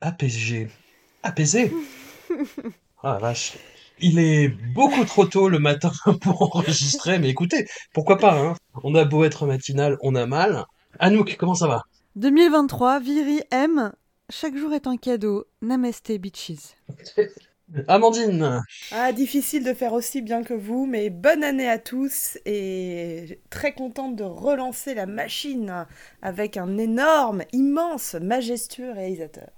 Apaisée. Apaisée Ah la vache. Il est beaucoup trop tôt le matin pour enregistrer, mais écoutez, pourquoi pas, hein On a beau être matinal, on a mal. Anouk, comment ça va? 2023, Viri M. Chaque jour est un cadeau. Namaste bitches. Amandine Ah, difficile de faire aussi bien que vous, mais bonne année à tous et très contente de relancer la machine avec un énorme, immense, majestueux réalisateur.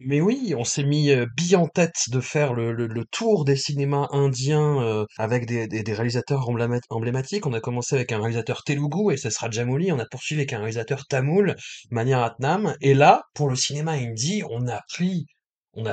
Mais oui, on s'est mis euh, bille en tête de faire le, tour des cinémas indiens euh, avec des, des- réalisateurs embléma- emblématiques. On a commencé avec un réalisateur telugu et ce sera Jamouli. On a poursuivi avec un réalisateur tamoul, Mania Ratnam. Et là, pour le cinéma indie, on a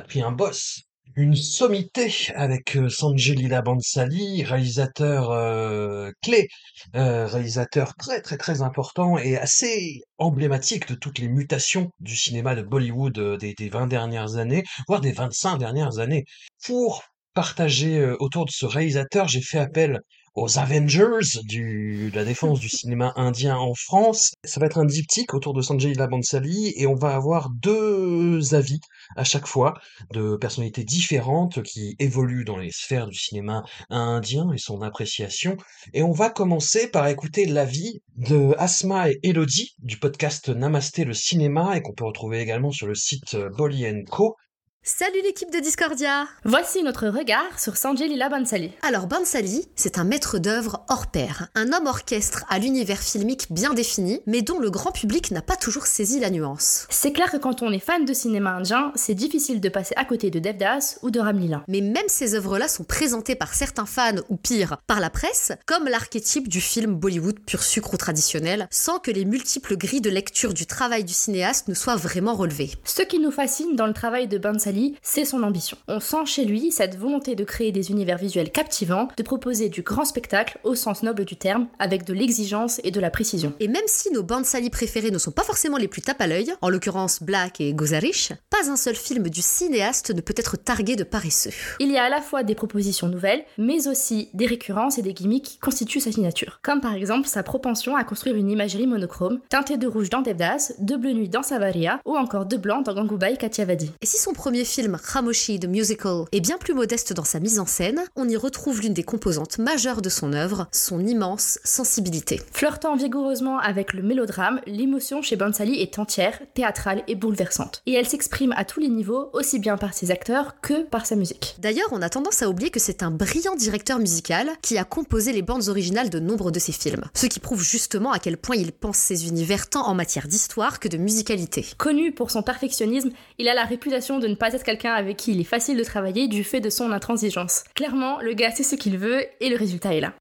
pris un boss. Une sommité avec euh, Sanjay Leela Bhansali, réalisateur euh, clé, euh, réalisateur très très très important et assez emblématique de toutes les mutations du cinéma de Bollywood euh, des, des 20 dernières années, voire des 25 dernières années. Pour partager autour de ce réalisateur, j'ai fait appel aux Avengers du, de la défense du cinéma indien en France. Ça va être un diptyque autour de Sanjay Leela Bhansali et on va avoir deux avis à chaque fois de personnalités différentes qui évoluent dans les sphères du cinéma indien et son appréciation. Et on va commencer par écouter l'avis de Asma et Elodie du podcast Namasté le cinéma et qu'on peut retrouver également sur le site Bolly Co. Salut l'équipe de Discordia Voici notre regard sur Sanjay Lila Bansali. Alors Bansali, c'est un maître d'œuvre hors pair, un homme orchestre à l'univers filmique bien défini, mais dont le grand public n'a pas toujours saisi la nuance. C'est clair que quand on est fan de cinéma indien, c'est difficile de passer à côté de Devdas ou de Ramlila. Mais même ces œuvres-là sont présentées par certains fans, ou pire, par la presse, comme l'archétype du film Bollywood pur sucre ou traditionnel, sans que les multiples grilles de lecture du travail du cinéaste ne soient vraiment relevées. Ce qui nous fascine dans le travail de Bansali, c'est son ambition. On sent chez lui cette volonté de créer des univers visuels captivants, de proposer du grand spectacle au sens noble du terme, avec de l'exigence et de la précision. Et même si nos Bansali préférés ne sont pas forcément les plus tape à l'œil, en l'occurrence Black et Gozarish, pas un seul film du cinéaste ne peut être targué de paresseux. Il y a à la fois des propositions nouvelles, mais aussi des récurrences et des gimmicks qui constituent sa signature. Comme par exemple sa propension à construire une imagerie monochrome, teintée de rouge dans Devdas, de bleu nuit dans Savaria, ou encore de blanc dans Gangubai Kathiavadi. Et si son premier film, Khamoshi the Musical, est bien plus modeste dans sa mise en scène, on y retrouve l'une des composantes majeures de son œuvre, son immense sensibilité. Flirtant vigoureusement avec le mélodrame, l'émotion chez Bansali est entière, théâtrale et bouleversante. Et elle s'exprime à tous les niveaux, aussi bien par ses acteurs que par sa musique. D'ailleurs, on a tendance à oublier que c'est un brillant directeur musical qui a composé les bandes originales de nombre de ses films, ce qui prouve justement à quel point il pense ses univers tant en matière d'histoire que de musicalité. Connu pour son perfectionnisme, il a la réputation de ne pas être quelqu'un avec qui il est facile de travailler du fait de son intransigeance. Clairement, le gars sait ce qu'il veut et le résultat est là.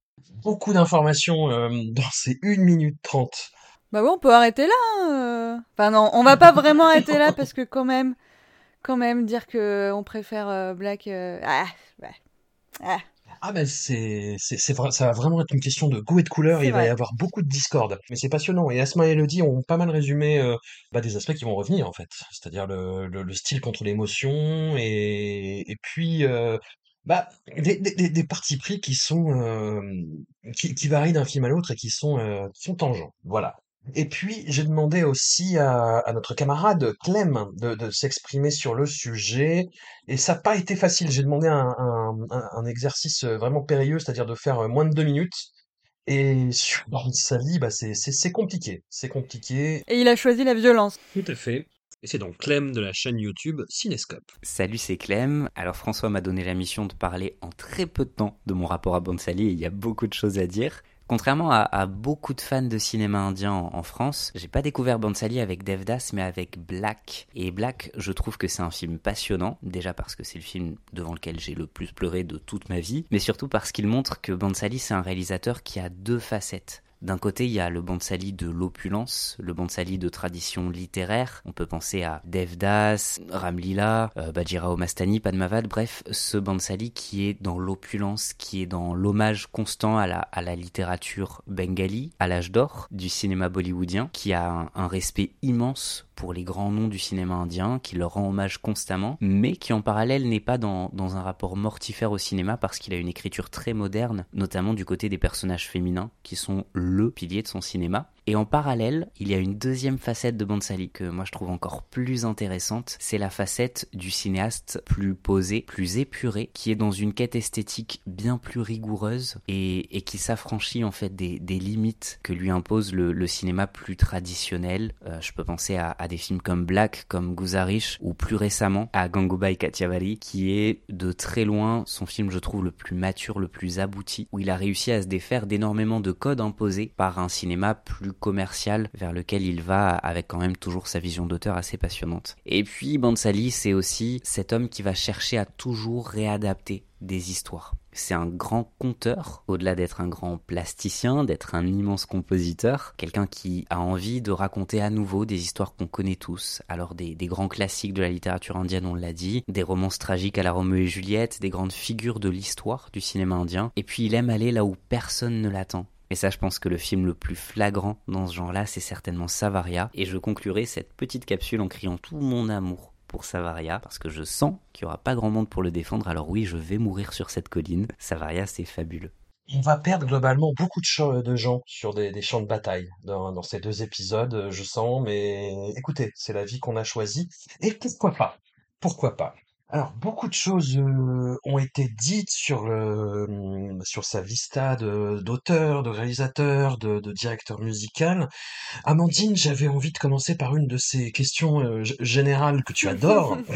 Beaucoup d'informations euh, dans ces 1 minute 30. Bah ouais, on peut arrêter là. hein, euh. Enfin non, on va pas vraiment arrêter là parce que quand même, quand même dire que on préfère euh, Black. euh, Ah, ouais. Ah. Ah ben c'est c'est c'est vrai, ça va vraiment être une question de goût et de couleur, C'est il va y avoir beaucoup de discorde. Mais c'est passionnant et Asma et Elodie ont pas mal résumé euh, bah, des aspects qui vont revenir en fait, c'est-à-dire le, le, le style contre l'émotion et et puis euh, bah des, des, des- des partis pris qui sont euh, qui, qui varient d'un film à l'autre et qui sont euh, qui sont tangents. Voilà. Et puis, j'ai demandé aussi à, à notre camarade Clem de, de s'exprimer sur le sujet, et ça n'a pas été facile. J'ai demandé un, un, un- un exercice vraiment périlleux, c'est-à-dire de faire moins de deux minutes. Et sur Sally, bah c'est c'est- c'est compliqué. C'est compliqué. Et il a choisi la violence. Tout à fait. Et c'est donc Clem de la chaîne YouTube Cinescope. Salut, c'est Clem. Alors François m'a donné la mission de parler en très peu de temps de mon rapport à Bansali et il y a beaucoup de choses à dire. Contrairement à, beaucoup de fans de cinéma indien en, France, j'ai pas découvert Bansali avec Devdas, mais avec Black. Et Black, je trouve que c'est un film passionnant, déjà parce que c'est le film devant lequel j'ai le plus pleuré de toute ma vie, mais surtout parce qu'il montre que Bansali, c'est un réalisateur qui a deux facettes. D'un côté, il y a le Bansali de l'opulence, le Bansali de tradition littéraire. On peut penser à Devdas, Ramlila, euh, Bajirao Mastani, Padmavad, bref, ce Bansali qui est dans l'opulence, qui est dans l'hommage constant à la, à la littérature bengali, à l'âge d'or du cinéma bollywoodien, qui a un respect immense pour les grands noms du cinéma indien, qui leur rend hommage constamment, mais qui en parallèle n'est pas dans, dans un rapport mortifère au cinéma parce qu'il a une écriture très moderne, notamment du côté des personnages féminins, qui sont le pilier de son cinéma. Et en parallèle, il y a une deuxième facette de Bansali que moi je trouve encore plus intéressante, c'est la facette du cinéaste plus posé, plus épuré, qui est dans une quête esthétique bien plus rigoureuse et, qui s'affranchit en fait des, limites que lui impose le, cinéma plus traditionnel. Euh, je peux penser à, des films comme Black, comme Guzarish, ou plus récemment à Gangubai Kathiavari, qui est de très loin son film je trouve le plus mature, le plus abouti, où il a réussi à se défaire d'énormément de codes imposés par un cinéma plus commercial vers lequel il va avec quand même toujours sa vision d'auteur assez passionnante. Et puis Bansali, c'est aussi cet homme qui va chercher à toujours réadapter des histoires. C'est un grand conteur, au-delà d'être un grand plasticien, d'être un immense compositeur, quelqu'un qui a envie de raconter à nouveau des histoires qu'on connaît tous, alors des, des, grands classiques de la littérature indienne, on l'a dit, des romances tragiques à la Roméo et Juliette, des grandes figures de l'histoire du cinéma indien, et puis il aime aller là où personne ne l'attend. Et ça, je pense que le film le plus flagrant dans ce genre-là, c'est certainement Savaria. Et je conclurai cette petite capsule en criant tout mon amour pour Savaria, parce que je sens qu'il n'y aura pas grand monde pour le défendre, alors oui, je vais mourir sur cette colline. Savaria, c'est fabuleux. On va perdre globalement beaucoup de, gens sur des, champs de bataille dans, dans, ces deux épisodes, je sens, mais écoutez, c'est la vie qu'on a choisie, et pourquoi pas? Pourquoi pas? Alors, beaucoup de choses euh, ont été dites sur le, sur sa vista d'auteur, de, réalisateur, de, de, directeur musical. Amandine, j'avais envie de commencer par une de ces questions euh, générales que tu adores.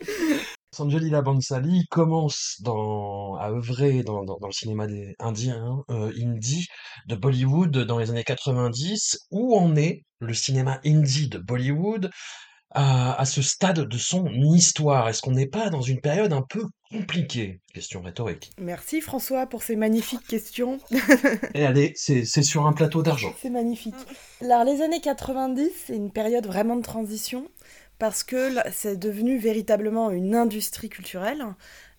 Sanjalila Bansali commence dans, à œuvrer dans, dans, dans le cinéma des indien, euh, indie, de Bollywood dans les années 90. Où en est le cinéma indie de Bollywood? À, à, ce stade de son histoire Est-ce qu'on n'est pas dans une période un peu compliquée? Question rhétorique. Merci François pour ces magnifiques questions. Et allez, c'est sur un plateau d'argent. C'est magnifique. Alors les années 90, c'est une période vraiment de transition parce que c'est devenu véritablement une industrie culturelle.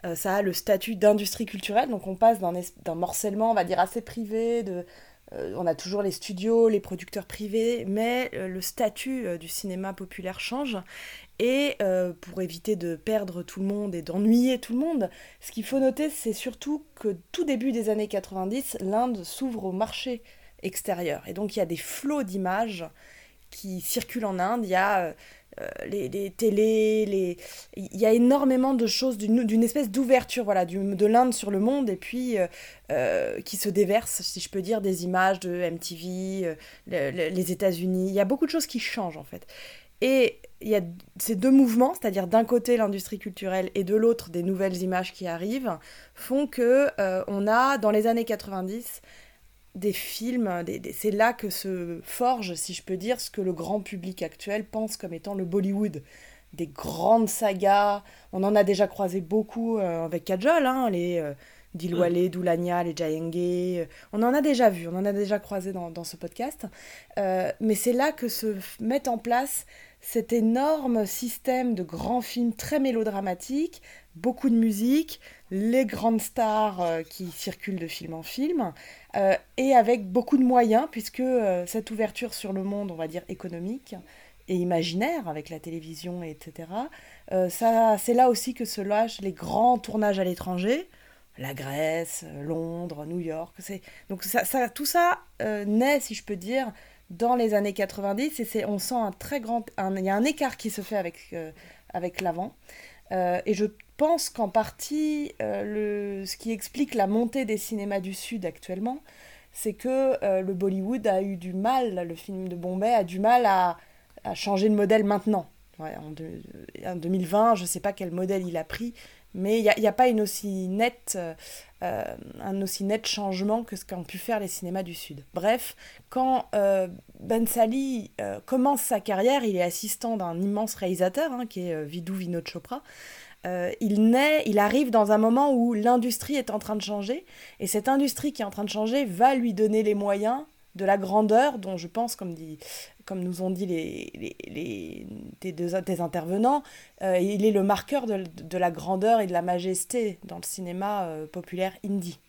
Euh, ça a le statut d'industrie culturelle, donc on passe d'un morcellement, on va dire, assez privé, de, on a toujours les studios, les producteurs privés, mais euh, le statut euh, du cinéma populaire change. Et pour éviter de perdre tout le monde et d'ennuyer tout le monde, ce qu'il faut noter, c'est surtout que tout début des années 90, l'Inde s'ouvre au marché extérieur. Et donc il y a des flots d'images qui circulent en Inde. Il y a euh, les, les, télés, les... il y a énormément de choses, d'une espèce d'ouverture voilà, de l'Inde sur le monde, et puis euh, euh, qui se déverse, si je peux dire, des images de MTV, les États-Unis. Il y a beaucoup de choses qui changent en fait. Et il y a ces deux mouvements, c'est-à-dire d'un côté l'industrie culturelle et de l'autre des nouvelles images qui arrivent, font que on a dans les années 90 des films, c'est là que se forge, si je peux dire, ce que le grand public actuel pense comme étant le Bollywood. Des grandes sagas, on en a déjà croisé beaucoup euh, avec Kajol, hein, les euh, Dilwale, Doulania, les Jayenge, euh, on en a déjà vu, on en a déjà croisé dans, dans ce podcast. mais c'est là que se met en place cet énorme système de grands films très mélodramatiques, beaucoup de musique, les grandes stars qui circulent de film en film, euh, et avec beaucoup de moyens, puisque euh, cette ouverture sur le monde, on va dire économique et imaginaire, avec la télévision, etc., ça, c'est là aussi que se lâchent les grands tournages à l'étranger, la Grèce, Londres, New York. Donc ça, ça, tout ça naît, si je peux dire, dans les années 90, et c'est, on sent un très grand... Il y a un écart qui se fait avec, avec l'avant. Et je pense qu'en partie, euh, ce qui explique la montée des cinémas du Sud actuellement, c'est que euh, le Bollywood a eu du mal, le film de Bombay a du mal à, changer de modèle maintenant. En 2020, je ne sais pas quel modèle il a pris, mais il n'y a, a pas une aussi nette, euh, euh, un aussi net changement que ce qu'ont pu faire les cinémas du Sud. Bref, quand euh, Ben Sali commence sa carrière, il est assistant d'un immense réalisateur, hein, qui est Vidhu Vinod Chopra. Il naît, il arrive dans un moment où l'industrie est en train de changer, et cette industrie qui est en train de changer va lui donner les moyens de la grandeur dont je pense, comme, dit, comme nous ont dit les, les, les- des, deux- intervenants, euh, il est le marqueur de, de la grandeur et de la majesté dans le cinéma euh, populaire indie.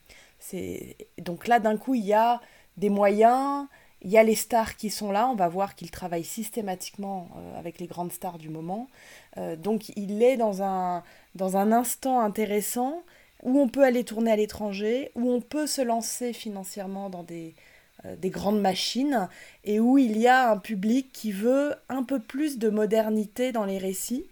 Donc là d'un coup il y a des moyens, il y a les stars qui sont là. On va voir qu'il travaille systématiquement euh, avec les grandes stars du moment. Euh, donc il est dans un dans un instant intéressant où on peut aller tourner à l'étranger, où on peut se lancer financièrement dans des des grandes machines et où il y a un public qui veut un peu plus de modernité dans les récits,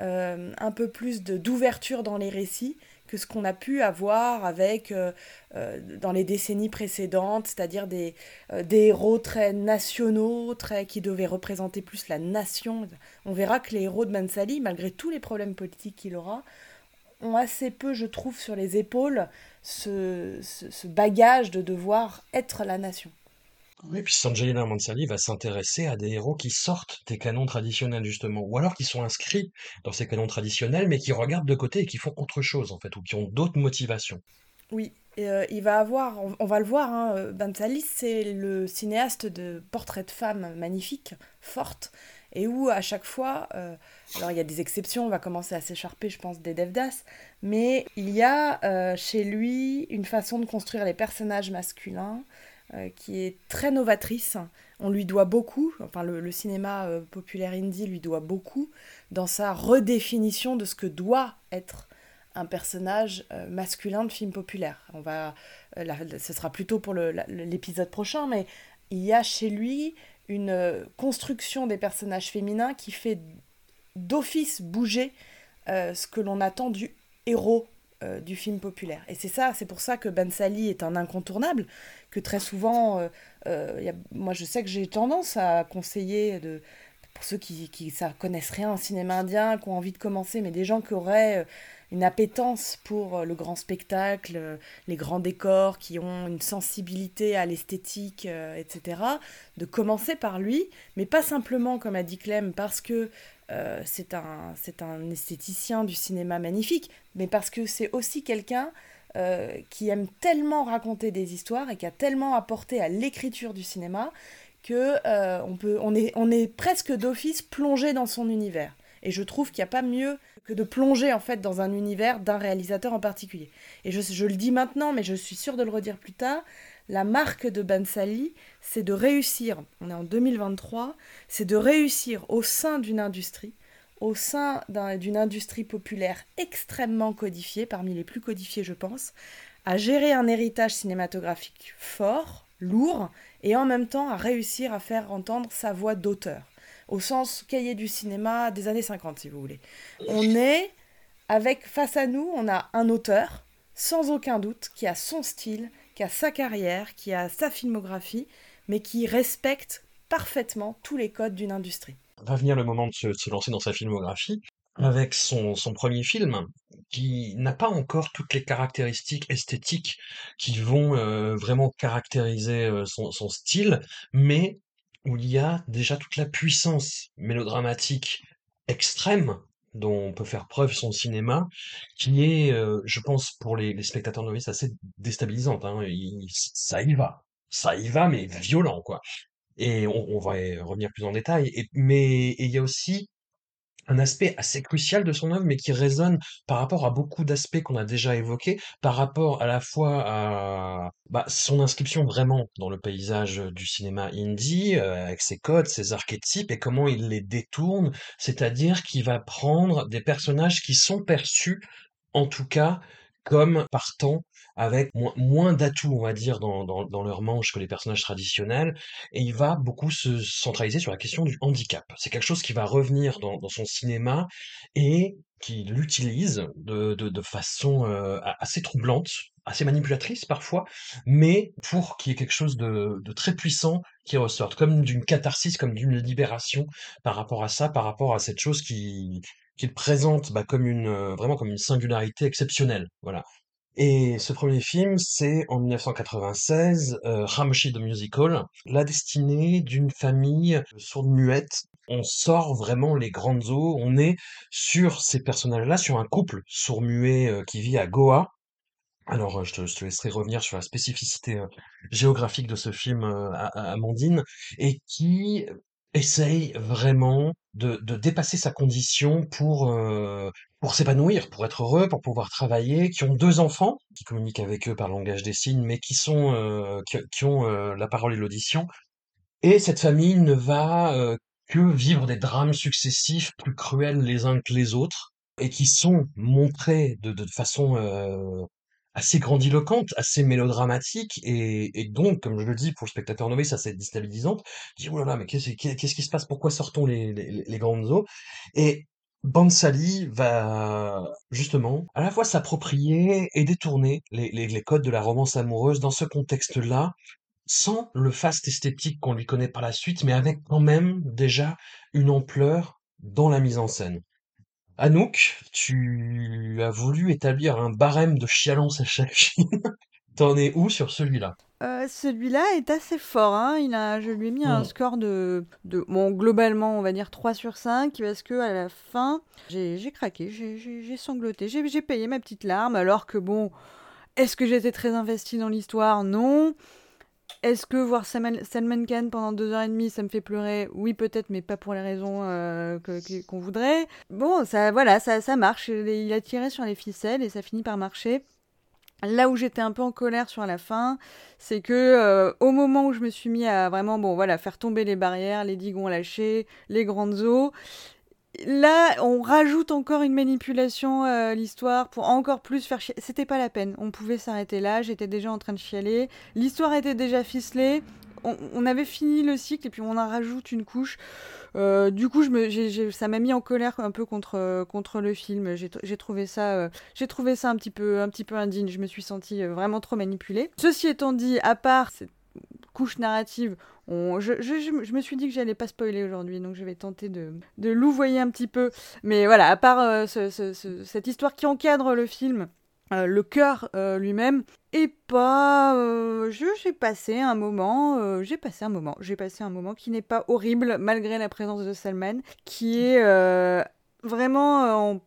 euh, un peu plus d'ouverture dans les récits que ce qu'on a pu avoir avec euh, euh, dans les décennies précédentes, c'est-à-dire des, euh, des héros très nationaux, très qui devaient représenter plus la nation. On verra que les héros de Mansali, malgré tous les problèmes politiques qu'il aura, ont assez peu, je trouve, sur les épaules ce, ce, ce bagage de devoir être la nation. Oui, puis Sanjayana Mansali va s'intéresser à des héros qui sortent des canons traditionnels, justement, ou alors qui sont inscrits dans ces canons traditionnels, mais qui regardent de côté et qui font autre chose, en fait, ou qui ont d'autres motivations. Oui, et, euh, il va avoir, on, on va le voir, hein, euh, c'est le cinéaste de portraits de femmes magnifiques, fortes, et où à chaque fois, euh, alors il y a des exceptions, on va commencer à s'écharper, je pense, des Devdas, mais il y a euh, chez lui une façon de construire les personnages masculins euh, qui est très novatrice. On lui doit beaucoup, enfin le, cinéma populaire indie lui doit beaucoup dans sa redéfinition de ce que doit être un personnage masculin de film populaire. On va, là, ce sera plutôt pour l'épisode prochain, mais il y a chez lui une euh, construction des personnages féminins qui fait d'office bouger euh, ce que l'on attend du héros euh, du film populaire. Et c'est ça, c'est pour ça que Ben Sali est un incontournable, que très souvent, moi je sais que j'ai tendance à conseiller de, pour ceux qui, ça connaissent rien en cinéma indien, qui ont envie de commencer, mais des gens qui auraient une appétence pour euh, le grand spectacle, euh, les grands décors, qui ont une sensibilité à l'esthétique, euh, etc., de commencer par lui, mais pas simplement, comme a dit Clem, parce que c'est un, un esthéticien du cinéma magnifique, mais parce que c'est aussi quelqu'un qui aime tellement raconter des histoires et qui a tellement apporté à l'écriture du cinéma que on, peut, on, est, on est presque d'office plongé dans son univers. Et je trouve qu'il n'y a pas mieux que de plonger en fait dans un univers d'un réalisateur en particulier. Et je, le dis maintenant, mais je suis sûre de le redire plus tard, la marque de Bansali, c'est de réussir, on est en 2023, c'est de réussir au sein d'une industrie, au sein d'un- d'une industrie populaire extrêmement codifiée, parmi les plus codifiées je pense, à gérer un héritage cinématographique fort, lourd, et en même temps à réussir à faire entendre sa voix d'auteur, au sens cahier du cinéma des années 50 si vous voulez. On est avec face à nous, on a un auteur, sans aucun doute, qui a son style, qui a sa carrière, qui a sa filmographie, mais qui respecte parfaitement tous les codes d'une industrie. Va venir le moment de se, lancer dans sa filmographie, avec son, son premier film, qui n'a pas encore toutes les caractéristiques esthétiques qui vont euh, vraiment caractériser euh, son, son style, mais où il y a déjà toute la puissance mélodramatique extrême dont on peut faire preuve son cinéma, qui est, euh, je pense, pour les, les spectateurs novices assez déstabilisante. Hein. Ça y va, ça y va, mais violent, quoi. Et on, va y revenir plus en détail. Mais il y a aussi un aspect assez crucial de son œuvre, mais qui résonne par rapport à beaucoup d'aspects qu'on a déjà évoqués, par rapport à la fois à bah, son inscription vraiment dans le paysage du cinéma indie, euh, avec ses codes, ses archétypes, et comment il les détourne, c'est-à-dire qu'il va prendre des personnages qui sont perçus, en tout cas, comme partant avec moins, d'atouts, on va dire, dans, leur manche que les personnages traditionnels, et il va beaucoup se centraliser sur la question du handicap. C'est quelque chose qui va revenir dans, son cinéma et qu'il utilise de, façon euh, assez troublante, assez manipulatrice parfois, mais pour qu'il y ait quelque chose de, de très puissant qui ressorte, comme d'une catharsis, comme d'une libération par rapport à ça, par rapport à cette chose qui qu'il présente bah, comme une euh, vraiment comme une singularité exceptionnelle. Voilà. Et ce premier film, c'est en 1996, euh, Musical, la destinée d'une famille sourde-muette. On sort vraiment les grandes eaux, on est sur ces personnages-là, sur un couple sourd-muet euh, qui vit à Goa. Alors, euh, je te, laisserai revenir sur la spécificité euh, géographique de ce film, euh, à- à- Amandine, et qui essaye vraiment de, de dépasser sa condition pour, euh, pour s'épanouir, pour être heureux, pour pouvoir travailler, qui ont deux enfants, qui communiquent avec eux par langage des signes, mais qui sont, euh, qui, ont euh, la parole et l'audition. Et cette famille ne va euh, que vivre des drames successifs, plus cruels les uns que les autres, et qui sont montrés de, de façon euh, assez grandiloquente, assez mélodramatique, et, donc, comme je le dis, pour le spectateur novice, assez déstabilisante. Je dis, oh là là, mais qu'est-ce qui se passe? Pourquoi sortons les, grandes eaux? Et Bansali va justement à la fois s'approprier et détourner les codes de la romance amoureuse dans ce contexte-là, sans le faste esthétique qu'on lui connaît par la suite, mais avec quand même déjà une ampleur dans la mise en scène. Anouk, tu as voulu établir un barème de chialance à chaque. T'en es où sur celui-là? Euh, celui-là est assez fort, hein. Il a, je lui ai mis un Mm. score de, de, bon, globalement, on va dire 3 sur 5, parce que à la fin, j'ai craqué, j'ai- sangloté, j'ai j'ai payé ma petite larme, alors que bon, est-ce que j'étais très investie dans l'histoire? Non. Est-ce que voir Salman, Khan pendant deux heures et demie, ça me fait pleurer? Oui, peut-être, mais pas pour les raisons euh, qu'on voudrait. Bon, ça, voilà, ça, marche. Il a tiré sur les ficelles et ça finit par marcher. Là où j'étais un peu en colère sur la fin, c'est que euh, au moment où je me suis mis à vraiment bon voilà faire tomber les barrières, les digues ont lâché, les grandes eaux, là on rajoute encore une manipulation euh, à l'histoire pour encore plus faire chier. C'était pas la peine. On pouvait s'arrêter là. J'étais déjà en train de chialer. L'histoire était déjà ficelée. On, avait fini le cycle et puis on en rajoute une couche. Euh, du coup, ça m'a mis en colère un peu contre, euh, contre le film. J'ai trouvé ça, euh, j'ai trouvé ça un petit peu, un petit peu indigne. Je me suis sentie euh, vraiment trop manipulée. Ceci étant dit, à part couche narrative, on, je, me suis dit que j'allais pas spoiler aujourd'hui, donc je vais tenter de, de louvoyer un petit peu. Mais voilà, à part euh, ce- ce- ce- cette histoire qui encadre le film, euh, le cœur euh, lui-même et pas j'ai passé un moment j'ai passé un moment j'ai passé un moment qui n'est pas horrible malgré la présence de Salman qui est vraiment en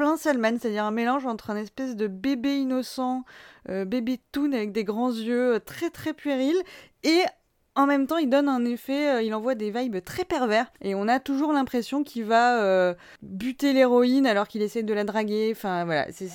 plein Salman c'est-à-dire un mélange entre un espèce de bébé innocent euh, bébé toon avec des grands yeux euh, très très puérils et en même temps, il donne un effet, euh, il envoie des vibes très pervers. Et on a toujours l'impression qu'il va euh, buter l'héroïne alors qu'il essaie de la draguer. Enfin, voilà, c'est-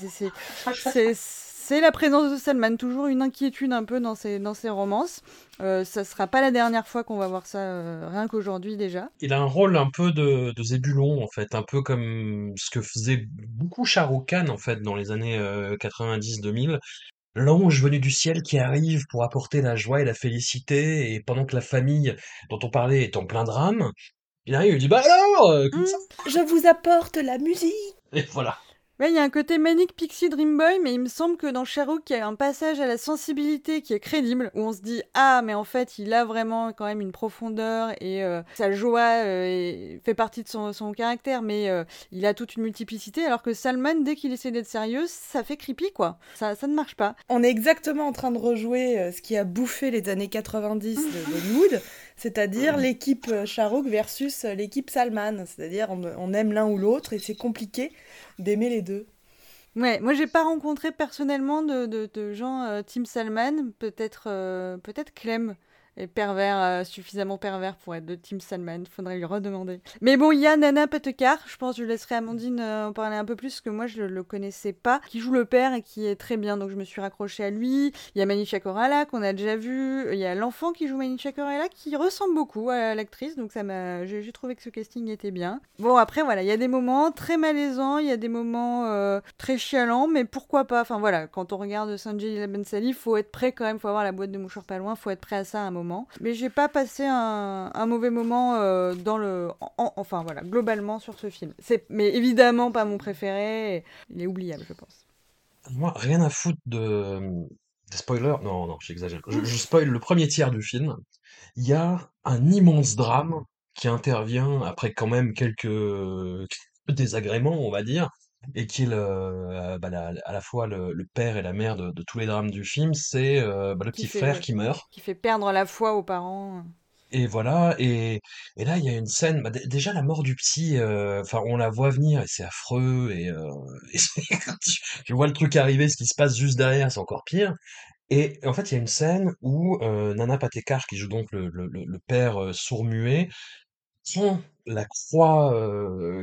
c'est- la présence de Salman. Toujours une inquiétude un peu dans ses, dans ses romances. Euh, ça sera pas la dernière fois qu'on va voir ça, euh, rien qu'aujourd'hui déjà. Il a un rôle un peu de, de Zébulon, en fait, un peu comme ce que faisait beaucoup Shah Rukh Khan, en fait, dans les années euh, 90-2000. L'ange venu du ciel qui arrive pour apporter la joie et la félicité, et pendant que la famille dont on parlait est en plein drame, il arrive et il dit Bah alors euh, ça Je vous apporte la musique. Et voilà. Ouais, il y a un côté Manic Pixie Dream Boy, mais il me semble que dans Sherlock, il y a un passage à la sensibilité qui est crédible, où on se dit ah, mais en fait, il a vraiment quand même une profondeur et euh, sa joie euh, fait partie de son, son caractère, mais euh, il a toute une multiplicité, alors que Salman, dès qu'il essaie d'être sérieux, ça fait creepy quoi. Ça, ça ne marche pas. On est exactement en train de rejouer ce qui a bouffé les années 90 de Hollywood, c'est-à-dire l'équipe euh, Charouk versus euh, l'équipe Salman. C'est-à-dire on, on aime l'un ou l'autre et c'est compliqué d'aimer les deux. Ouais, moi j'ai pas rencontré personnellement de, de, de gens euh, Team Salman, peut-être euh, peut-être Clem est pervers, euh, suffisamment pervers pour être de Team Salman, faudrait lui redemander. Mais bon, il y a Nana Patekar, je pense que je laisserai Amandine euh, en parler un peu plus, parce que moi je le, connaissais pas, qui joue le père et qui est très bien, donc je me suis raccrochée à lui. Il y a Manisha Koralla qu'on a déjà vu, il y a l'enfant qui joue Manisha Koralla qui ressemble beaucoup à l'actrice, donc ça m'a, j'ai trouvé que ce casting était bien. Bon après voilà, il y a des moments très malaisants, il y a des moments euh, très chialants, mais pourquoi pas? Enfin voilà, quand on regarde Sanjay Bensali, faut être prêt quand même, faut avoir la boîte de mouchoirs pas loin, faut être prêt à ça à un moment. Mais j'ai pas passé un, mauvais moment euh, dans le, en- enfin voilà, globalement sur ce film. C'est, mais évidemment pas mon préféré. Il est oubliable, je pense. Moi, rien à foutre de des spoilers. Non, non, j'exagère. Je, je spoil le premier tiers du film. Il y a un immense drame qui intervient après quand même quelques désagréments, on va dire, et qui est le, euh, bah, la- à la fois le, le père et la mère de, de tous les drames du film. C'est euh, bah, le Qui petit fait, frère qui meurt. qui fait perdre la foi aux parents. Et voilà, et, et là il y a une scène, bah, dé- déjà la mort du petit, euh, enfin on la voit venir et c'est affreux, et, euh, et tu, tu vois le truc arriver, ce qui se passe juste derrière, c'est encore pire. Et en fait il y a une scène où euh, Nana Patekar, qui joue donc le, le, le- le père sourd-muet, prend la croix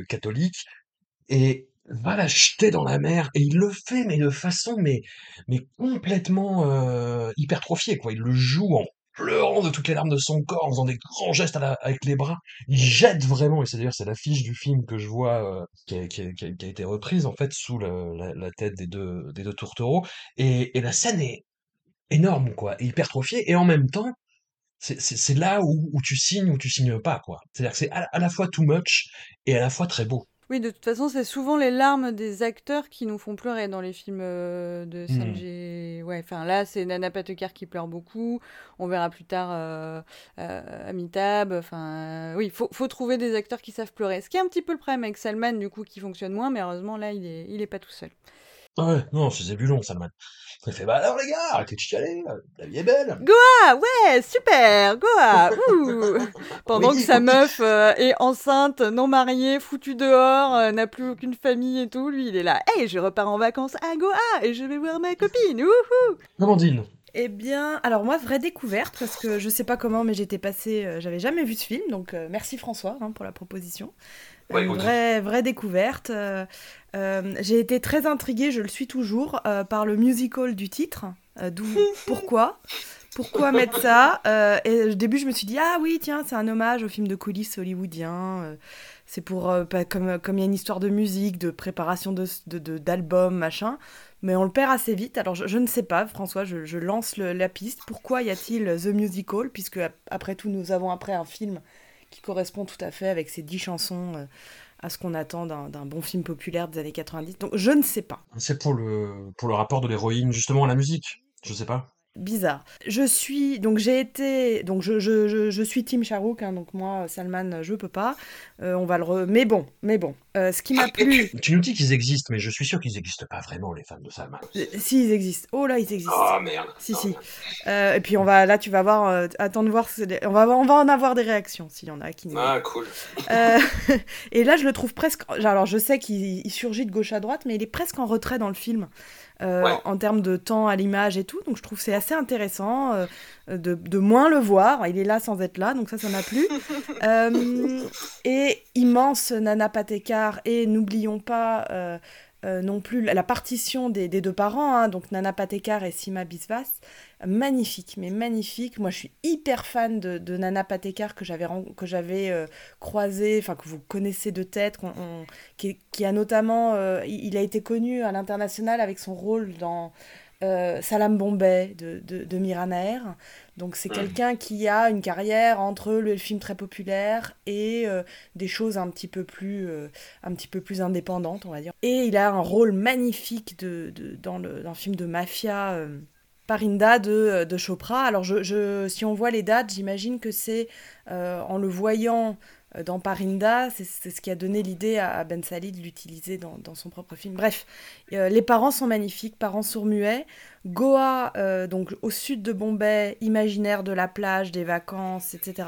catholique et va la jeter dans la mer, et il le fait, mais de façon mais, mais complètement euh, hypertrophiée, quoi. Il le joue en pleurant de toutes les larmes de son corps, en faisant des grands gestes à avec les bras. Il jette vraiment, et c'est d'ailleurs c'est l'affiche du film que je vois euh, qui, a, été reprise en fait sous la, tête des deux, des deux tourtereaux, et, la scène est énorme, quoi, hypertrophiée, et en même temps, c'est c'est- c'est là où, tu signes ou tu signes pas, quoi. C'est-à-dire que c'est à, à la fois too much et à la fois très beau. Oui, de toute façon, c'est souvent les larmes des acteurs qui nous font pleurer dans les films euh, de Hmm. Sanjay. Ouais, enfin là, c'est Nana Patekar qui pleure beaucoup. On verra plus tard euh, euh, Amitabh. Enfin, oui, faut, faut trouver des acteurs qui savent pleurer. Ce qui est un petit peu le problème avec Salman, du coup, qui fonctionne moins, mais heureusement, là, il est, il est pas tout seul. Ah ouais, non, c'est plus long, Salman. Il fait, bah alors les gars, arrêtez de chialer, la vie est belle. Goa, ouais, super, Goa, ouh. Pendant Oui, que sa oui. meuf euh, est enceinte, non mariée, foutue dehors, euh, n'a plus aucune famille et tout, lui il est là, hey, je repars en vacances à Goa et je vais voir ma copine, wouhou Amandine. Eh bien, alors moi, vraie découverte, parce que je sais pas comment, mais j'étais passée, euh, j'avais jamais vu ce film, donc euh, merci François hein, pour la proposition. Ouais, écoute. vraie, vraie découverte. euh, euh, J'ai été très intriguée, je le suis toujours, euh, par le musical du titre. Euh, D'où pourquoi Pourquoi mettre ça Euh, Et au début, je me suis dit ah oui, tiens, c'est un hommage au film de coulisses hollywoodien. Euh, c'est pour euh, pas- comme comme il y a une histoire de musique, de préparation de d'albums, machin. Mais on le perd assez vite. Alors je, je ne sais pas, François, je, je lance le- la piste. Pourquoi y a-t-il The Musical Puisque ap- après tout, nous avons après un film qui correspond tout à fait avec ces dix chansons euh, à ce qu'on attend d'un bon film populaire des années 90. Donc je ne sais pas. C'est pour le, pour le rapport de l'héroïne justement à la musique. Je sais pas. Bizarre. Je suis donc j'ai été donc je, je, je, je suis Team Charouk hein, donc moi Salman je peux pas Euh, on va le re... mais bon mais bon Euh, ce qui m'a plu Tu nous dis qu'ils existent, mais je suis sûr qu'ils n'existent pas vraiment, les fans de Salman. Euh, si ils existent oh là ils existent Oh merde. si si Euh, et puis on va là tu vas voir attends de voir on va on va en avoir des réactions s'il y en a qui Ah, cool. Et là, je le trouve presque. Alors, je sais qu'il il surgit de gauche à droite, mais il est presque en retrait dans le film. Euh, Ouais. en termes de temps à l'image et tout. Donc je trouve que c'est assez intéressant euh, de, de moins le voir. Il est là sans être là, donc ça, ça m'a plu. Euh, et immense Nana Patekar, et n'oublions pas euh, non plus la partition des, deux parents, hein, donc Nana Patekar et Sima Biswas. Magnifique, mais magnifique. Moi, je suis hyper fan de, Nana Patekar que j'avais euh, croisé, enfin que vous connaissez de tête, qui, a notamment, euh, a été connu à l'international avec son rôle dans euh, Salam Bombay de, de, de. Donc c'est quelqu'un qui a une carrière entre le film très populaire et euh, des choses un petit peu plus euh, un petit peu plus indépendantes, on va dire. Et il a un rôle magnifique de, de- dans, le, dans le film de mafia. Parinda de, de Chopra. Alors, je, je- si on voit les dates, j'imagine que c'est en le voyant dans Parinda, c'est ce qui a donné l'idée à, Ben Sali de l'utiliser dans, son propre film. Bref, euh, les parents sont magnifiques, parents sourds-muets. Goa, euh, donc au sud de Bombay, imaginaire de la plage, des vacances, etc.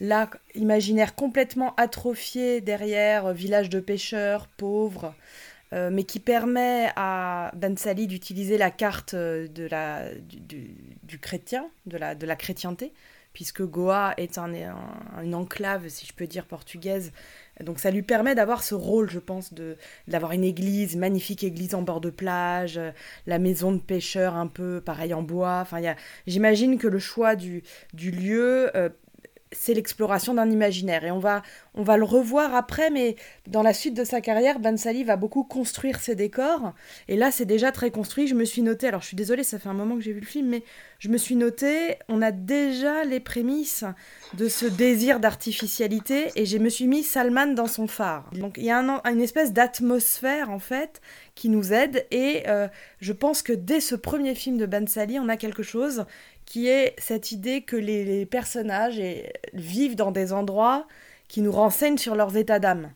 Là, imaginaire complètement atrophié derrière, euh, village de pêcheurs, pauvres. Euh, mais qui permet à Ben Sali d'utiliser la carte euh, du, chrétien, de la chrétienté, puisque Goa est un, un- une enclave, si je peux dire, portugaise. Donc ça lui permet d'avoir ce rôle, je pense, de d'avoir une église, magnifique église en bord de plage, euh, la maison de pêcheurs un peu pareil en bois. Enfin, j'imagine que le choix du, du lieu euh, c'est l'exploration d'un imaginaire. Et on va, on va le revoir après, mais dans la suite de sa carrière, Bansali va beaucoup construire ses décors. Et là, c'est déjà très construit. Je me suis noté, alors je suis désolée, ça fait un moment que j'ai vu le film, mais je me suis noté, on a déjà les prémices de ce désir d'artificialité, et je me suis mis Salman dans son phare. Donc il y a une espèce d'atmosphère, en fait, qui nous aide, et euh, je pense que dès ce premier film de Bansali, on a quelque chose qui est cette idée que les, personnages vivent dans des endroits qui nous renseignent sur leurs états d'âme,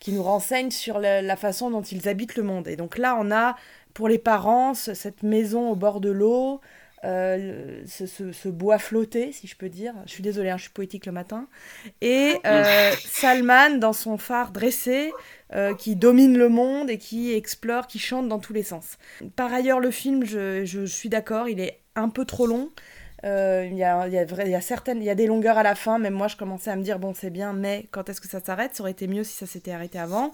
qui nous renseignent sur la, façon dont ils habitent le monde. Et donc là, on a pour les parents cette maison au bord de l'eau, euh, ce, bois flotté, si je peux dire. Je suis désolée, hein, je suis poétique le matin. Et euh, Salman dans son phare dressé, euh, qui domine le monde et qui explore, qui chante dans tous les sens. Par ailleurs, le film, je, je suis d'accord, il est un peu trop long. Euh, il y, a, y, a, y, a certaines, il y a des longueurs à la fin, même moi je commençais à me dire bon c'est bien, mais quand est-ce que ça s'arrête? Ça aurait été mieux si ça s'était arrêté avant.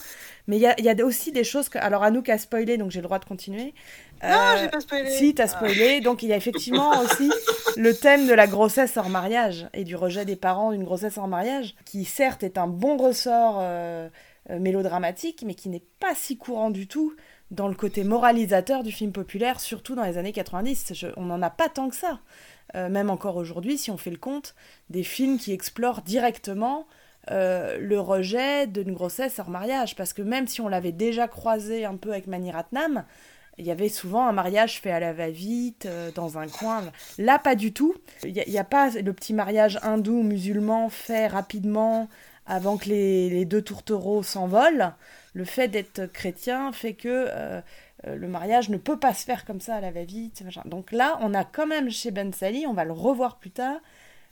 Mais il y a, y a, aussi des choses que. Alors Anouk a spoilé, donc j'ai le droit de continuer. Non, euh, j'ai pas spoilé. Si, t'as spoilé. Donc il y a effectivement aussi le thème de la grossesse hors mariage et du rejet des parents d'une grossesse hors mariage, qui certes est un bon ressort euh, mélodramatique, mais qui n'est pas si courant du tout dans le côté moralisateur du film populaire, surtout dans les années 90. on n'en a pas tant que ça. Euh, même encore aujourd'hui, si on fait le compte, des films qui explorent directement euh, le rejet d'une grossesse hors mariage. Parce que même si on l'avait déjà croisé un peu avec Mani Ratnam, il y avait souvent un mariage fait à la va-vite, euh, dans un coin. Là, pas du tout. Il n'y a, pas le petit mariage hindou-musulman fait rapidement avant que les, deux tourtereaux s'envolent le fait d'être chrétien fait que le mariage ne peut pas se faire comme ça à la va-vite. Donc là, on a quand même chez Ben Sali, on va le revoir plus tard,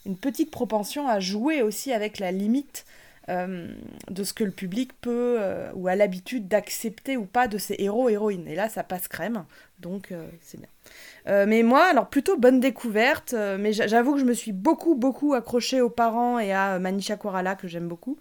une petite propension à jouer aussi avec la limite euh, de ce que le public peut ou a l'habitude d'accepter ou pas de ses héros héroïnes. Et là, ça passe crème, donc c'est bien. mais moi, alors plutôt bonne découverte, mais j'avoue que je me suis beaucoup, beaucoup accrochée aux parents et à Manisha Koirala, que j'aime beaucoup.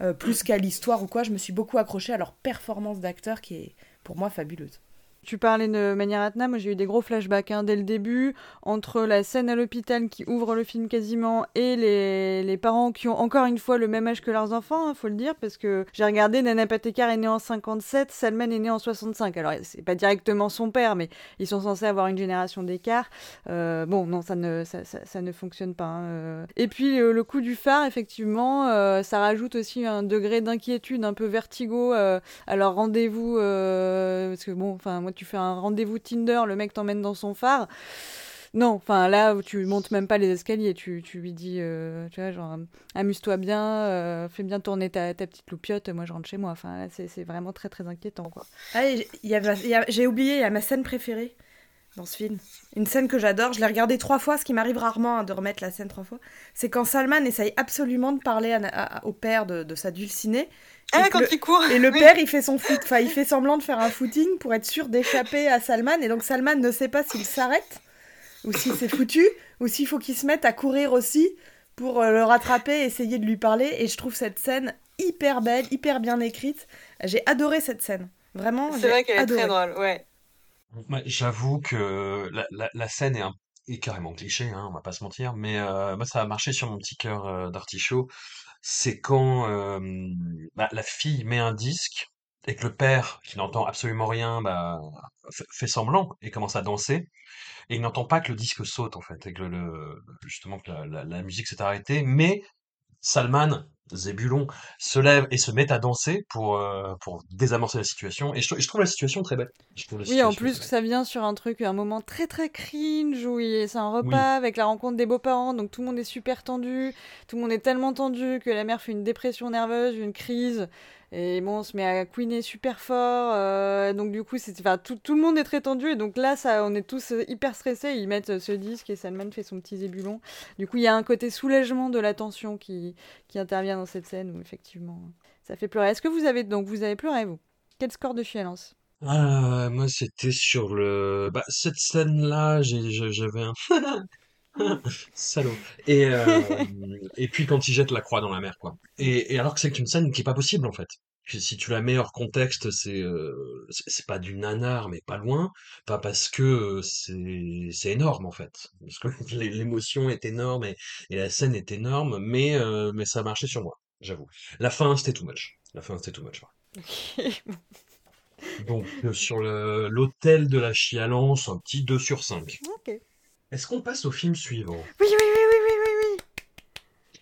Euh, plus qu'à l'histoire ou quoi. Je me suis beaucoup accrochée à leur performance d'acteur qui est pour moi fabuleuse. Tu parlais de Maniratna, moi j'ai eu des gros flashbacks hein, dès le début, entre la scène à l'hôpital qui ouvre le film quasiment et les, parents qui ont encore une fois le même âge que leurs enfants, hein, faut le dire, parce que j'ai regardé, Nana Patekar est née en 57, Salman est né en 65. Alors c'est pas directement son père, mais ils sont censés avoir une génération d'écart. Euh, bon, non, ça ne, ça, ne fonctionne pas. Hein, euh. Et puis le, coup du phare, effectivement, euh, ça rajoute aussi un degré d'inquiétude, un peu vertigo à leur rendez-vous, parce que bon, enfin moi tu fais un rendez-vous Tinder, le mec t'emmène dans son phare. Non, enfin là, tu montes même pas les escaliers, tu, tu lui dis, euh, tu vois, genre, amuse-toi bien, euh, fais bien tourner ta, ta, petite loupiote, moi je rentre chez moi. Enfin c'est vraiment très très inquiétant, quoi. Ah, j'ai oublié, il y a ma scène préférée dans ce film. Une scène que j'adore, je l'ai regardée trois fois, ce qui m'arrive rarement hein, de remettre la scène trois fois. C'est quand Salman essaye absolument de parler au père de, de sa dulcinée ah, quand il court. Et le père, il fait son foot, enfin, il fait semblant de faire un footing pour être sûr d'échapper à Salman. Et donc Salman ne sait pas s'il s'arrête ou s'il s'est foutu ou s'il faut qu'il se mette à courir aussi pour euh, le rattraper, essayer de lui parler. Et je trouve cette scène hyper belle, hyper bien écrite. J'ai adoré cette scène. Vraiment. C'est vrai qu'elle est très drôle, ouais. J'avoue que la, scène est, un, est carrément cliché, hein, on va pas se mentir, mais euh, moi ça a marché sur mon petit cœur euh, d'artichaut c'est quand bah, la fille met un disque et que le père, qui n'entend absolument rien, bah, fait semblant et commence à danser. Et il n'entend pas que le disque saute, en fait, et que le, justement que la musique s'est arrêtée. Mais Salman, Zébulon, se lève et se met à danser pour, euh, pour désamorcer la situation. Et je, trouve la situation très belle. oui, en plus, ça vient sur un truc, un moment très très cringe où c'est un repas avec la rencontre des beaux-parents, donc tout le monde est super tendu, tout le monde est tellement tendu que la mère fait une dépression nerveuse, une crise. Et bon, on se met à couiner super fort. Euh, donc du coup, enfin, tout, tout, le monde est très tendu. Et donc là, ça, on est tous hyper stressés. Ils mettent ce disque et Salman fait son petit zébulon. Du coup, il y a un côté soulagement de la tension qui, qui intervient dans cette scène où effectivement, ça fait pleurer. Est-ce que vous avez donc vous avez pleuré vous? Quel score de chialance ah, moi, c'était sur le. Bah, cette scène-là, j'avais un. Salaud. Et, euh, et puis quand il jette la croix dans la mer, quoi. Et, et alors que c'est une scène qui est pas possible, en fait. si tu la mets hors contexte, c'est euh, c'est pas du nanar, mais pas loin. Pas parce que euh, c'est c'est énorme en fait, parce que l'émotion est énorme et, et la scène est énorme, mais euh, mais ça a marché sur moi, j'avoue. La fin c'était too much. La fin c'était too much. ouais. Donc euh, sur l'hôtel de la chialance, un petit 2 sur 5. Ok. Est-ce qu'on passe au film suivant? Oui, oui, oui, oui, oui, oui,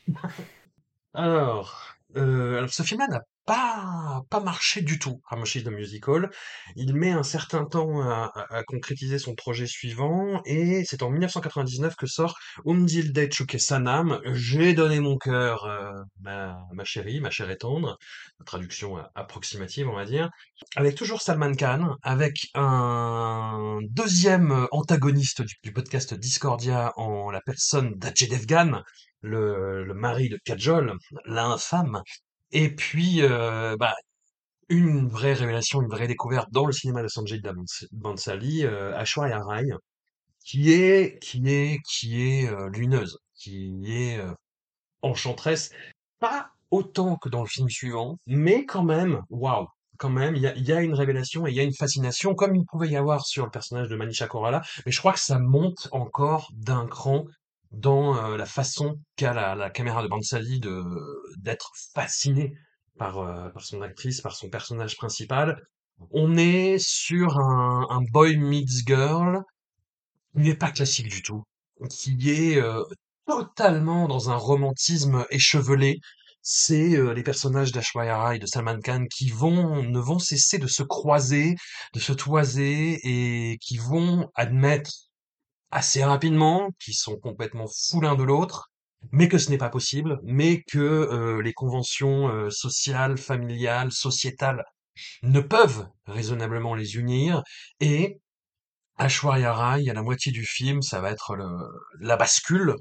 oui. Alors, euh, alors ce film-là n'a pas, pas marché du tout, Ramoshi's the Musical. Il met un certain temps à, à- à concrétiser son projet suivant, et c'est en 1999 que sort Umdilde Chuke Sanam, J'ai donné mon cœur, euh, ma, ma chérie, ma chère et tendre, traduction approximative, on va dire, avec toujours Salman Khan, avec un deuxième antagoniste du, podcast Discordia en la personne d'Ajay Devgan, le, le mari de Kajol, l'infâme. Et puis, euh, bah, une vraie révélation, une vraie découverte dans le cinéma de Sanjay Bans- Bansali, euh, Aishwarya Rai, qui est, qui est, qui est euh, lumineuse, qui est euh, enchanteresse, pas autant que dans le film suivant, mais quand même, waouh, quand même, il y a, y a une révélation et il y a une fascination, comme il pouvait y avoir sur le personnage de Manisha Koirala, mais je crois que ça monte encore d'un cran dans euh, la façon qu'a la, la caméra de Bansali de d'être fascinée par, euh, par son actrice, par son personnage principal. On est sur un, un boy meets girl qui n'est pas classique du tout, qui est euh, totalement dans un romantisme échevelé. C'est euh, les personnages d'Ashwarya et de Salman Khan qui vont ne vont cesser de se croiser, de se toiser et qui vont admettre assez rapidement qu'ils sont complètement fous l'un de l'autre, mais que ce n'est pas possible, mais que euh, les conventions euh, sociales, familiales, sociétales ne peuvent raisonnablement les unir et Aishwarya Rai, à la moitié du film, ça va être le, la bascule,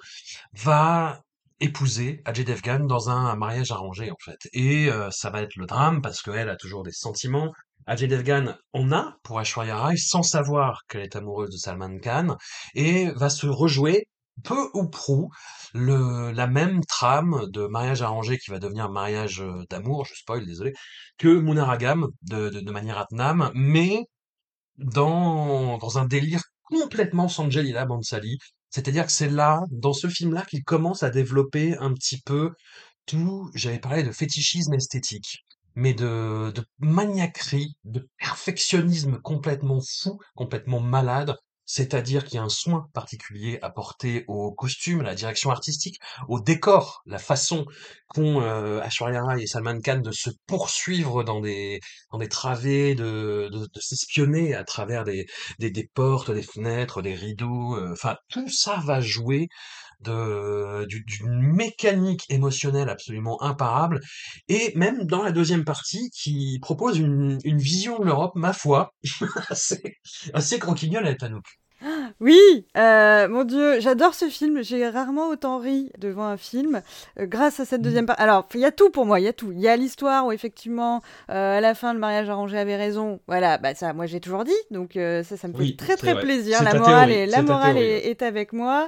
va épouser Ajay Devgan dans un mariage arrangé en fait. Et euh, ça va être le drame parce qu'elle a toujours des sentiments. Ajay Devgan en a pour Aishwarya Rai sans savoir qu'elle est amoureuse de Salman Khan et va se rejouer peu ou prou la même trame de mariage arrangé qui va devenir mariage euh, d'amour, je spoil, désolé, que Munaragam de, de, de mais dans, un délire complètement Sanjay Leela Bhansali. C'est-à-dire que c'est là, dans ce film-là, qu'il commence à développer un petit peu tout, j'avais parlé de fétichisme esthétique, mais de, de maniaquerie, de perfectionnisme complètement fou, complètement malade. C'est-à-dire qu'il y a un soin particulier apporté aux costumes, à la direction artistique, au décor, la façon qu'ont euh, Aishwarya Rai et Salman Khan de se poursuivre dans des dans des travées, de, de, de s'espionner à travers des, des, des portes, des fenêtres, des rideaux. euh, Enfin, tout ça va jouer de du- d'une mécanique émotionnelle absolument imparable. Et même dans la deuxième partie, qui propose une, une vision de l'Europe, ma foi, assez, assez croquignole à. Oui, euh, mon Dieu, j'adore ce film. J'ai rarement autant ri devant un film euh, grâce à cette deuxième partie. Alors, il y a tout pour moi, il y a tout. Il y a l'histoire où effectivement, euh, à la fin, le mariage arrangé avait raison. Voilà, bah ça, moi j'ai toujours dit. Donc ça, ça me fait Oui, très très vrai. plaisir. La morale, est, la ta morale théorie, est, est avec moi.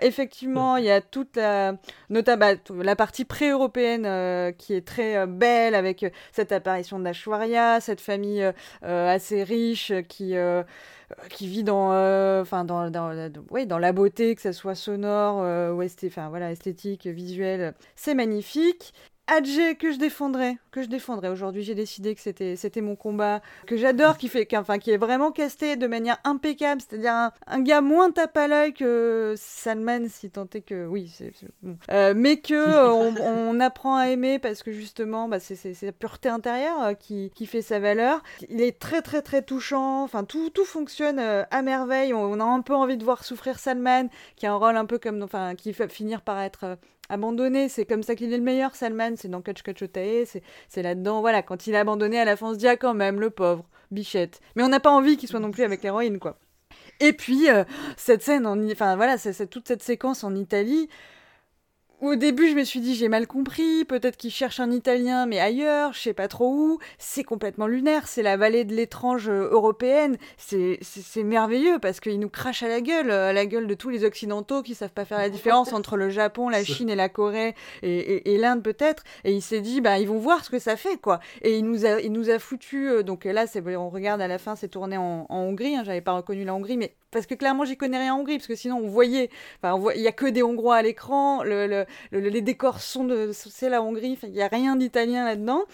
Effectivement, il y a toute la, notamment la partie pré-européenne qui est très belle avec cette apparition d'Ashwarya, cette famille assez riche qui qui vit dans, euh, dans, la- beauté, que ça soit sonore euh, ou voilà, esthétique, visuelle, c'est magnifique. Adjé que je défendrai, que je défendrai. Aujourd'hui, j'ai décidé que c'était c'était mon combat, que j'adore, qui fait, qui est vraiment casté de manière impeccable, c'est-à-dire un, un gars moins tape à l'œil que Salman, si tant est que, oui, c'est c'est- bon. Euh, mais que euh, on, on apprend à aimer parce que justement, bah, c'est la pureté intérieure euh, qui, qui fait sa valeur. Il est très très très touchant. Enfin, tout, tout fonctionne à merveille. On, on a un peu envie de voir souffrir Salman, qui a un rôle un peu comme, enfin, qui va finir par être abandonné. C'est comme ça qu'il est le meilleur, Salman. C'est dans Catch Catch. C'est là-dedans. Voilà, quand il est abandonné à la fin, on se dit ah quand même, le pauvre bichette. Mais on n'a pas envie qu'il soit non plus avec l'héroïne, quoi. Et puis euh, cette scène, enfin voilà, toute cette séquence en Italie au début, je me suis dit, j'ai mal compris, peut-être qu'il cherche un Italien, mais ailleurs, je sais pas trop où. C'est complètement lunaire, c'est la vallée de l'étrange euh, européenne. C'est merveilleux parce qu'il nous crache à la gueule, euh, à la gueule de tous les Occidentaux qui savent pas faire la différence entre le Japon, la Chine et la Corée et, l'Inde peut-être. Et il s'est dit, bah, ils vont voir ce que ça fait, quoi. Et il nous a, il nous a foutu, euh, donc là, on regarde à la fin, c'est tourné en, Hongrie, hein, j'avais pas reconnu la Hongrie, mais parce que clairement, j'y connais rien en Hongrie, parce que sinon, on voyait, enfin, il y a que des Hongrois à l'écran, le les décors sont de. C'est la Hongrie, il n'y a rien d'italien là-dedans.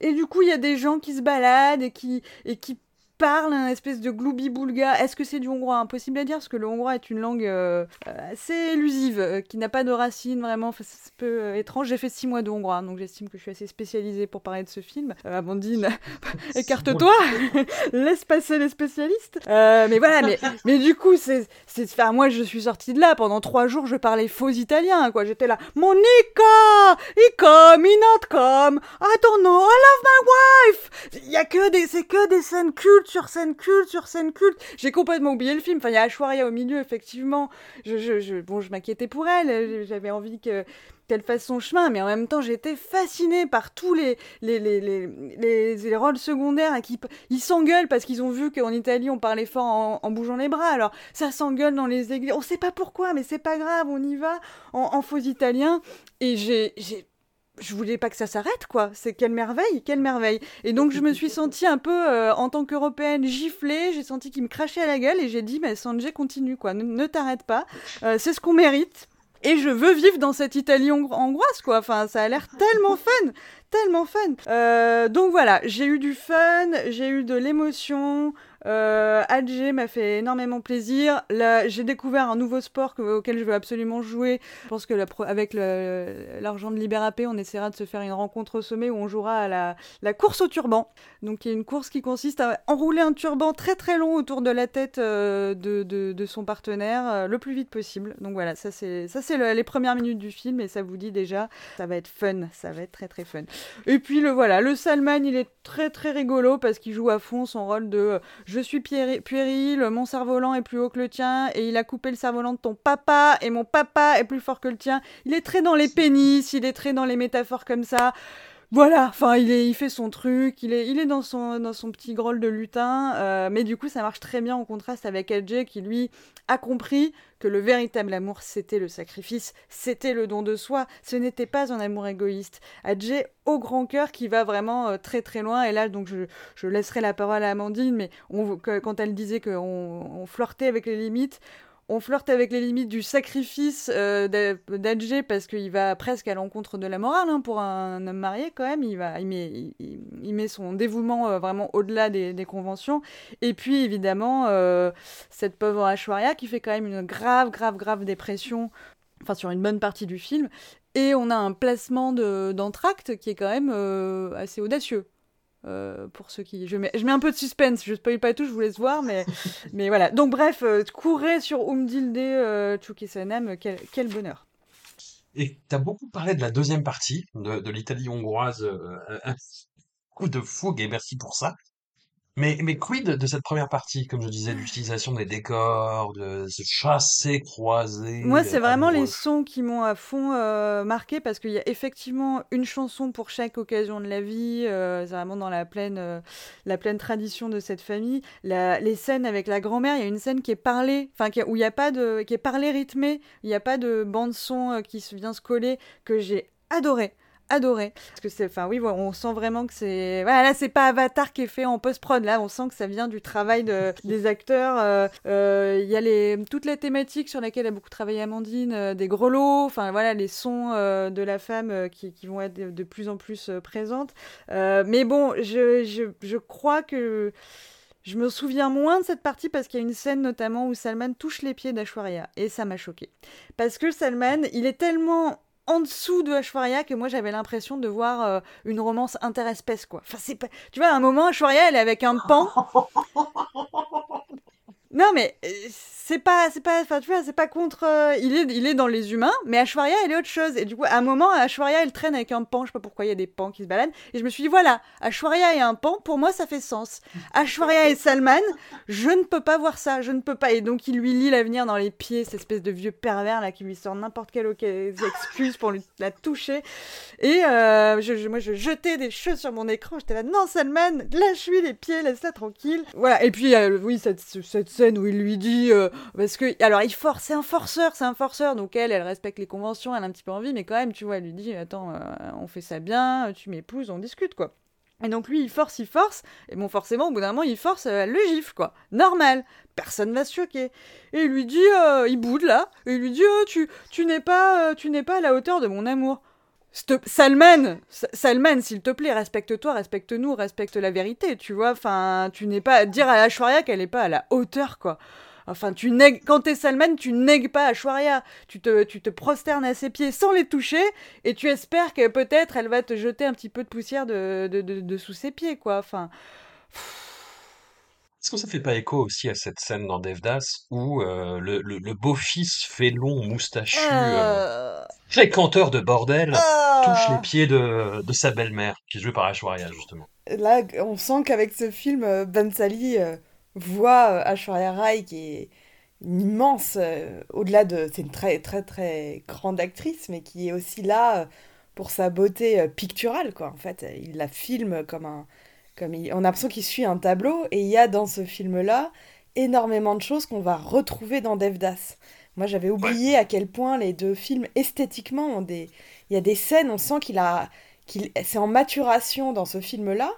Et du coup, il y a des gens qui se baladent et qui, et qui parle un espèce de gloubi-boulga. Est-ce que c'est du hongrois? Impossible à dire, parce que le hongrois est une langue euh, assez élusive, euh, qui n'a pas de racines vraiment. c'est un peu euh, étrange. J'ai fait six mois de hongrois, donc j'estime que je suis assez spécialisée pour parler de ce film. Amandine, écarte-toi Laisse passer les spécialistes Mais voilà, mais, mais du coup, c'est, enfin, moi je suis sortie de là. Pendant trois jours, je parlais faux italien, quoi. J'étais là, Monica Il come, il not come I don't know, I love my wife Il y a que des, c'est que des scènes cultes sur scène culte, sur scène culte. J'ai complètement oublié le film. Enfin, il y a Ashwarya au milieu, effectivement. Je, je, bon, je m'inquiétais pour elle. J'avais envie que qu'elle fasse son chemin, mais en même temps, j'étais fascinée par tous les, les, les, les, les, rôles secondaires qui ils s'engueulent parce qu'ils ont vu qu'en Italie, on parlait fort en, en, bougeant les bras. Alors, ça s'engueule dans les églises. On sait pas pourquoi, mais c'est pas grave, on y va en, en faux italien. Et j'ai je voulais pas que ça s'arrête, quoi. C'est quelle merveille, quelle merveille. Et donc, je me suis sentie un peu, euh, en tant qu'Européenne, giflée. J'ai senti qu'il me crachait à la gueule et j'ai dit, mais Sanjay, continue, quoi. Ne, t'arrête pas. Euh, c'est ce qu'on mérite. Et je veux vivre dans cette Italie hongroise, quoi. Enfin, ça a l'air tellement fun, tellement fun. Euh, donc voilà, j'ai eu du fun, j'ai eu de l'émotion. Euh, m'a fait énormément plaisir. Là, j'ai découvert un nouveau sport auquel je veux absolument jouer. Je pense que avec l'argent de Libérapé, on essaiera de se faire une rencontre au sommet où on jouera à la, course au turban. Donc, il y a une course qui consiste à enrouler un turban très très long autour de la tête euh, de, son partenaire euh, le plus vite possible. Donc voilà, ça c'est ça c'est les premières minutes du film et ça vous dit déjà, ça va être fun, ça va être très très fun. Et puis le voilà, le Salman, il est très très rigolo parce qu'il joue à fond son rôle de je suis puéril, mon cerf-volant est plus haut que le tien, et il a coupé le cerf-volant de ton papa, et mon papa est plus fort que le tien. Il est très dans les pénis, il est très dans les métaphores comme ça. Voilà, enfin, il, il fait son truc, il est, il dans, son, petit groll de lutin, euh, mais du coup, ça marche très bien en contraste avec LJ qui, lui, a compris que le véritable amour, c'était le sacrifice, c'était le don de soi, ce n'était pas un amour égoïste. Adjé au grand cœur qui va vraiment euh, très très loin, et là, donc, je, laisserai la parole à Amandine, mais quand elle disait qu'on on flirtait avec les limites, on flirte avec les limites du sacrifice euh, parce qu'il va presque à l'encontre de la morale hein, pour un homme marié quand même. Il, va, il, met, il, met son dévouement euh, vraiment au-delà des, conventions. Et puis évidemment, euh, cette pauvre Ashwarya qui fait quand même une grave, grave, grave dépression enfin sur une bonne partie du film. Et on a un placement d'entracte qui est quand même assez audacieux. Euh, pour ceux qui. Je mets, je mets un peu de suspense, je spoil pas tout, je vous laisse voir, mais, mais voilà. Donc, bref, euh, courez sur Umdilde euh, Chukisanem, quel, quel bonheur. Et tu as beaucoup parlé de la deuxième partie de, de l'Italie hongroise, un coup de fougue, et merci pour ça. Mais, mais quid de cette première partie, comme je disais, d'utilisation des décors, de ce chassé croisé Moi, c'est vraiment les sons qui m'ont à fond euh, marqué parce qu'il y a effectivement une chanson pour chaque occasion de la vie. Euh, c'est vraiment dans la pleine, euh, la pleine tradition de cette famille. La, les scènes avec la grand-mère, il y a une scène qui est parlée, enfin où il y a pas de, qui est parlée rythmée. Il n'y a pas de bande son qui vient se coller que j'ai adoré adoré. Parce que c'est, enfin oui, on sent vraiment que c'est, voilà, là c'est pas Avatar qui est fait en post-prod, là on sent que ça vient du travail de, des acteurs. Euh, euh, il y a les, toutes les thématiques sur lesquelles a beaucoup travaillé Amandine, euh, des grelots, enfin voilà, les sons de la femme qui, qui, vont être de, plus en plus présentes. mais bon, je, je, je crois que je me souviens moins de cette partie parce qu'il y a une scène notamment où Salman touche les pieds d'Ashwarya et ça m'a choqué. Parce que Salman, il est tellement en dessous de Ashwarya que moi j'avais l'impression de voir euh, une romance interespèce quoi. Enfin c'est pas tu vois à un moment Ashwarya elle est avec un pan Non, mais euh, c'est pas, c'est pas, enfin tu vois, c'est pas contre. euh, il est, il est dans les humains, mais Ashwarya, elle est autre chose. Et du coup, à un moment, Ashwarya, elle traîne avec un pan. Je sais pas pourquoi il y a des pans qui se baladent. Et je me suis dit, voilà, Ashwarya et un pan, pour moi, ça fait sens. Ashwarya et Salman, je ne peux pas voir ça, je ne peux pas. Et donc, il lui lit l'avenir dans les pieds, cette espèce de vieux pervers là qui lui sort n'importe quelle oca- excuse pour lui, la toucher. Et euh, je, moi, je jetais des choses sur mon écran. J'étais là, non, Salman, lâche-lui les pieds, laisse-la tranquille. Voilà. Et puis, euh, oui, cette, cette scène où il lui dit, euh, parce que, alors, il force, c'est un forceur, c'est un forceur. Donc, elle, elle respecte les conventions, elle a un petit peu envie, mais quand même, tu vois, elle lui dit, attends, euh, on fait ça bien, tu m'épouses, on discute, quoi. Et donc lui, il force, il force, et bon, forcément, au bout d'un moment, il force, euh, elle le gifle, quoi. Normal, personne va se choquer. Et lui dit, euh, il boude là, et il lui dit, oh, tu, tu n'es pas, euh, tu n'es pas à la hauteur de mon amour. Salman, Sa- Salman, s'il te plaît, respecte-toi, respecte-nous, respecte la vérité, tu vois. Enfin, tu n'es pas dire à Ashwarya qu'elle n'est pas à la hauteur, quoi. Enfin, tu nègues, quand t'es Salman, tu nègues pas Ashwarya. Tu te, tu te prosternes à ses pieds sans les toucher, et tu espères que peut-être elle va te jeter un petit peu de poussière de, de, de- de sous ses pieds, quoi. Enfin, Est-ce que ça fait pas écho aussi à cette scène dans Devdas où euh, le, le- le beau-fils félon moustachu, euh, euh, fréquenteur de bordel, Ah. touche les pieds de, de sa belle-mère, qui est jouée par Ashwarya, justement. Là, on sent qu'avec ce film, euh, Bansali euh, voit euh, Aishwarya Rai, qui est une immense, euh, au-delà de... C'est une très, très, très grande actrice, mais qui est aussi là euh, pour sa beauté euh, picturale, quoi. En fait, euh, il la filme comme un... Comme il- on a l'impression qu'il suit un tableau, et il y a dans ce film-là énormément de choses qu'on va retrouver dans Devdas. Moi, j'avais oublié à quel point les deux films, esthétiquement, ont des... Il y a des scènes, on sent qu'il a... qu'il c'est en maturation dans ce film-là,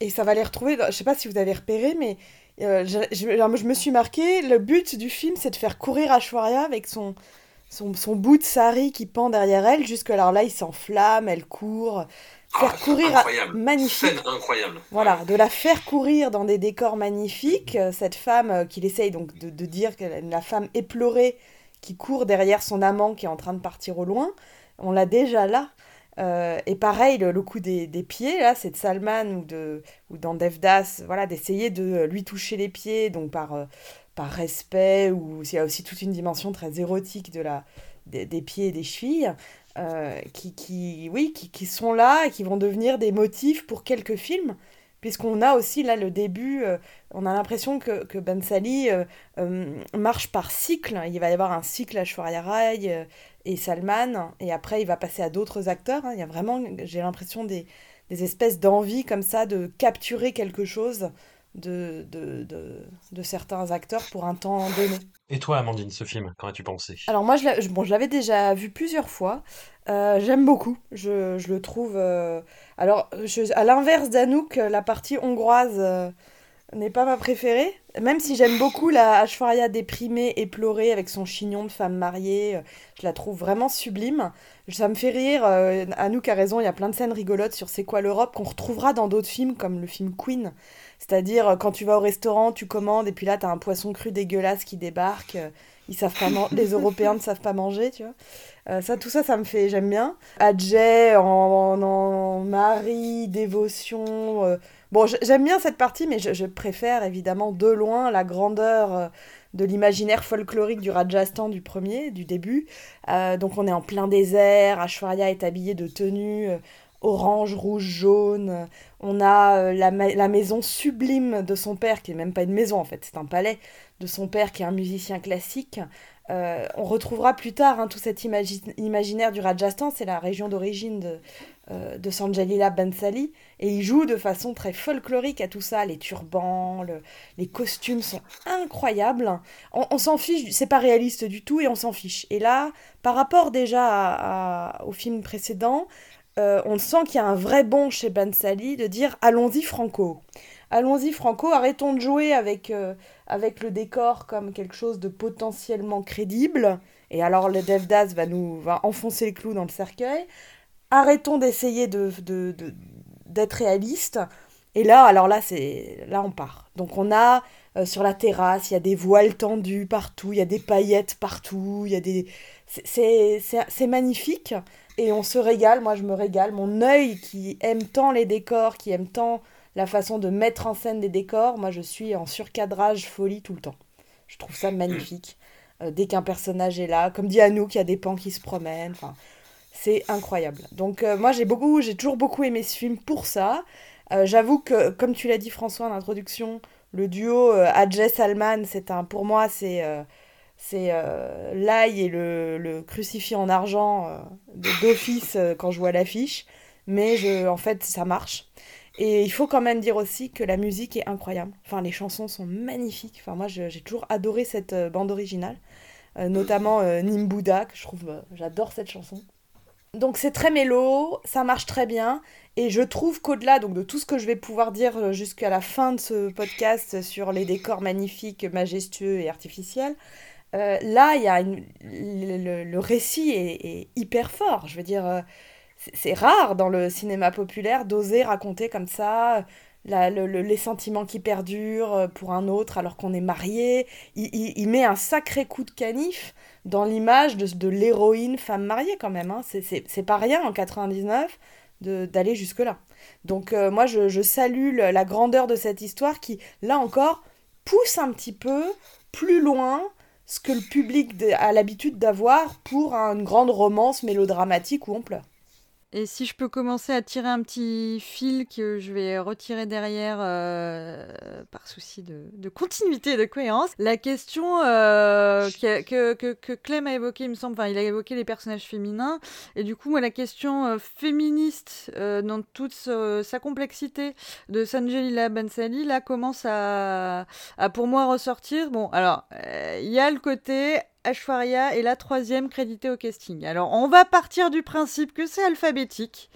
et ça va les retrouver. dans- Je sais pas si vous avez repéré, mais euh, je, je- alors, je me suis marqué. Le but du film, c'est de faire courir Ashwarya avec son, son, son bout de sari qui pend derrière elle. Jusque alors là, il s'enflamme, elle court. Faire courir. à- Magnifique. Scène incroyable. Voilà, de la faire courir dans des décors magnifiques, euh, cette femme euh, qu'il essaye donc de, de dire que la femme éplorée qui court derrière son amant qui est en train de partir au loin, on l'a déjà là. Euh, et pareil, le, coup des, pieds, là, c'est de Salman ou, de, ou dans Devdas, voilà, d'essayer de euh, lui toucher les pieds, donc par, euh, par respect, ou il y a aussi toute une dimension très érotique de la, des, pieds et des chevilles, qui, qui, oui, qui, qui sont là et qui vont devenir des motifs pour quelques films, puisqu'on a aussi là le début, euh, on a l'impression que, que Ben Sali euh, euh, marche par cycle, il va y avoir un cycle à Shwarya et Salman, et après il va passer à d'autres acteurs, hein. il y a vraiment, j'ai l'impression, des, des espèces d'envie comme ça de capturer quelque chose de, de, de, de certains acteurs pour un temps donné. Et toi, Amandine, ce film, qu'en as-tu pensé? Alors moi, je bon, je l'avais déjà vu plusieurs fois. Euh, J'aime beaucoup. Je, je le trouve... euh, Alors, je- à l'inverse d'Anouk, la partie hongroise euh, n'est pas ma préférée. Même si j'aime beaucoup la Ashwarya déprimée, éplorée, avec son chignon de femme mariée. Je la trouve vraiment sublime. Ça me fait rire. Anouk a raison, il y a plein de scènes rigolotes sur C'est quoi l'Europe qu'on retrouvera dans d'autres films, comme le film Queen. C'est-à-dire, quand tu vas au restaurant, tu commandes, et puis là, t'as un poisson cru dégueulasse qui débarque. euh, Ils savent pas les Européens ne savent pas manger, tu vois. Euh, ça, tout ça, ça me fait, j'aime bien. Adjay en, en, en mari, dévotion. euh, Bon, j'aime bien cette partie, mais je, préfère évidemment de loin la grandeur de l'imaginaire folklorique du Rajasthan du premier, du début. Donc on est en plein désert, Ashwarya est habillée de tenues orange, rouge, jaune. On a euh, la, la maison sublime de son père, qui est même pas une maison en fait, c'est un palais de son père qui est un musicien classique. Euh, on retrouvera plus tard hein, tout cet imagi- imaginaire du Rajasthan, c'est la région d'origine de, euh, de Sanjalila Bansali, et il joue de façon très folklorique à tout ça. Les turbans, le- les costumes sont incroyables. On, s'en fiche, c'est pas réaliste du tout, et on s'en fiche. Et là, par rapport déjà à- au film précédent, euh, on sent qu'il y a un vrai bon chez Bansali de dire allons-y franco. Allons-y franco, arrêtons de jouer avec, euh, avec le décor comme quelque chose de potentiellement crédible. Et alors le Devdas va nous va enfoncer le clou dans le cercueil. Arrêtons d'essayer de, de- de- d'être réaliste. Et là, alors là, c'est là on part. Donc on a euh, sur la terrasse, il y a des voiles tendus partout, il y a des paillettes partout, il y a des c'est- magnifique et on se régale. Moi, je me régale. Mon œil qui aime tant les décors, qui aime tant la façon de mettre en scène des décors, moi, je suis en surcadrage folie tout le temps. Je trouve ça magnifique. Euh, dès qu'un personnage est là, comme dit Anouk, il y a des pans qui se promènent. Enfin, c'est incroyable. Donc euh, moi j'ai beaucoup, j'ai toujours beaucoup aimé ce film pour ça. J'avoue que, comme tu l'as dit François en introduction, le duo Adjess Salman, c'est un, pour moi c'est c'est l'ail et le, le, crucifix en argent d'office quand je vois l'affiche. Mais je, en fait ça marche. Et il faut quand même dire aussi que la musique est incroyable. Enfin, les chansons sont magnifiques. Enfin, moi, j'ai toujours adoré cette euh, bande originale, euh, notamment euh, Nimbuda, que je trouve, j'adore cette chanson. Donc c'est très mélo, ça marche très bien, et je trouve qu'au-delà donc de tout ce que je vais pouvoir dire jusqu'à la fin de ce podcast sur les décors magnifiques, majestueux et artificiels, là il y a le, récit est, hyper fort. Je veux dire c'est rare dans le cinéma populaire d'oser raconter comme ça les sentiments qui perdurent euh, pour un autre alors qu'on est marié. Il, met un sacré coup de canif dans l'image de, l'héroïne femme mariée quand même. Hein. C'est pas rien en 99 d'aller jusque-là. Donc euh, moi je, salue la grandeur de cette histoire qui, là encore, pousse un petit peu plus loin ce que le public a l'habitude d'avoir pour une grande romance mélodramatique où on pleure. Et si je peux commencer à tirer un petit fil que je vais retirer derrière euh, par souci de, continuité et de cohérence, la question euh, que, que, Clem a évoquée, il me semble, enfin il a évoqué les personnages féminins, et du coup moi la question euh, féministe dans toute sa complexité de Sanjelila Bansali, là commence à pour moi ressortir. Bon alors, il y a le côté Ashwarya est la troisième créditée au casting. Alors, on va partir du principe que c'est alphabétique.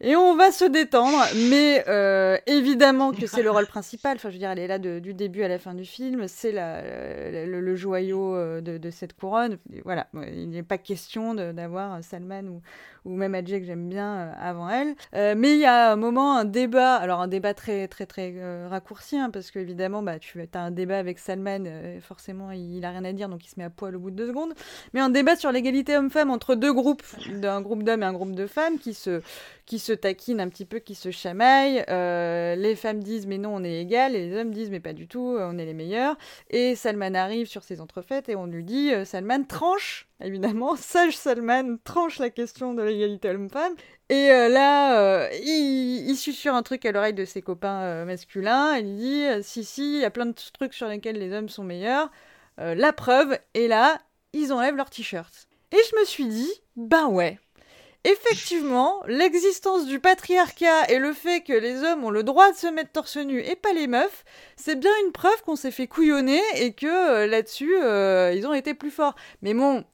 Et on va se détendre, mais euh, évidemment que c'est le rôle principal. Enfin, je veux dire, elle est là du début à la fin du film. C'est le, joyau euh, de, cette couronne. voilà, il n'est pas question d'avoir Salman ou, ou même Adjé que j'aime bien euh, avant elle. Euh, mais il y a un moment, un débat, alors un débat très très très euh, raccourci, hein, parce qu'évidemment, bah, tu as un débat avec Salman, forcément il, n'a a rien à dire, donc il se met à poil au bout de deux secondes. Mais un débat sur l'égalité homme-femme entre deux groupes, un groupe d'hommes et un groupe de femmes, qui se, qui se taquinent un petit peu, qui se chamaillent. les femmes disent mais non, on est égal, et les hommes disent mais pas du tout, on est les meilleurs. Et Salman arrive sur ses entrefaites et on lui dit Salman tranche évidemment, Sage Salman tranche la question de l'égalité homme-femme. Et euh, là, euh, il, il susurre un truc à l'oreille de ses copains euh, masculins. Il dit Si, si, il y a plein de trucs sur lesquels les hommes sont meilleurs. la preuve, et là, ils enlèvent leur t-shirt. Et je me suis dit Ben ouais. Effectivement, l'existence du patriarcat et le fait que les hommes ont le droit de se mettre torse nu et pas les meufs, c'est bien une preuve qu'on s'est fait couillonner et que là-dessus, ils ont été plus forts. Mais bon,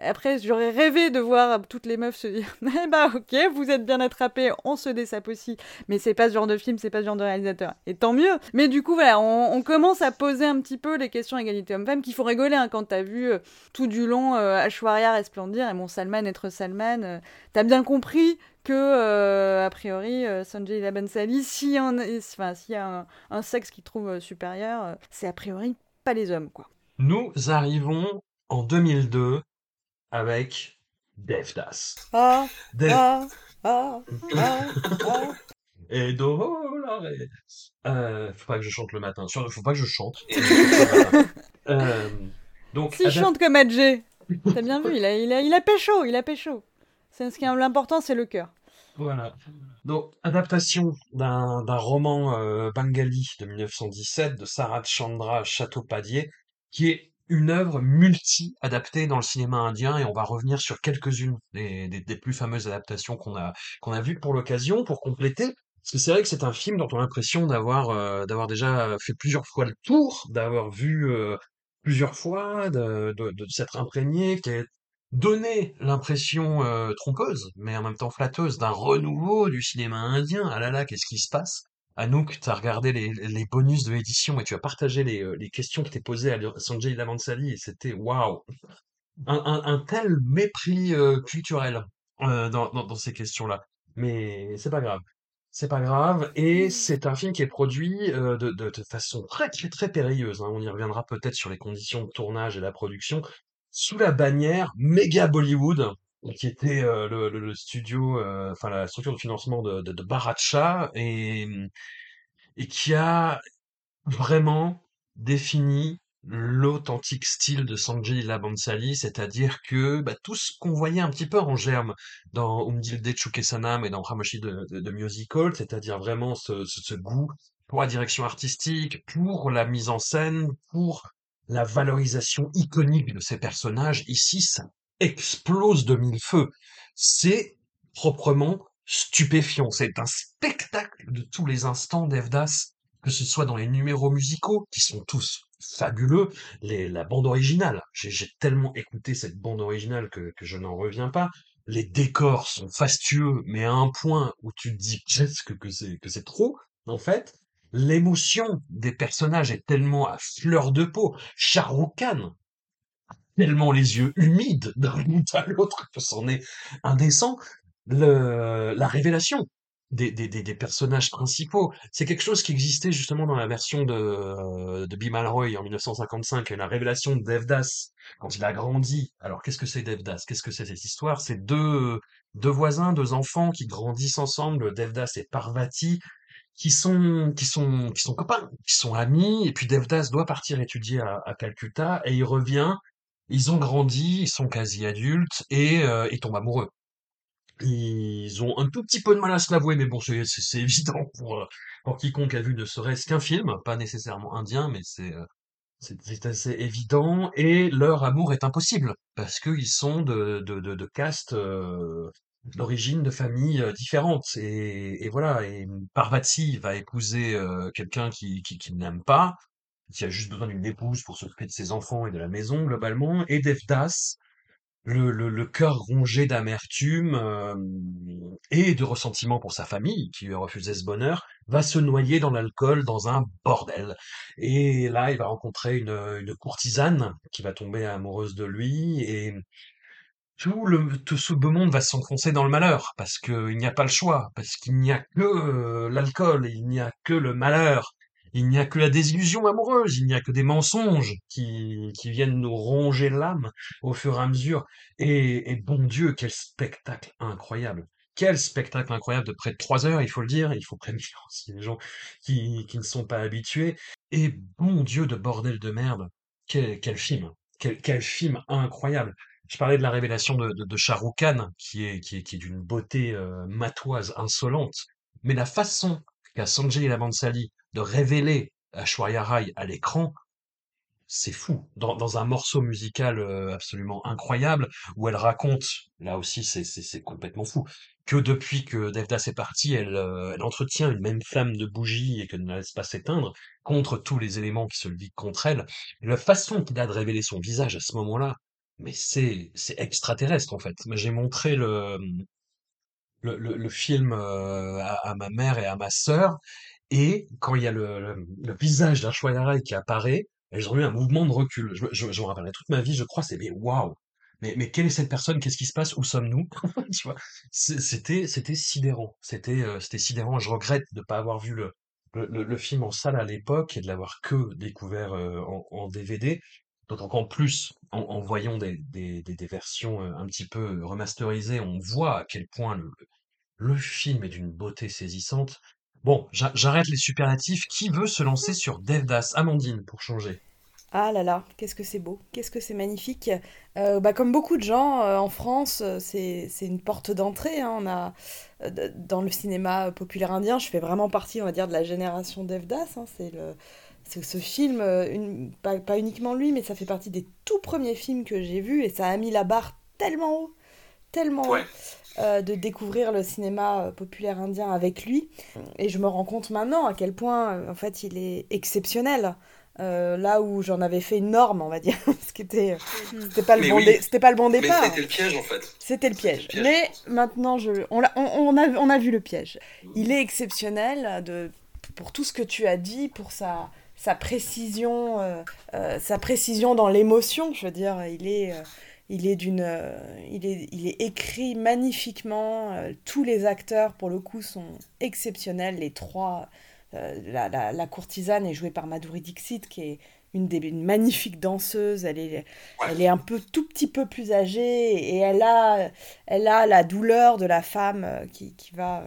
après, j'aurais rêvé de voir toutes les meufs se dire Eh bah, ok, vous êtes bien attrapés, on se dessape aussi. Mais c'est pas ce genre de film, c'est pas ce genre de réalisateur. Et tant mieux. Mais du coup, voilà, on, commence à poser un petit peu les questions égalité homme-femme qu'il faut rigoler hein, quand t'as vu euh, tout du long euh, Ashwarya resplendir et mon Salman être Salman. Euh, t'as bien compris que, a priori, Sanjay Labansali, s'il y enfin, y a un, sexe qu'il trouve supérieur, c'est a priori pas les hommes, quoi. Nous arrivons en 2002 avec Devdas. Ah, ah, ah, ah, ah. Et Dolores. Euh, faut pas que je chante le matin. Faut pas que je chante. euh, donc, si je chante comme Adjé. T'as bien vu, il a, il a, il a pécho, il a pécho. C'est ce qui est l'important, c'est le cœur. Voilà. Donc, adaptation d'un roman euh, bengali de 1917 de Sarat Chandra Chattopadhyay, qui est une œuvre multi-adaptée dans le cinéma indien et on va revenir sur quelques-unes des, plus fameuses adaptations qu'on a qu'on a vues pour l'occasion pour compléter. Parce que c'est vrai que c'est un film dont on a l'impression d'avoir euh, d'avoir déjà fait plusieurs fois le tour d'avoir vu euh, plusieurs fois de s'être imprégné qui a donné l'impression euh, trompeuse mais en même temps flatteuse d'un renouveau du cinéma indien. Ah là là qu'est-ce qui se passe? Anouk, tu as regardé les, bonus de l'édition et tu as partagé les, euh, les questions qui étaient posées à Sanjay Lavansali et c'était waouh! Un, tel mépris euh, culturel euh, dans, ces questions-là. Mais c'est pas grave. C'est pas grave. Et c'est un film qui est produit de, façon très, très, périlleuse. Hein. On y reviendra peut-être sur les conditions de tournage et la production. Sous la bannière Mega Bollywood, qui était euh, le, le, studio, enfin la structure de financement de, de, de Baracha et, et qui a vraiment défini l'authentique style de Sanjay Labansali, c'est-à-dire que bah, tout ce qu'on voyait un petit peu en germe dans Umdilde Chukesanam et dans Hamoshi de, de, de Musical, c'est-à-dire vraiment ce, ce, ce goût pour la direction artistique, pour la mise en scène, pour la valorisation iconique de ces personnages. Ici, ça explose de mille feux. C'est proprement stupéfiant. C'est un spectacle de tous les instants d'Evdas, que ce soit dans les numéros musicaux, qui sont tous fabuleux, la bande originale. J'ai tellement écouté cette bande originale que, je n'en reviens pas. Les décors sont fastueux, mais à un point où tu te dis que c'est trop, en fait. L'émotion des personnages est tellement à fleur de peau. Charoukan, tellement les yeux humides d'un bout à l'autre que c'en est indécent. Le, la révélation des, des, des, personnages principaux, c'est quelque chose qui existait justement dans la version de, de Bimal Roy en 1955, la révélation de Devdas quand il a grandi. Alors qu'est-ce que c'est Devdas Qu'est-ce que c'est cette histoire? C'est deux, deux voisins, deux enfants qui grandissent ensemble, Devdas et Parvati, qui sont qui sont qui sont copains, qui sont amis, et puis Devdas doit partir étudier à, à Calcutta et il revient. Ils ont grandi, ils sont quasi adultes et euh, ils tombent amoureux. Ils ont un tout petit peu de mal à se l'avouer, mais bon, c'est c'est évident pour euh, pour quiconque a vu ne serait-ce qu'un film, pas nécessairement indien, mais c'est euh, c'est assez évident et leur amour est impossible parce qu'ils sont de de de, castes euh, d'origine de familles différentes et, et voilà et Parvati va épouser quelqu'un qui qui, qui n'aime pas qui a juste besoin d'une épouse pour s'occuper de ses enfants et de la maison globalement et Devdas le, le, cœur rongé d'amertume euh, et de ressentiment pour sa famille qui lui a refusé ce bonheur va se noyer dans l'alcool dans un bordel. Et là il va rencontrer une, une courtisane qui va tomber amoureuse de lui et tout le tout beau monde va s'enfoncer dans le malheur parce qu'il n'y a pas le choix, parce qu'il n'y a que euh, l'alcool, il n'y a que le malheur, il n'y a que la désillusion amoureuse, il n'y a que des mensonges qui, qui viennent nous ronger l'âme au fur et à mesure. Et, et bon Dieu, quel spectacle incroyable! Quel spectacle incroyable de près de trois heures, il faut le dire, il faut prévenir aussi les gens qui, qui ne sont pas habitués. Et bon Dieu de bordel de merde, quel, film! Quel, film incroyable! Je parlais de la révélation de, de, de Khan, qui est, qui est, qui est d'une beauté euh, matoise, insolente. Mais la façon qu'a Sanjay Lamansali de révéler Ashwarya Rai à l'écran, c'est fou. Dans, un morceau musical euh, absolument incroyable, où elle raconte, là aussi c'est, complètement fou, que depuis que Devdas est parti, elle, euh, elle entretient une même flamme de bougie et qu'elle ne laisse pas s'éteindre contre tous les éléments qui se liguent contre elle. la façon qu'il a de révéler son visage à ce moment-là, mais c'est extraterrestre en fait. J'ai montré le, le, le, film euh, à, ma mère et à ma sœur, et quand il y a le, le, visage d'un Rai qui apparaît, ont eu un mouvement de recul. Je, je, me rappellerai toute ma vie, je crois, c'est mais waouh! Mais, mais quelle est cette personne? Qu'est-ce qui se passe? Où sommes-nous? C'était, c'était sidérant. C'était, euh, c'était sidérant. Je regrette de ne pas avoir vu le, le, le, film en salle à l'époque et de l'avoir que découvert euh, en DVD. D'autant qu'en plus, en, voyant des, versions euh, un petit peu remasterisées, on voit à quel point le, film est d'une beauté saisissante. Bon, j'arrête les superlatifs. Qui veut se lancer sur Devdas? Amandine, pour changer ah là là, qu'est-ce que c'est beau, qu'est-ce que c'est magnifique. Euh, bah, comme beaucoup de gens euh, en France, euh, c'est une porte d'entrée. Hein. Euh, dans le cinéma populaire indien, je fais vraiment partie, on va dire, de la génération Devdas. Hein. C'est le ce film, euh, une, pas, pas, uniquement lui, mais ça fait partie des tout premiers films que j'ai vus et ça a mis la barre tellement haut, tellement ouais. haut, euh, de découvrir le cinéma euh, populaire indien avec lui. Et je me rends compte maintenant à quel point, en fait, il est exceptionnel. Euh, là où j'en avais fait une norme, on va dire, ce qui était, c'était pas le bon, oui. c'était pas le bon départ. C'était le piège en fait. C'était le piège. Le piège Mais maintenant, je, on, a, on, on, a, on a vu le piège. Il est exceptionnel de, pour tout ce que tu as dit, pour sa, sa précision, euh, euh, sa précision dans l'émotion. Je veux dire, il est, euh, il est d'une, il est, il est écrit magnifiquement. tous les acteurs, pour le coup, sont exceptionnels. Les trois, la, la, la, courtisane est jouée par Madhuri Dixit, qui est une des une magnifique danseuse. Elle est, elle est un peu tout petit peu plus âgée et elle a, elle a la douleur de la femme qui, qui va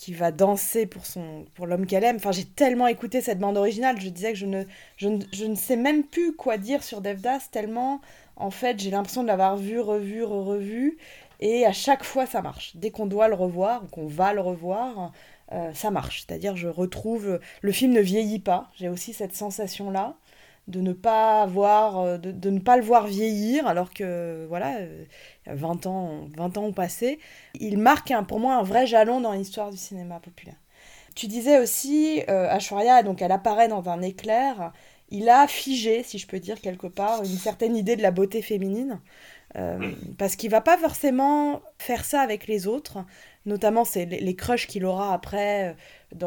qui va danser pour, son, pour l'homme qu'elle aime. Enfin, j'ai tellement écouté cette bande originale, je disais que je ne, je ne, je ne sais même plus quoi dire sur Devdas, tellement, en fait, j'ai l'impression de l'avoir vu, revu, re-revu, et à chaque fois, ça marche. Dès qu'on doit le revoir, ou qu'on va le revoir, euh, ça marche. C'est-à-dire, je retrouve... Le film ne vieillit pas, j'ai aussi cette sensation-là de ne pas voir euh, de, ne pas le voir vieillir alors que voilà 20 euh, ans 20 ans ont passé. Il marque pour moi un vrai jalon dans l'histoire du cinéma populaire. Tu disais aussi euh, donc elle apparaît dans un éclair. Il a figé si je peux dire quelque part une certaine idée de la beauté féminine euh, parce qu'il va pas forcément faire ça avec les autres notamment c'est les, les crushs qu'il aura après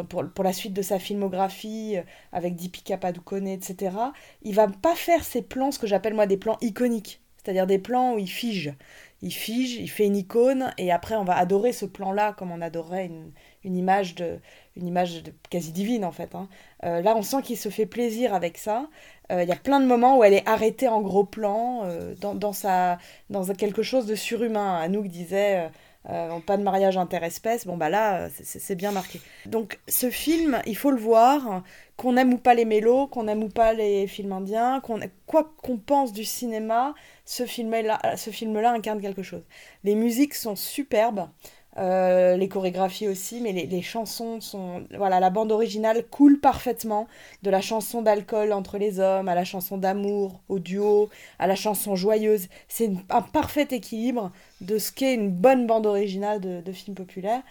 pour, la suite de sa filmographie, euh, avec Deepika Padukone, etc., il va pas faire ces plans, ce que j'appelle moi des plans iconiques. C'est-à-dire des plans où il fige. Il fige, il fait une icône, et après on va adorer ce plan-là comme on adorerait une, une, image, de, une image quasi divine en fait. Hein. Euh, là on sent qu'il se fait plaisir avec ça. Euh, il y a plein de moments où elle est arrêtée en gros plan, dans, dans, sa, dans quelque chose de surhumain. Anouk disait euh, pas de mariage interespèce, bon bah là, c'est bien marqué. Donc ce film, il faut le voir, qu'on aime ou pas les mélos, qu'on aime ou pas les films indiens, quoi qu'on pense du cinéma, ce film-là film incarne quelque chose. Les musiques sont superbes, euh, les chorégraphies aussi, mais les, chansons sont... Voilà, la bande originale coule parfaitement, de la chanson d'alcool entre les hommes, à la chanson d'amour, au duo, à la chanson joyeuse. C'est un parfait équilibre de ce qu'est une bonne bande originale de, de film populaire.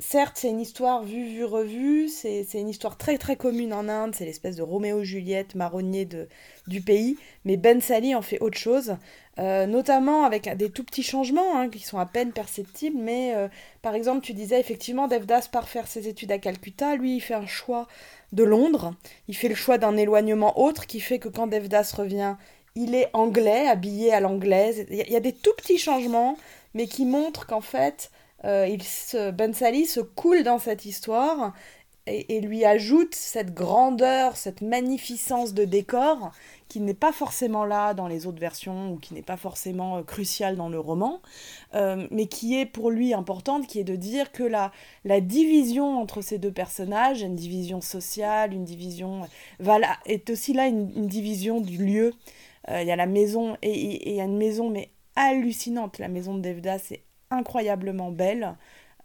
Certes, c'est une histoire vue, vue, revue, c'est une histoire très très commune en Inde, c'est l'espèce de Roméo-Juliette marronnier de, du pays, mais Ben Sali en fait autre chose. Euh, notamment avec des tout petits changements hein, qui sont à peine perceptibles, mais euh, par exemple, tu disais effectivement, Devdas part faire ses études à Calcutta, lui il fait un choix de Londres, il fait le choix d'un éloignement autre qui fait que quand Devdas revient, il est anglais, habillé à l'anglaise. Il y, a des tout petits changements, mais qui montrent qu'en fait, il se, Ben Sali se coule dans cette histoire et, lui ajoute cette grandeur, cette magnificence de décor qui n'est pas forcément là dans les autres versions ou qui n'est pas forcément euh, cruciale dans le roman, euh, mais qui est pour lui importante, qui est de dire que la, la division entre ces deux personnages, une division sociale, une division... Voilà, est aussi là une, division du lieu. Euh, il y a la maison, et il y a une maison mais hallucinante, la maison de Devda, c'est incroyablement belle.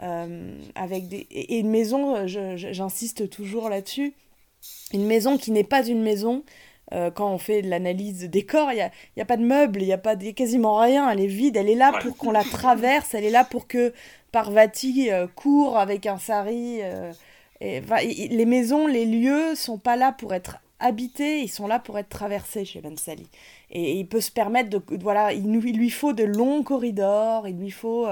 Euh, avec des... et une maison, j'insiste toujours là-dessus, une maison qui n'est pas une maison, euh, quand on fait de l'analyse de décor, il n'y a, a, pas de meubles, il n'y a pas de, quasiment rien, elle est vide, elle est là pour qu'on la traverse, elle est là pour que Parvati euh, court avec un sari. Euh, et, les maisons, les lieux sont pas là pour être habités, ils sont là pour être traversés chez Sali. Et, il peut se permettre de... Voilà, il, il, lui faut de longs corridors, il lui faut...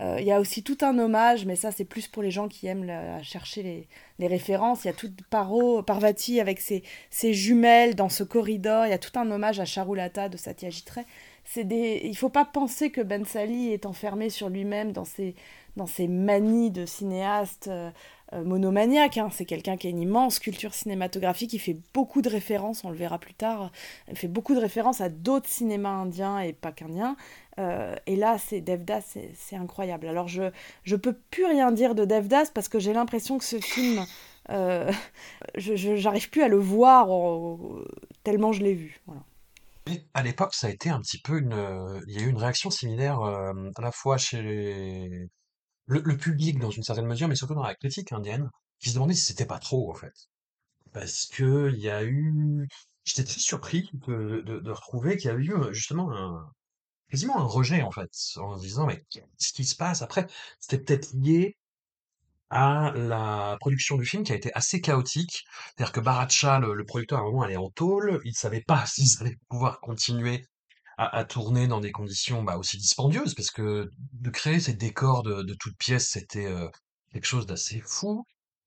Euh, il y a aussi tout un hommage, mais ça c'est plus pour les gens qui aiment chercher les, les, références. Il y a tout Paro, Parvati avec ses, ses, jumelles dans ce corridor. Il y a tout un hommage à Charulata de Satyajit Ray. C'est des... Il faut pas penser que Ben Sali est enfermé sur lui-même dans ses, dans ses manies de cinéaste euh, euh, monomaniaque. Hein. C'est quelqu'un qui a une immense culture cinématographique, il fait beaucoup de références, on le verra plus tard, il fait beaucoup de références à d'autres cinémas indiens et pas qu'indiens. Euh, et là, c'est Devdas, c'est incroyable. Alors, je je peux plus rien dire de Devdas parce que j'ai l'impression que ce film, euh, je j'arrive plus à le voir tellement je l'ai vu. À l'époque, ça a été un petit peu une. Il y a eu une réaction similaire euh, à la fois chez les... le, public dans une certaine mesure, mais surtout dans la critique indienne, qui se demandait si c'était pas trop en fait. Parce que il y a eu. J'étais très surpris de, de, retrouver qu'il y a eu justement un, quasiment un rejet en fait, en disant mais qu'est-ce qui se passe? Après C'était peut-être lié à la production du film qui a été assez chaotique. C'est-à-dire que Baracha, le, producteur, à un moment, allait en tôle. Il savait pas s'ils allaient pouvoir continuer à, à, tourner dans des conditions bah, aussi dispendieuses, parce que de créer ces décors de, de toutes pièces, c'était euh, quelque chose d'assez fou.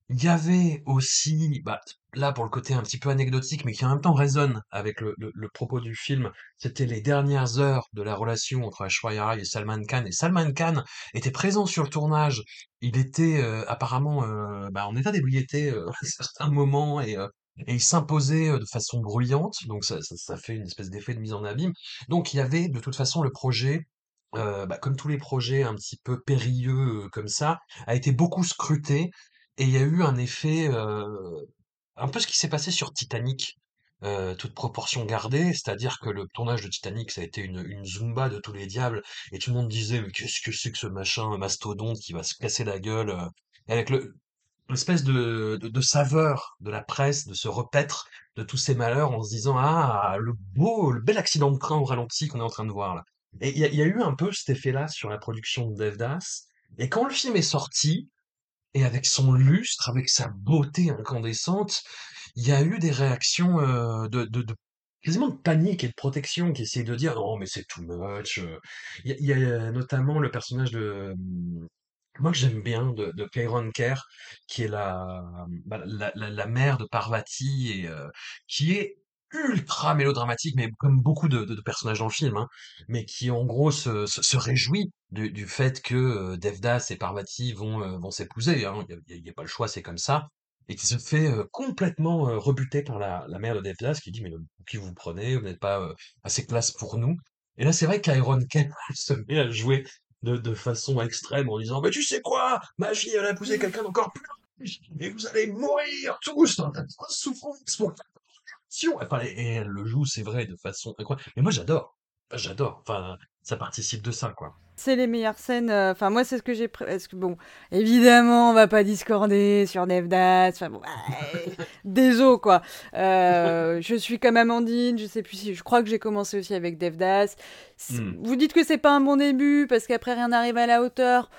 Il y avait aussi, bah, là pour le côté un petit peu anecdotique, mais qui en même temps résonne avec le, le, le propos du film, c'était les dernières heures de la relation entre Aishwarya Rai et Salman Khan. Et Salman Khan était présent sur le tournage. Il était euh, apparemment euh, bah, en état d'ébriété euh, à certains moments et, euh, et il s'imposait de façon bruyante. Donc ça, fait une espèce d'effet de mise en abîme. Donc il y avait de toute façon le projet bah, comme tous les projets un petit peu périlleux comme ça, a été beaucoup scruté Et il y a eu un effet, un peu ce qui s'est passé sur Titanic, toute proportion gardée, c'est-à-dire que le tournage de Titanic, ça a été une, zumba de tous les diables, et tout le monde disait, mais qu'est-ce que c'est que ce machin mastodonte qui va se casser la gueule, avec le, l'espèce de, saveur de la presse, de se repaître de tous ces malheurs en se disant, ah, le beau, le bel accident de train au ralenti qu'on est en train de voir là. Et il y a, eu un peu cet effet-là sur la production de Devdas, et quand le film est sorti, et avec son lustre, avec sa beauté incandescente, il y a eu des réactions euh, de, quasiment de panique et de protection qui essayent de dire non mais c'est too much. euh. Il y, a a notamment le personnage de moi que j'aime bien de, de Kairon Kerr qui est la, bah, la, la, la mère de Parvati et euh, qui est ultra mélodramatique, mais comme beaucoup de, de- personnages dans le film, hein, mais qui en gros se, se, réjouit du, du fait que euh, Devdas et Parvati vont, euh, vont s'épouser. hein. Il n'y a, a pas le choix, c'est comme ça. Et qui se fait euh, complètement euh, rebuter par la, la mère de Devdas, qui dit mais qui vous prenez, vous n'êtes pas euh, assez classe pour nous. Et là, c'est vrai qu'Iron Ken se met à jouer de, de façon extrême en disant mais tu sais quoi, ma fille elle a épousé quelqu'un d'encore plus riche, et vous allez mourir tous dans la souffrance pour Enfin, et et elle le joue, c'est vrai, de façon incroyable. Mais moi, j'adore. J'adore. Enfin, ça participe de ça, quoi. C'est les meilleures scènes. euh, Enfin, moi, c'est ce que j'ai. Est-ce que bon, évidemment, on va pas discorder sur Devdas. Enfin, bon, ouais, désolé quoi. Euh, je suis comme Amandine. Je sais plus si. Je crois que j'ai commencé aussi avec Devdas. Hmm. Vous dites que c'est pas un bon début parce qu'après rien n'arrive à la hauteur.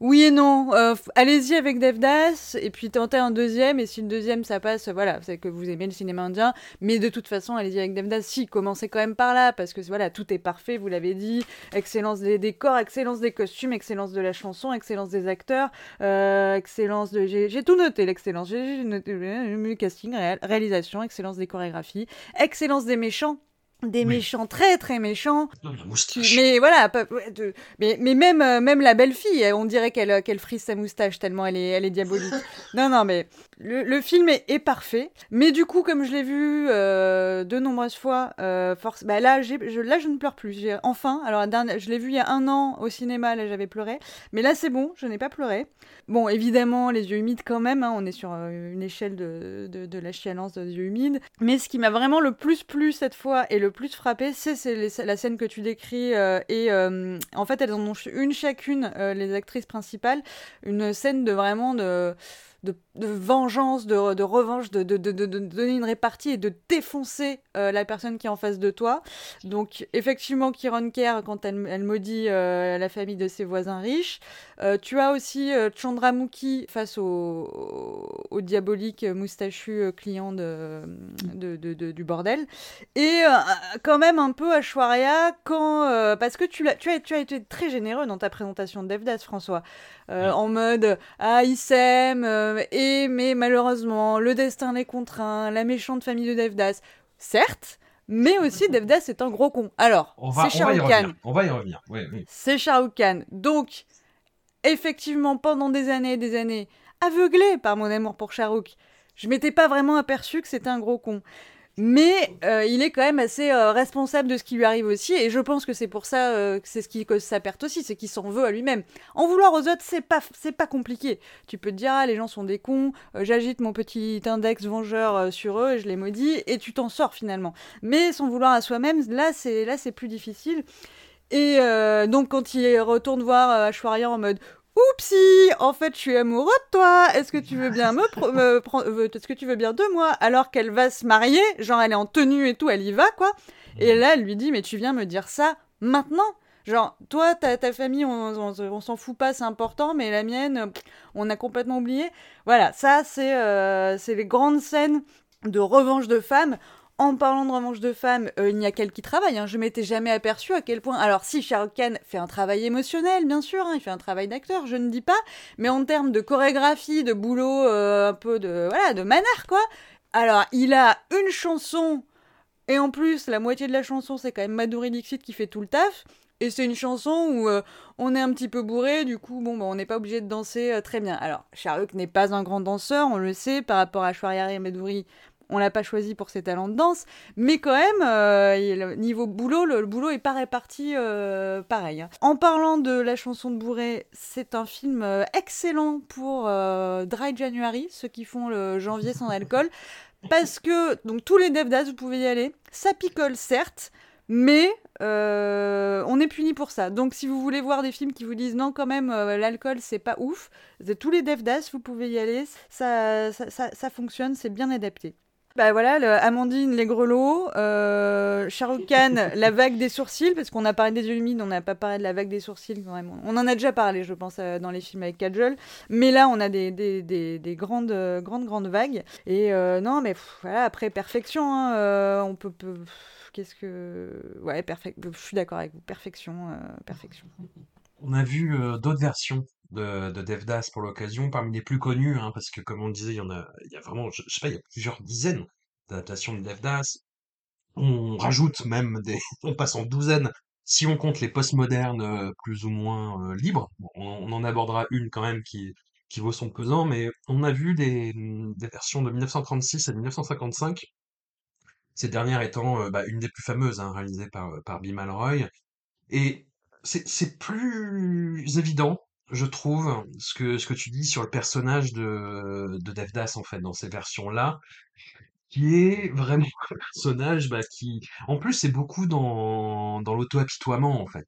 Oui et non. Euh, Allez-y avec Devdas et puis tentez un deuxième. Et si le deuxième ça passe, voilà, c'est que vous aimez le cinéma indien. Mais de toute façon, allez-y avec Devdas. Si, commencez quand même par là parce que voilà, tout est parfait. Vous l'avez dit. Excellence des décors, excellence des costumes, excellence de la chanson, excellence des acteurs, euh, excellence de. J'ai tout noté, l'excellence. J'ai noté le casting, réal- réalisation, excellence des chorégraphies, excellence des méchants. Des méchants très très méchants. La Qui- moustache. mais voilà, pas- ouais, de- mais, mais même, euh, même la belle fille, on dirait qu'elle euh, qu'elle frise sa moustache tellement elle est, elle est diabolique. non, non, mais le, film est, parfait. Mais du coup, comme je l'ai vu euh, de nombreuses fois, euh, force, bah là, je, ne pleure plus. Enfin, alors je l'ai vu il y a un an au cinéma, là, j'avais pleuré. Mais là, c'est bon, je n'ai pas pleuré. Bon, évidemment, les yeux humides quand même, hein, on est sur euh, une échelle de, la chialance des yeux humides. Mais ce qui m'a vraiment le plus plu cette fois et le plus frappé, c'est la scène que tu décris. et en fait, elles en ont une chacune, les actrices principales, une scène de vraiment de. De, de vengeance, de, de revanche, de, donner une répartie et de défoncer euh, la personne qui est en face de toi. Donc, effectivement, Kiron Kerr, quand elle, elle maudit euh, la famille de ses voisins riches. Euh, tu as aussi Chandramukhi face au, diabolique moustachu client de, du bordel. Et quand même un peu Ashwarya, quand, euh, parce que tu, as, tu as été très généreux dans ta présentation de Devdas, François. Euh, En mode, ah, ils s'aiment, euh, et, mais malheureusement, le destin les contraint, la méchante famille de Devdas. Certes, mais aussi Devdas est un gros con. Alors, On va, c'est Khan. revenir. On va y revenir. Oui. C'est. Donc, effectivement, pendant des années et des années, aveuglé par mon amour pour Shah Rukh, je m'étais pas vraiment aperçu que c'était un gros con. Mais euh, il est quand même assez euh, responsable de ce qui lui arrive aussi, et je pense que c'est pour ça euh, que c'est ce qui cause sa perte aussi, c'est qu'il s'en veut à lui-même. En vouloir aux autres, c'est pas c'est pas compliqué. Tu peux te dire ah les gens sont des cons, j'agite mon petit index vengeur sur eux et je les maudis, et tu t'en sors finalement. Mais son vouloir à soi-même, là c'est là c'est plus difficile. Et donc quand il retourne voir Ashwarya en mode Oupsie, en fait, je suis amoureux de toi. Est-ce que tu veux bien me, prendre euh, Est-ce que tu veux bien de moi? Alors qu'elle va se marier, genre elle est en tenue et tout, elle y va quoi. Et là, elle lui dit mais tu viens me dire ça maintenant? Genre, toi, ta, ta famille, on, on- on s'en fout pas, c'est important, mais la mienne, on a complètement oublié. Voilà, ça, c'est euh, c'est les grandes scènes de revanche de femmes. En parlant de revanche de femmes, euh, il n'y a qu'elle qui travaille. Hein. Je m'étais jamais aperçue à quel point. Alors, si Shah Rukh Khan fait un travail émotionnel, bien sûr, hein, il fait un travail d'acteur, je ne dis pas. Mais en termes de chorégraphie, de boulot, euh, un peu de voilà, de manard, quoi. Alors, il a une chanson et en plus, la moitié de la chanson, c'est quand même Madhuri Dixit qui fait tout le taf. Et c'est une chanson où euh, on est un petit peu bourré, du coup, bon, bah, on n'est pas obligé de danser très bien. Alors, Rukh n'est pas un grand danseur, on le sait, par rapport à Shwarya et Madhuri. On l'a pas choisi pour ses talents de danse, mais quand même, euh, niveau boulot, le, boulot est pas réparti euh, pareil. En parlant de la chanson de Bourré, c'est un film euh, excellent pour Dry January, ceux qui font le janvier sans alcool, parce que donc tous les devdas, vous pouvez y aller. Ça picole certes, mais euh, on est puni pour ça. Donc si vous voulez voir des films qui vous disent non quand même euh, l'alcool c'est pas ouf, tous les Devdas vous pouvez y aller, ça, ça, ça, fonctionne, c'est bien adapté. Bah voilà, le Amandine, les grelots, euh, Khan, la vague des sourcils, parce qu'on a parlé des yeux humides, on n'a pas parlé de la vague des sourcils quand même. On en a déjà parlé, je pense, euh, dans les films avec Kajol. Mais là, on a des, des, des, grandes, grandes, grandes vagues. Et non, mais voilà, après, perfection, hein, on peut qu'est-ce que. Ouais, perfect. Je suis d'accord avec vous. Perfection. Euh, perfection. On a vu euh, d'autres versions de, de Devdas pour l'occasion, parmi les plus connues, hein, parce que comme on disait, il y en a, il y a vraiment, je, sais pas, il y a plusieurs dizaines d'adaptations de Devdas. On rajoute même des, on passe en douzaines si on compte les postmodernes euh, plus ou moins libres. on, en abordera une quand même qui, qui vaut son pesant, mais on a vu des, des versions de 1936 et 1955 cette dernière étant euh, bah, une des plus fameuses, hein, réalisée par, euh, par Bimal Roy. Et c'est plus évident, je trouve, ce que, ce que tu dis sur le personnage de, de Devdas, en fait, dans ces versions-là, qui est vraiment un personnage bah, qui, en plus, c'est beaucoup dans, dans l'auto-apitoiement, en fait.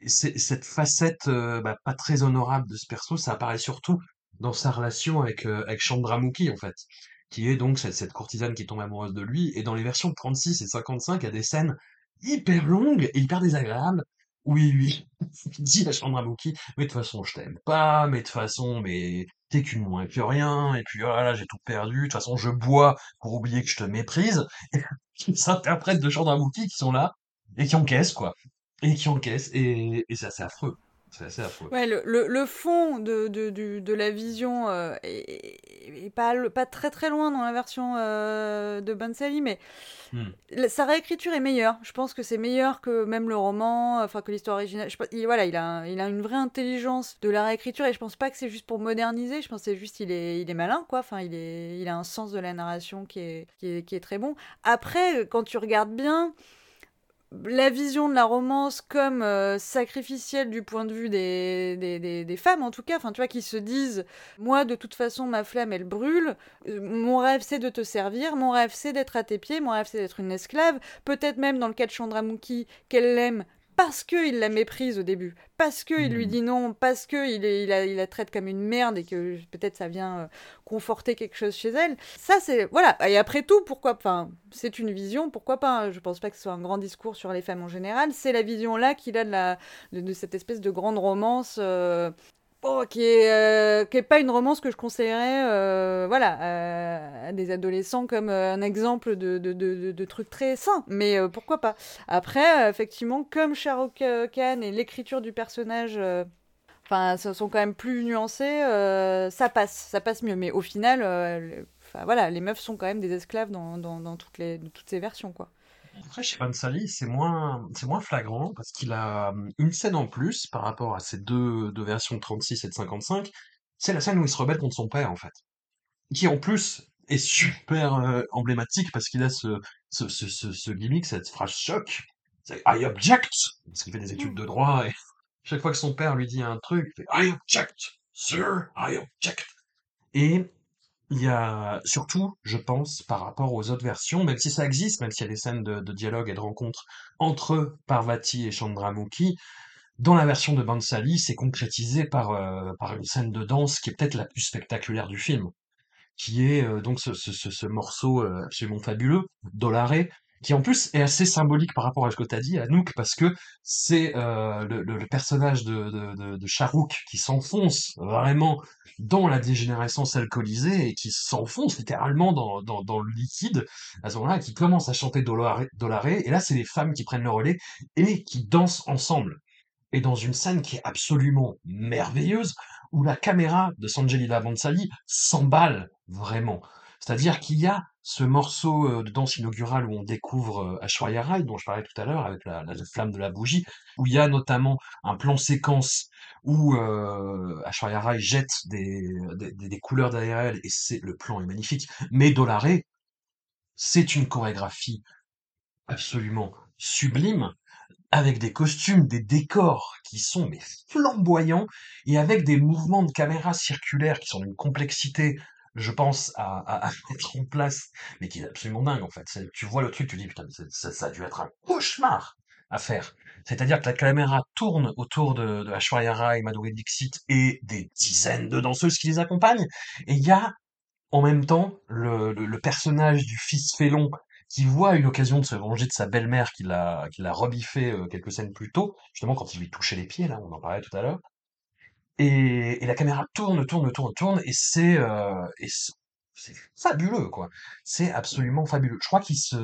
Et cette facette euh, bah, pas très honorable de ce perso, ça apparaît surtout dans sa relation avec, avec Chandramukhi, en fait qui est donc cette, courtisane qui tombe amoureuse de lui. Et dans les versions 36 et 55, il y a des scènes hyper longues et hyper désagréables où il lui dit à Chandramukhi, mais de toute façon, je t'aime pas, mais de toute façon, mais t'es qu'une moins que rien, et puis voilà, j'ai tout perdu, de toute façon, je bois pour oublier que je te méprise. Et s'interprètent de Chandramukhi qui sont là, et qui encaissent, quoi. Et qui encaissent, et, et c'est assez affreux. C'est assez affreux. Ouais, le, le, le fond de, de, de, de, la vision euh, est, pas, pas très très loin dans la version euh, de Bansali, mais hmm. sa réécriture est meilleure. Je pense que c'est meilleur que même le roman, enfin que l'histoire originale. Je, il, voilà, il a, il a une vraie intelligence de la réécriture et je pense pas que c'est juste pour moderniser. Je pense que c'est juste il est, il est malin, quoi. Enfin, il, est, il a un sens de la narration qui est, qui est, qui est très bon. Après, quand tu regardes bien la vision de la romance comme euh, sacrificielle du point de vue des, des, des, femmes, en tout cas, enfin, tu vois, qui se disent Moi, de toute façon, ma flamme, elle brûle. Euh, mon rêve, c'est de te servir. Mon rêve, c'est d'être à tes pieds. Mon rêve, c'est d'être une esclave. Peut-être même dans le cas de Chandramukhi, qu'elle l'aime parce qu'il la méprise au début, parce qu'il lui hmm. dit non, parce qu'il il, il la traite comme une merde et que peut-être ça vient euh, conforter quelque chose chez elle. Ça, c'est. Voilà. Et après tout, pourquoi. Enfin, c'est une vision, pourquoi pas. Hein. Je pense pas que ce soit un grand discours sur les femmes en général. C'est la vision là qu'il a de, la, de, cette espèce de grande romance. Euh, Oh, euh, qui est pas une romance que je conseillerais euh, voilà, à des adolescents comme euh, un exemple de, truc très sain. Mais pourquoi pas? Après, effectivement, comme Shahrukh Khan et l'écriture du personnage enfin, sont quand même plus nuancés, ça passe, ça passe mieux. Mais au final, enfin, voilà, les meufs sont quand même des esclaves dans, dans, dans toutes, les, toutes ces versions, quoi. Après, chez Sally, c'est moins, moins flagrant parce qu'il a hum, une scène en plus par rapport à ces deux, versions de 36 et de 55. C'est la scène où il se rebelle contre son père, en fait. Qui, en plus, est super euh, emblématique parce qu'il a ce, ce, ce, ce, gimmick, cette phrase choc. C'est I object! Parce qu'il fait des études de droit et chaque fois que son père lui dit un truc, il fait I object! Sir, I object! Et il y a surtout, je pense, par rapport aux autres versions, même si ça existe, même s'il y a des scènes de, dialogue et de rencontre entre Parvati et Chandramukhi, dans la version de Bansali, c'est concrétisé par, euh, par une scène de danse qui est peut-être la plus spectaculaire du film, qui est euh, donc ce, ce, ce, morceau euh, absolument fabuleux, Dolaré, qui en plus est assez symbolique par rapport à ce que tu as dit, Anouk, parce que c'est euh, le, personnage de, Charouk qui s'enfonce vraiment dans la dégénérescence alcoolisée et qui s'enfonce littéralement dans, le liquide à ce moment-là, qui commence à chanter Dolaré, et là c'est les femmes qui prennent le relais et qui dansent ensemble. Et dans une scène qui est absolument merveilleuse, où la caméra de Sanjelila Bansali s'emballe vraiment. C'est-à-dire qu'il y a ce morceau euh, de danse inaugurale où on découvre euh, Ashwarya Rai, dont je parlais tout à l'heure, avec la, flamme de la bougie, où il y a notamment un plan séquence où euh, Ashwarya Rai jette des, couleurs derrière elle, et le plan est magnifique. Mais Dolaré, c'est une chorégraphie absolument sublime, avec des costumes, des décors qui sont mais flamboyants, et avec des mouvements de caméra circulaires qui sont d'une complexité, je pense, à, mettre en place, mais qui est absolument dingue en fait. Tu vois le truc, tu dis putain, ça, a dû être un cauchemar à faire. C'est-à-dire que la caméra tourne autour de, de Aishwarya Rai, Madhuri et des dizaines de danseuses qui les accompagnent, et il y a en même temps, le, le, le personnage du fils félon qui voit une occasion de se venger de sa belle-mère qui l'a qui l'a rebiffé euh, quelques scènes plus tôt, justement quand il lui touchait les pieds, là, on en parlait tout à l'heure. Et, et la caméra tourne, tourne, tourne, tourne, et c'est euh, c'est fabuleux, quoi. C'est absolument fabuleux. Je crois qu'il se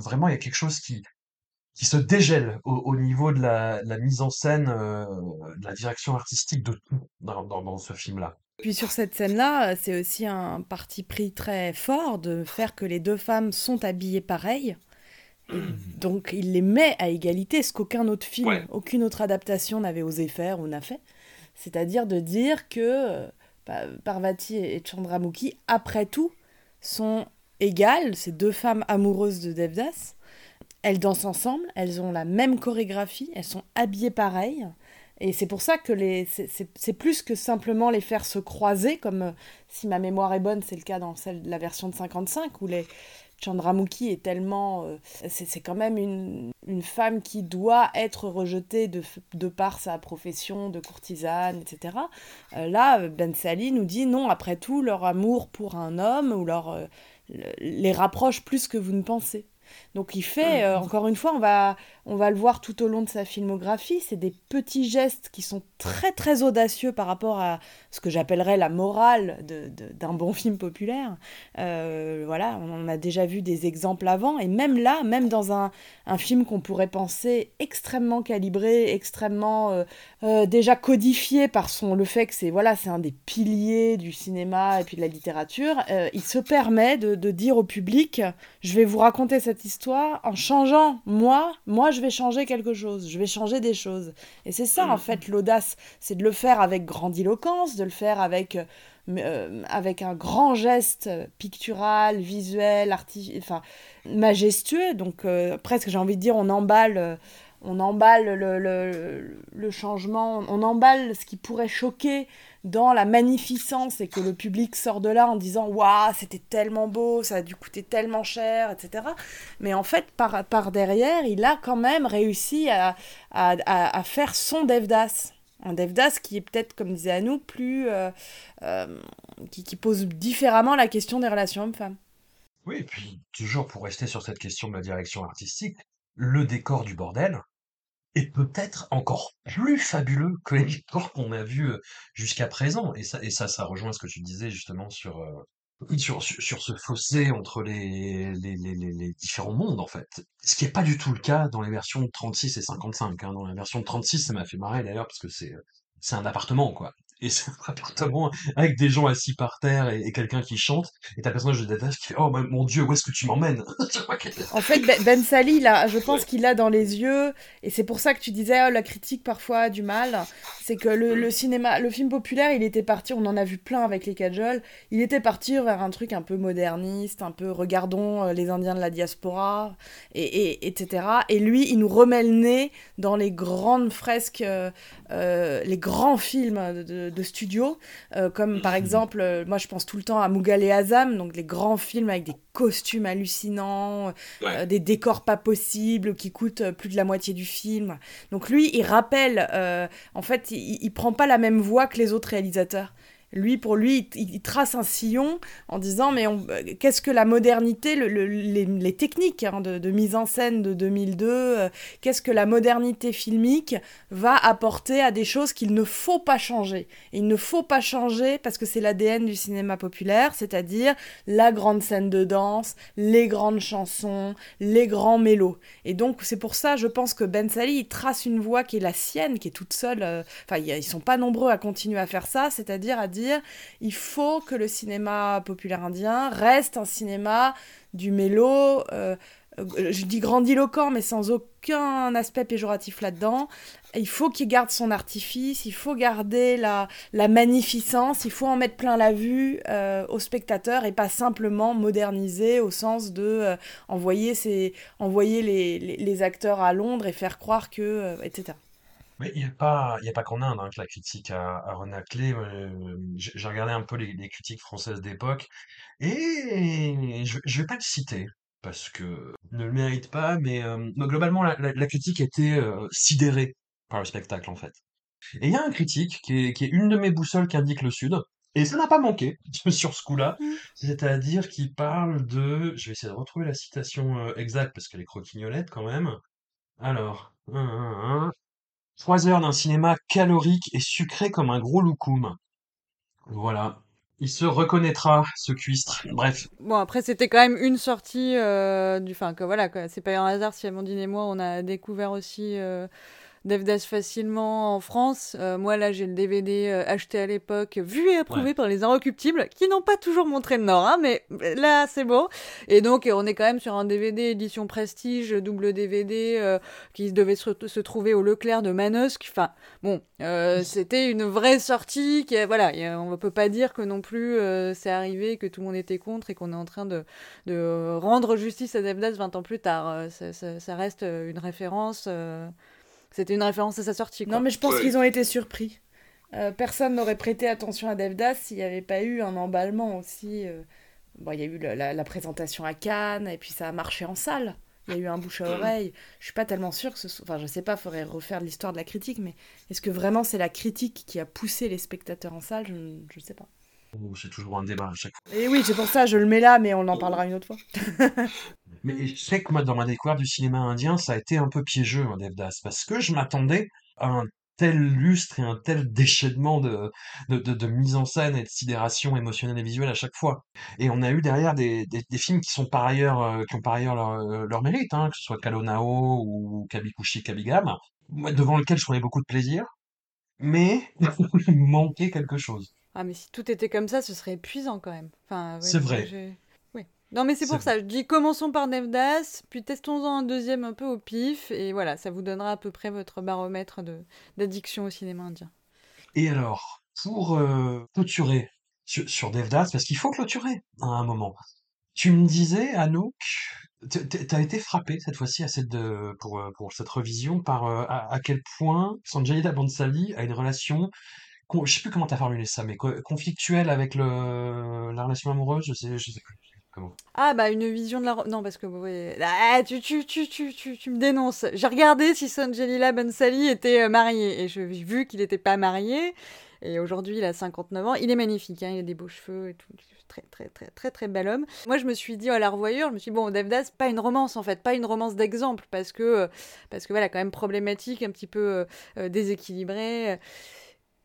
vraiment il y a quelque chose qui qui se dégèle au, au niveau de la, de la mise en scène, euh, de la direction artistique de tout dans, dans, dans ce film-là. Puis sur cette scène-là, c'est aussi un parti pris très fort de faire que les deux femmes sont habillées pareil. Et donc il les met à égalité, ce qu'aucun autre film, Ouais. aucune autre adaptation n'avait osé faire ou n'a fait. C'est-à-dire de dire que euh, Pa- Parvati et Chandramukhi, après tout, sont égales, ces deux femmes amoureuses de Devdas. Elles dansent ensemble, elles ont la même chorégraphie, elles sont habillées pareil. Et c'est pour ça que les, c'est- plus que simplement les faire se croiser, comme euh, si ma mémoire est bonne, c'est le cas dans celle la version de 55, où les Chandramukhi est tellement... euh, c'est quand même une, femme qui doit être rejetée de, par sa profession de courtisane, etc. Euh, là, euh, Ben Sali nous dit non, après tout, leur amour pour un homme ou leur, le- les rapproche plus que vous ne pensez. Donc il fait, euh, encore une fois, on va, on va le voir tout au long de sa filmographie, c'est des petits gestes qui sont très très audacieux par rapport à ce que j'appellerais la morale d'un bon film populaire. Euh, voilà, on a déjà vu des exemples avant, et même là, même dans un, un film qu'on pourrait penser extrêmement calibré, extrêmement euh, euh, déjà codifié par son, le fait que c'est voilà, c'est un des piliers du cinéma et puis de la littérature, euh, il se permet de, de dire au public, je vais vous raconter cette histoire en changeant, moi, moi je vais changer quelque chose, je vais changer des choses. Et c'est ça en fait l'audace, c'est de le faire avec grandiloquence, de le faire avec... euh, avec un grand geste pictural, visuel, enfin, majestueux. Donc presque, j'ai envie de dire, on emballe, on emballe le, changement, on emballe ce qui pourrait choquer dans la magnificence et que le public sort de là en disant waouh c'était tellement beau ça a dû coûter tellement cher etc mais en fait par, derrière il a quand même réussi à, faire son Devdas un Devdas qui est peut-être comme disait Anouk plus euh, euh, qui, qui pose différemment la question des relations hommes-femmes. Oui, et puis toujours pour rester sur cette question de la direction artistique, le décor du bordel est peut-être encore plus fabuleux que les décors qu'on a vus euh, jusqu'à présent. Et ça, ça, rejoint ce que tu disais justement sur, euh, sur, ce fossé entre les, différents mondes, en fait. Ce qui n'est pas du tout le cas dans les versions de 36 et 55. Hein. Dans la version de 36, ça m'a fait marrer d'ailleurs, parce que c'est, c'est un appartement, quoi. Et c'est un appartement avec des gens assis par terre et, et quelqu'un qui chante. Et t'as le personnage de Dadas qui fait Oh mon dieu, où est-ce que tu m'emmènes En fait, Ben, Ben Sali, là, je pense qu'il a dans les yeux, et c'est pour ça que tu disais, oh, la critique parfois a du mal, c'est que le, le cinéma, le film populaire, il était parti, on en a vu plein avec les Kajol, il était parti vers un truc un peu moderniste, un peu regardons euh, les Indiens de la diaspora, et, et- etc. Et lui, il nous remet le nez dans les grandes fresques, euh, euh, les grands films de, de- de studio, euh, comme par exemple, euh, moi je pense tout le temps à Mughal et Azam, donc les grands films avec des costumes hallucinants, euh, des décors pas possibles qui coûtent plus de la moitié du film. Donc lui, il rappelle, en fait, il, il prend pas la même voie que les autres réalisateurs. Lui, pour lui, il, trace un sillon en disant mais euh, qu'est-ce que la modernité, le- le- les, techniques hein, de, mise en scène de 2002, euh, qu'est-ce que la modernité filmique va apporter à des choses qu'il ne faut pas changer? Il ne faut pas changer parce que c'est l'ADN du cinéma populaire, c'est-à-dire la grande scène de danse, les grandes chansons, les grands mélos. Et donc c'est pour ça, je pense que Ben Sali, il trace une voie qui est la sienne, qui est toute seule. euh, Enfin, a- ils sont pas nombreux à continuer à faire ça, c'est-à-dire à dire, il faut que le cinéma populaire indien reste un cinéma du mélo. euh, euh, je dis grandiloquent, mais sans aucun aspect péjoratif là-dedans. Il faut qu'il garde son artifice, il faut garder la, magnificence, il faut en mettre plein la vue euh, aux spectateurs et pas simplement moderniser au sens de euh, envoyer, les, acteurs à Londres et faire croire que. etc. Mais il n'y a pas, il y a pas qu'en Inde hein, que la critique a, a renaclé. J'ai regardé un peu les, les critiques françaises d'époque et je, je vais pas le citer parce que ne le mérite pas, mais euh, globalement la, la, la, critique était euh, sidérée par le spectacle en fait. Et il y a un critique qui est, qui est une de mes boussoles qui indique le sud, et ça n'a pas manqué sur ce coup-là, mmh. c'est-à-dire qu'il parle de, je vais essayer de retrouver la citation euh, exacte parce qu'elle est croquignolette quand même. Alors, trois heures d'un cinéma calorique et sucré comme un gros loukoum. Voilà. Il se reconnaîtra, ce cuistre. Bref. Bon, après, c'était quand même une sortie euh, du. Enfin, que voilà, c'est pas un hasard si Amandine et moi, on a découvert aussi. Euh, Devdas facilement en France. Euh, moi, là, j'ai le DVD euh, acheté à l'époque, vu et approuvé ouais. par les Inrecuptibles, qui n'ont pas toujours montré le Nord, hein, mais là, c'est beau. Et donc, on est quand même sur un DVD édition Prestige, double DVD, euh, qui devait se, se, trouver au Leclerc de Manosque. Enfin, bon, euh, c'était une vraie sortie. Qui, voilà, on ne peut pas dire que non plus euh, c'est arrivé, que tout le monde était contre et qu'on est en train de, de rendre justice à Devdas 20 ans plus tard. Ça, ça, ça, reste une référence. C'était une référence à sa sortie. Quoi. Non, mais je pense ouais. qu'ils ont été surpris. Euh, personne n'aurait prêté attention à Devdas s'il n'y avait pas eu un emballement aussi. Euh... Bon, il y a eu la, la, la, présentation à Cannes, et puis ça a marché en salle. Il y a eu un bouche à oreille. Je suis pas tellement sûre que ce soit... Enfin, je sais pas, faudrait refaire l'histoire de la critique, mais est-ce que vraiment c'est la critique qui a poussé les spectateurs en salle? Je ne sais pas. Oh, c'est toujours un débat à chaque fois. Et oui, c'est pour ça, je le mets là, mais on en parlera une autre fois. mais je sais que moi, dans ma découverte du cinéma indien, ça a été un peu piégeux, hein, Devdas, parce que je m'attendais à un tel lustre et un tel déchaînement de, de, de, de, mise en scène et de sidération émotionnelle et visuelle à chaque fois. Et on a eu derrière des, des, des films qui sont par ailleurs, euh, qui ont par ailleurs leur, euh, leur mérite, hein, que ce soit Kalonao ou Kabikushi Kabigam, devant lequel je prenais beaucoup de plaisir, mais il manquait quelque chose. Ah, mais si tout était comme ça, ce serait épuisant quand même. Enfin, ouais, c'est vrai. Oui. Non, mais c'est pour ça. Je dis commençons par Nevdas, puis testons-en un deuxième un peu au pif, et voilà, ça vous donnera à peu près votre baromètre d'addiction au cinéma indien. Et alors, pour euh, clôturer sur, sur Devdas, parce qu'il faut clôturer à un moment, tu me disais, Anouk, T'as été frappé cette fois-ci à cette de, pour, pour cette revision par euh, à, à, quel point Sanjay Bansali a une relation je sais plus comment t'as formulé ça, mais conflictuel avec le, la relation amoureuse, je sais, sais plus. Comment. Ah bah une vision de la non parce que ouais, ah, tu, tu, tu, tu, tu, tu me dénonces. J'ai regardé si Sonjelila Bansali était marié et j'ai vu qu'il n'était pas marié et aujourd'hui il a 59 ans. Il est magnifique hein, il a des beaux cheveux et tout très très très très très bel homme. Moi je me suis dit à la revoyure je me suis dit bon Devdas pas une romance en fait pas une romance d'exemple parce que parce que voilà quand même problématique un petit peu euh, déséquilibrée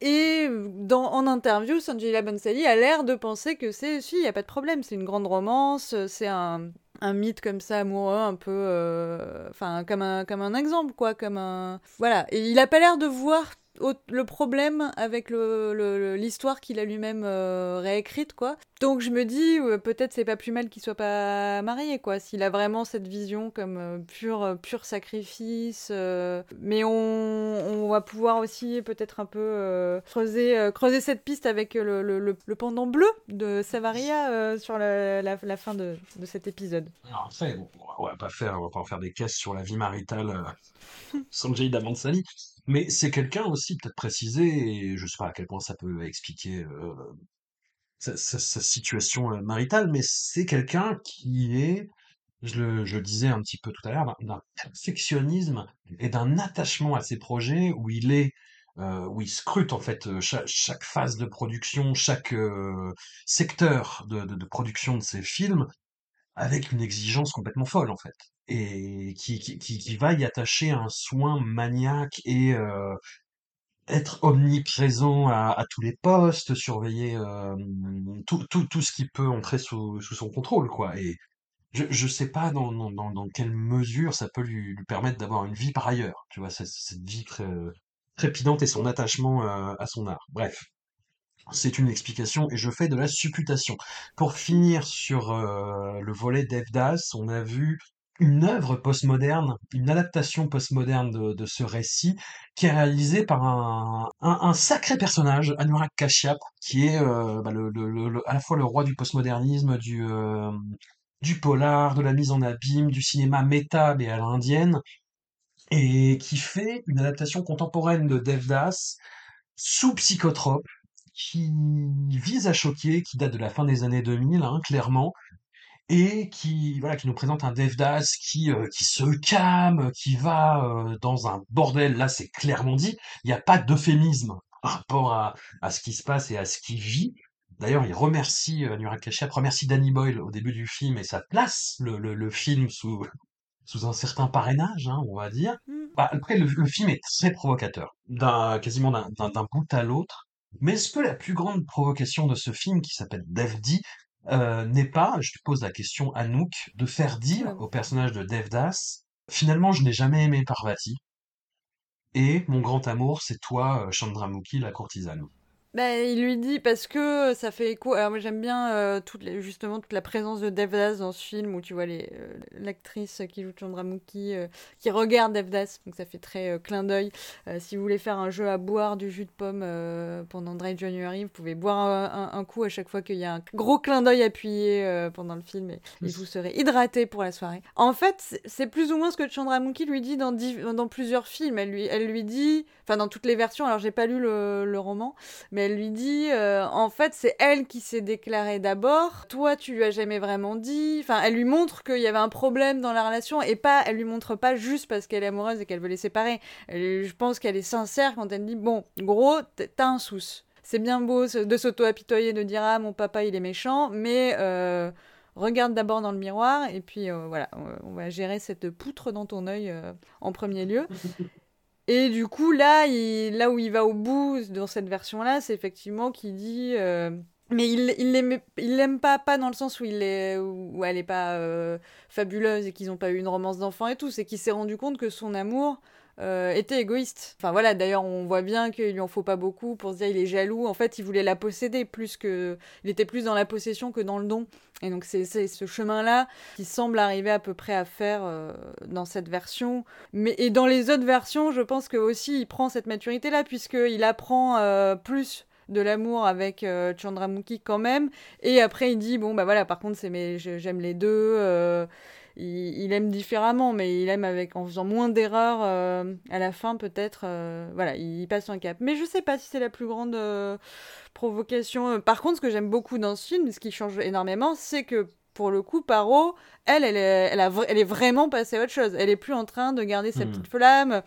et dans, en interview, Sanjay Bansali a l'air de penser que c'est, si, il n'y a pas de problème, c'est une grande romance, c'est un, un mythe comme ça amoureux, un peu, enfin, euh, comme, un, comme un exemple, quoi, comme un... Voilà, et il n'a pas l'air de voir le problème avec l'histoire le, le, qu'il a lui-même euh, réécrite, quoi. Donc je me dis, euh, peut-être c'est pas plus mal qu'il soit pas marié, quoi, s'il a vraiment cette vision comme euh, pur, euh, pur sacrifice. Mais on, va pouvoir aussi peut-être un peu creuser, creuser cette piste avec le, le pendant bleu de Savaria sur la, fin de, de cet épisode. Après, bon, on va pas faire, on va pas faire des caisses sur la vie maritale Sanjay Damansali. Mais c'est quelqu'un aussi, peut-être précisé, et je sais pas à quel point ça peut expliquer euh, sa, situation euh, maritale, mais c'est quelqu'un qui est, je le, je disais un petit peu tout à l'heure, d'un perfectionnisme et d'un attachement à ses projets où il est euh, où il scrute en fait chaque, phase de production, chaque secteur de, de, de, production de ses films, avec une exigence complètement folle en fait et qui, qui, qui, va y attacher un soin maniaque et euh, être omniprésent à, à, tous les postes, surveiller euh, tout, tout, tout ce qui peut entrer sous, sous son contrôle, quoi. Et je, je sais pas dans, dans, dans quelle mesure ça peut lui, lui permettre d'avoir une vie par ailleurs, tu vois, cette, cette vie très, trépidante et son attachement euh, à son art. Bref. C'est une explication et je fais de la supputation. Pour finir sur euh, le volet d'Evdas, on a vu une œuvre postmoderne, une adaptation postmoderne de, ce récit qui est réalisé par un, sacré personnage, Anurag Kashyap, qui est euh, bah, à la fois le roi du postmodernisme, du, euh, du polar, de la mise en abîme, du cinéma méta et à l'indienne, et qui fait une adaptation contemporaine de Devdas sous psychotrope, qui vise à choquer, qui date de la fin des années 2000, hein, clairement, et qui voilà qui nous présente un Devdas qui euh, qui se calme, qui va euh, dans un bordel. Là, c'est clairement dit. Il n'y a pas d'euphémisme par rapport à, à ce qui se passe et à ce qu'il vit. D'ailleurs, il remercie euh, Nurag Kashyap, remercie Danny Boyle au début du film et ça place le, le, le film sous sous un certain parrainage, hein, on va dire. Bah, après, le, le film est très provocateur, d'un quasiment d'un bout à l'autre. Mais est-ce que la plus grande provocation de ce film, qui s'appelle Devdi, euh, n'est pas, je te pose la question Anouk, de faire dire au personnage de Devdas, finalement je n'ai jamais aimé Parvati, et mon grand amour c'est toi, euh, Chandramukhi, la courtisane. Bah, il lui dit parce que ça fait écho. Alors moi j'aime bien euh, justement toute la présence de Devdas dans ce film où tu vois les euh, l'actrice qui joue Chandramukhi euh, qui regarde Devdas donc ça fait très euh, clin d'œil. Euh, si vous voulez faire un jeu à boire du jus de pomme euh, pendant Dry January, vous pouvez boire un, coup à chaque fois qu'il y a un gros clin d'œil appuyé euh, pendant le film et, vous serez hydraté pour la soirée. En fait c'est- plus ou moins ce que Chandramukhi lui dit dans plusieurs films. Elle lui elle lui dit enfin dans toutes les versions. Alors j'ai pas lu le, le roman mais elle lui dit euh, en fait c'est elle qui s'est déclarée d'abord. Toi tu lui as jamais vraiment dit. Enfin elle lui montre qu'il y avait un problème dans la relation et pas elle lui montre pas juste parce qu'elle est amoureuse et qu'elle veut les séparer. Je pense qu'elle est sincère quand elle dit bon gros t'as un souci c'est bien beau de s'auto-apitoyer de dire ah mon papa il est méchant mais euh, regarde d'abord dans le miroir et puis euh, voilà on- va gérer cette poutre dans ton œil en premier lieu et du coup, là, il, là où il va au bout dans cette version-là, c'est effectivement qu'il dit. euh, mais il l'aime il pas, pas dans le sens où, il est, où elle est pas euh, fabuleuse et qu'ils ont pas eu une romance d'enfant et tout. C'est qu'il s'est rendu compte que son amour euh, était égoïste. Enfin voilà, d'ailleurs, on voit bien qu'il lui en faut pas beaucoup pour se dire il est jaloux. En fait, il voulait la posséder plus que. Il était plus dans la possession que dans le don. Et donc, c'est ce chemin-là qui semble arriver à peu près à faire euh, dans cette version. Mais, et dans les autres versions, je pense que aussi il prend cette maturité-là, puisqu'il apprend euh, plus de l'amour avec euh, Chandramukhi quand même. Et après, il dit, bon, bah voilà, par contre, c'est j'aime les deux. Il, il aime différemment, mais il aime avec en faisant moins d'erreurs euh, à la fin, peut-être. euh, voilà, il, passe un cap. Mais je sais pas si c'est la plus grande euh, provocation. Par contre, ce que j'aime beaucoup dans ce film, ce qui change énormément, c'est que pour le coup, Paro, elle, elle est, elle, a, elle est vraiment passée à autre chose. Elle est plus en train de garder sa Hmm. petite flamme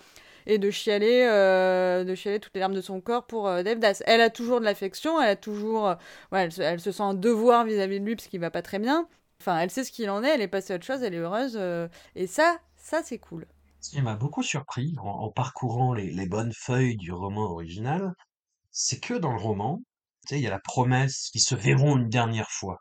et de chialer, euh, de chialer toutes les larmes de son corps pour euh, Devdas. Elle a toujours de l'affection, elle a toujours, euh, ouais, elle, se- elle se sent un devoir vis-à-vis de lui parce qu'il va pas très bien. Enfin, elle sait ce qu'il en est, elle est passée à autre chose, elle est heureuse. euh, et ça, ça c'est cool. Ce qui m'a beaucoup surpris en, parcourant les, bonnes feuilles du roman original, c'est que dans le roman, tu sais, il y a la promesse qu'ils se verront une dernière fois.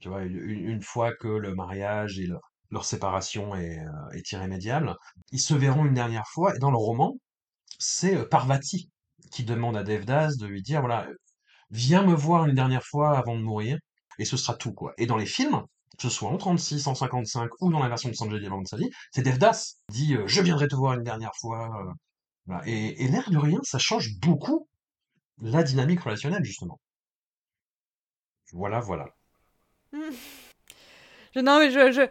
Tu vois, une, fois que le mariage et le- leur séparation est, euh, est irrémédiable, ils se verront une dernière fois. Et dans le roman, c'est euh, Parvati qui demande à Devdas de lui dire, voilà, viens me voir une dernière fois avant de mourir, et ce sera tout, quoi. Et dans les films, que ce soit en 36, en 55 ou dans la version de Sanjay Bhansali, c'est Devdas dit, euh, je viendrai te voir une dernière fois. euh, voilà. Et, et l'air de rien, ça change beaucoup la dynamique relationnelle, justement. Voilà, voilà. Je, non, mais je, je,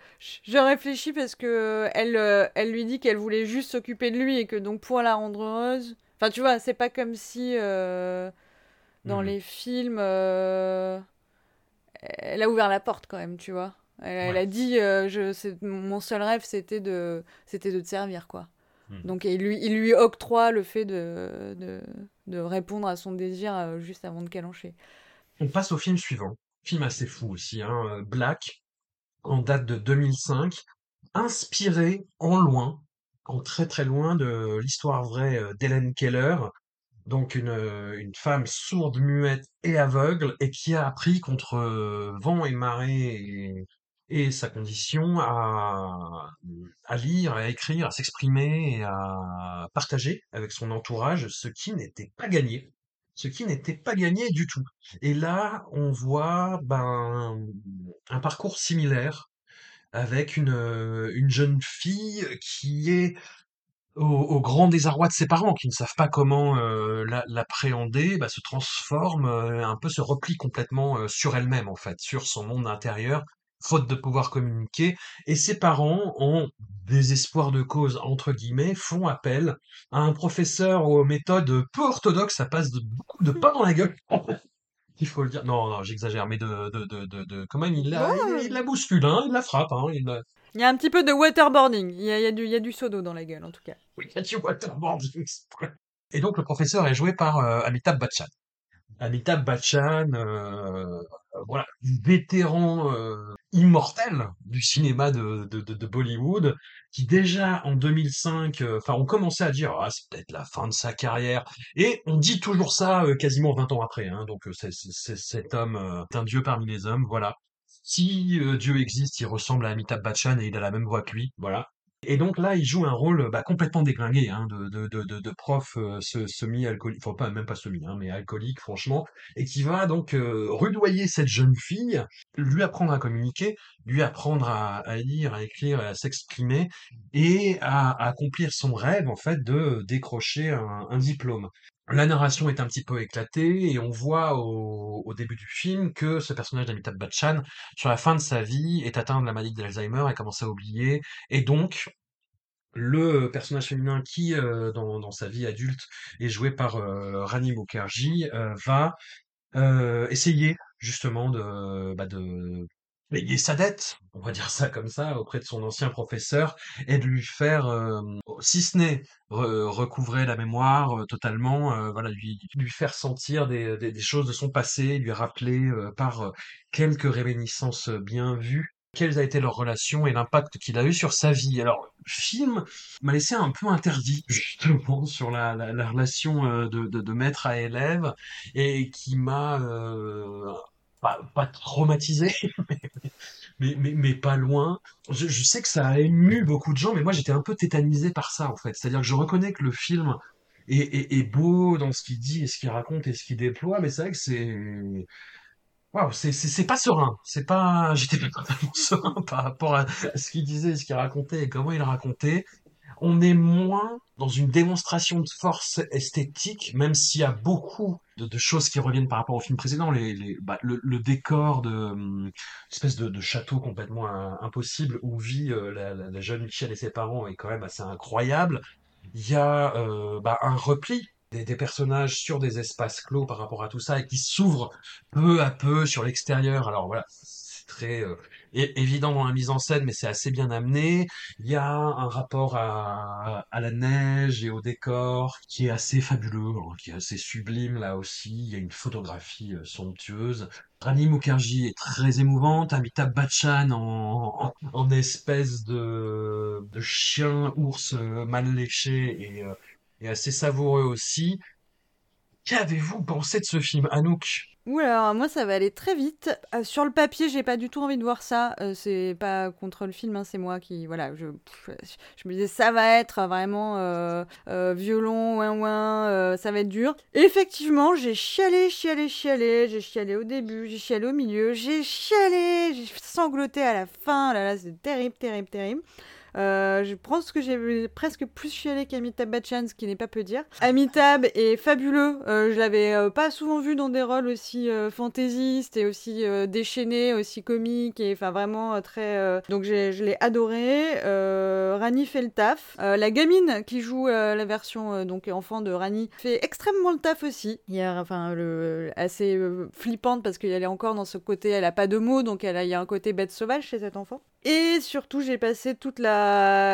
je réfléchis parce que elle, euh, elle lui dit qu'elle voulait juste s'occuper de lui et que donc pour la rendre heureuse. Enfin, tu vois, c'est pas comme si euh, dans Mhm. les films, euh, elle a ouvert la porte quand même, tu vois. Elle, a dit, euh, je, mon seul rêve, c'était de, c'était de te servir, quoi. Mhm. Donc il lui, il lui octroie le fait de, de, de répondre à son désir euh, juste avant de calancher. On passe au film suivant. Film assez fou aussi, hein, Black, en date de 2005, inspiré en loin, en très très loin de l'histoire vraie euh, d'Helen Keller, donc une, euh, une femme sourde, muette et aveugle, et qui a appris contre euh, vent et marée et, sa condition à, lire, à écrire, à s'exprimer et à partager avec son entourage, ce qui n'était pas gagné. Ce qui n'était pas gagné du tout. Et là, on voit ben, un parcours similaire avec une, euh, une jeune fille qui est au, au grand désarroi de ses parents, qui ne savent pas comment euh, la- l'appréhender, bah, se transforme, euh, un peu se replie complètement euh, sur elle-même, en fait, sur son monde intérieur, faute de pouvoir communiquer. Et ses parents, en désespoir de cause, entre guillemets, font appel à un professeur aux méthodes peu orthodoxes, ça passe de beaucoup de pain dans la gueule. Il faut le dire. Non, non, j'exagère, mais de, de, de, de, de- quand même, il la, Ouais. il, la bouscule, hein, il la frappe, hein, il la- Il y a un petit peu de waterboarding. Il y a, il y a du, il y a du seau d'eau dans la gueule, en tout cas. Oui, il y a du waterboarding. Et donc, le professeur est joué par euh, Amitabh Bachchan. Amitabh Bachchan, euh, euh, voilà, vétéran euh, immortel du cinéma de, de, de, de Bollywood, qui déjà en 2005, euh, enfin, on commençait à dire, ah, c'est peut-être la fin de sa carrière, et on dit toujours ça euh, quasiment 20 ans après, hein, donc euh, cet homme euh, est un dieu parmi les hommes, voilà. Si euh, Dieu existe, il ressemble à Amitabh Bachchan et il a la même voix que lui, voilà. Et donc là, il joue un rôle bah, complètement déglingué, hein, de, prof euh, se- semi-alcoolique, enfin pas même pas semi, hein, mais alcoolique franchement, et qui va donc euh, rudoyer cette jeune fille, lui apprendre à communiquer, lui apprendre à, lire, à écrire, à s'exprimer, et à, accomplir son rêve en fait de décrocher un diplôme. La narration est un petit peu éclatée et on voit au, début du film que ce personnage d'Amitabh Bachchan, sur la fin de sa vie, est atteint de la maladie d'Alzheimer et commence à oublier. Et donc, le personnage féminin qui, euh, dans, dans sa vie adulte, est joué par euh, Rani Mukherjee, euh, va euh, essayer justement de, bah, de payer sa dette, on va dire ça comme ça, auprès de son ancien professeur, et de lui faire, euh, si ce n'est re- recouvrer la mémoire euh, totalement, euh, voilà, lui, faire sentir des, choses de son passé, lui rappeler par quelques réminiscences bien vues quelles a été leur relation et l'impact qu'il a eu sur sa vie. Alors, le film m'a laissé un peu interdit, justement, sur la, la, la relation de, de, de maître à élève, et qui m'a euh, pas, traumatisé, mais, mais, mais, pas loin. Je, sais que ça a ému beaucoup de gens, mais moi j'étais un peu tétanisé par ça, en fait. C'est-à-dire que je reconnais que le film est, beau dans ce qu'il dit et ce qu'il raconte et ce qu'il déploie, mais c'est vrai que c'est... Waouh, c'est pas serein, c'est pas, j'étais pas totalement serein par rapport à ce qu'il disait, ce qu'il racontait et comment il racontait. On est moins dans une démonstration de force esthétique, même s'il y a beaucoup de, choses qui reviennent par rapport au film précédent. Bah, le, décor de hum, espèce de, château complètement impossible où vit euh, la, jeune Michelle et ses parents est quand même assez incroyable. Il y a euh, bah, un repli des, personnages sur des espaces clos par rapport à tout ça et qui s'ouvrent peu à peu sur l'extérieur. Alors voilà, c'est très euh, évident dans la mise en scène, mais c'est assez bien amené. Il y a un rapport à, à la neige et au décor qui est assez fabuleux, hein, qui est assez sublime là aussi. Il y a une photographie euh, somptueuse. Rani Mukherjee est très émouvante. Amitabh Bachchan en, en, espèce de, de chien ours euh, mal léché et, euh, et assez savoureux aussi. Qu'avez-vous pensé de ce film, Anouk? Là, alors, moi ça va aller très vite. Euh, sur le papier, j'ai pas du tout envie de voir ça. Euh, c'est pas contre le film, hein, c'est moi qui voilà, je me disais ça va être vraiment euh, euh, violon, ouin ouin, ça va être dur. Effectivement, j'ai chialé, chialé, chialé. J'ai chialé au début, j'ai chialé au milieu, j'ai chialé, j'ai sangloté à la fin. Là là, c'est terrible, terrible, terrible. Euh, je pense que j'ai presque plus chialé qu'Amitabh Bachchan, ce qui n'est pas peu dire. Amitabh est fabuleux. Euh, je l'avais euh, pas souvent vu dans des rôles aussi fantaisistes et aussi déchaînés, aussi comiques et enfin vraiment très. Donc je l'ai adoré. Rani fait le taf. La gamine qui joue la version donc enfant de Rani fait extrêmement le taf aussi. Il y a enfin assez flippante parce qu'elle est encore dans ce côté. Elle a pas de mots donc il y a un côté bête sauvage chez cet enfant. Et surtout, j'ai passé toute la,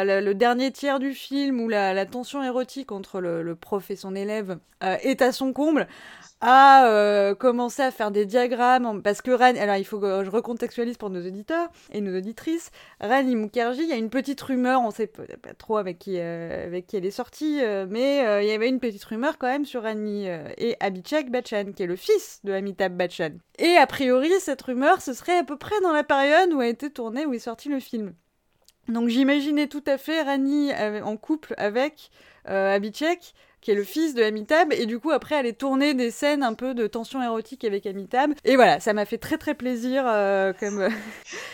le dernier tiers du film où la, tension érotique entre le, prof et son élève euh, est à son comble, à euh, commencer à faire des diagrammes parce que Ran, alors il faut que je recontextualise pour nos auditeurs et nos auditrices. Rani Mukherjee, il y a une petite rumeur, on sait pas, trop avec qui euh, avec qui elle est sortie, mais il y avait une petite rumeur quand même sur Rani et Abhishek Bachchan, qui est le fils de Amitabh Bachchan. Et a priori, cette rumeur, ce serait à peu près dans la période où a été tourné, où est sorti le film. Donc j'imaginais tout à fait Rani euh, en couple avec euh, Abhishek qui est le fils de Amitabh, et du coup après aller tourner des scènes un peu de tension érotique avec Amitabh. Et voilà, ça m'a fait très très plaisir euh, comme,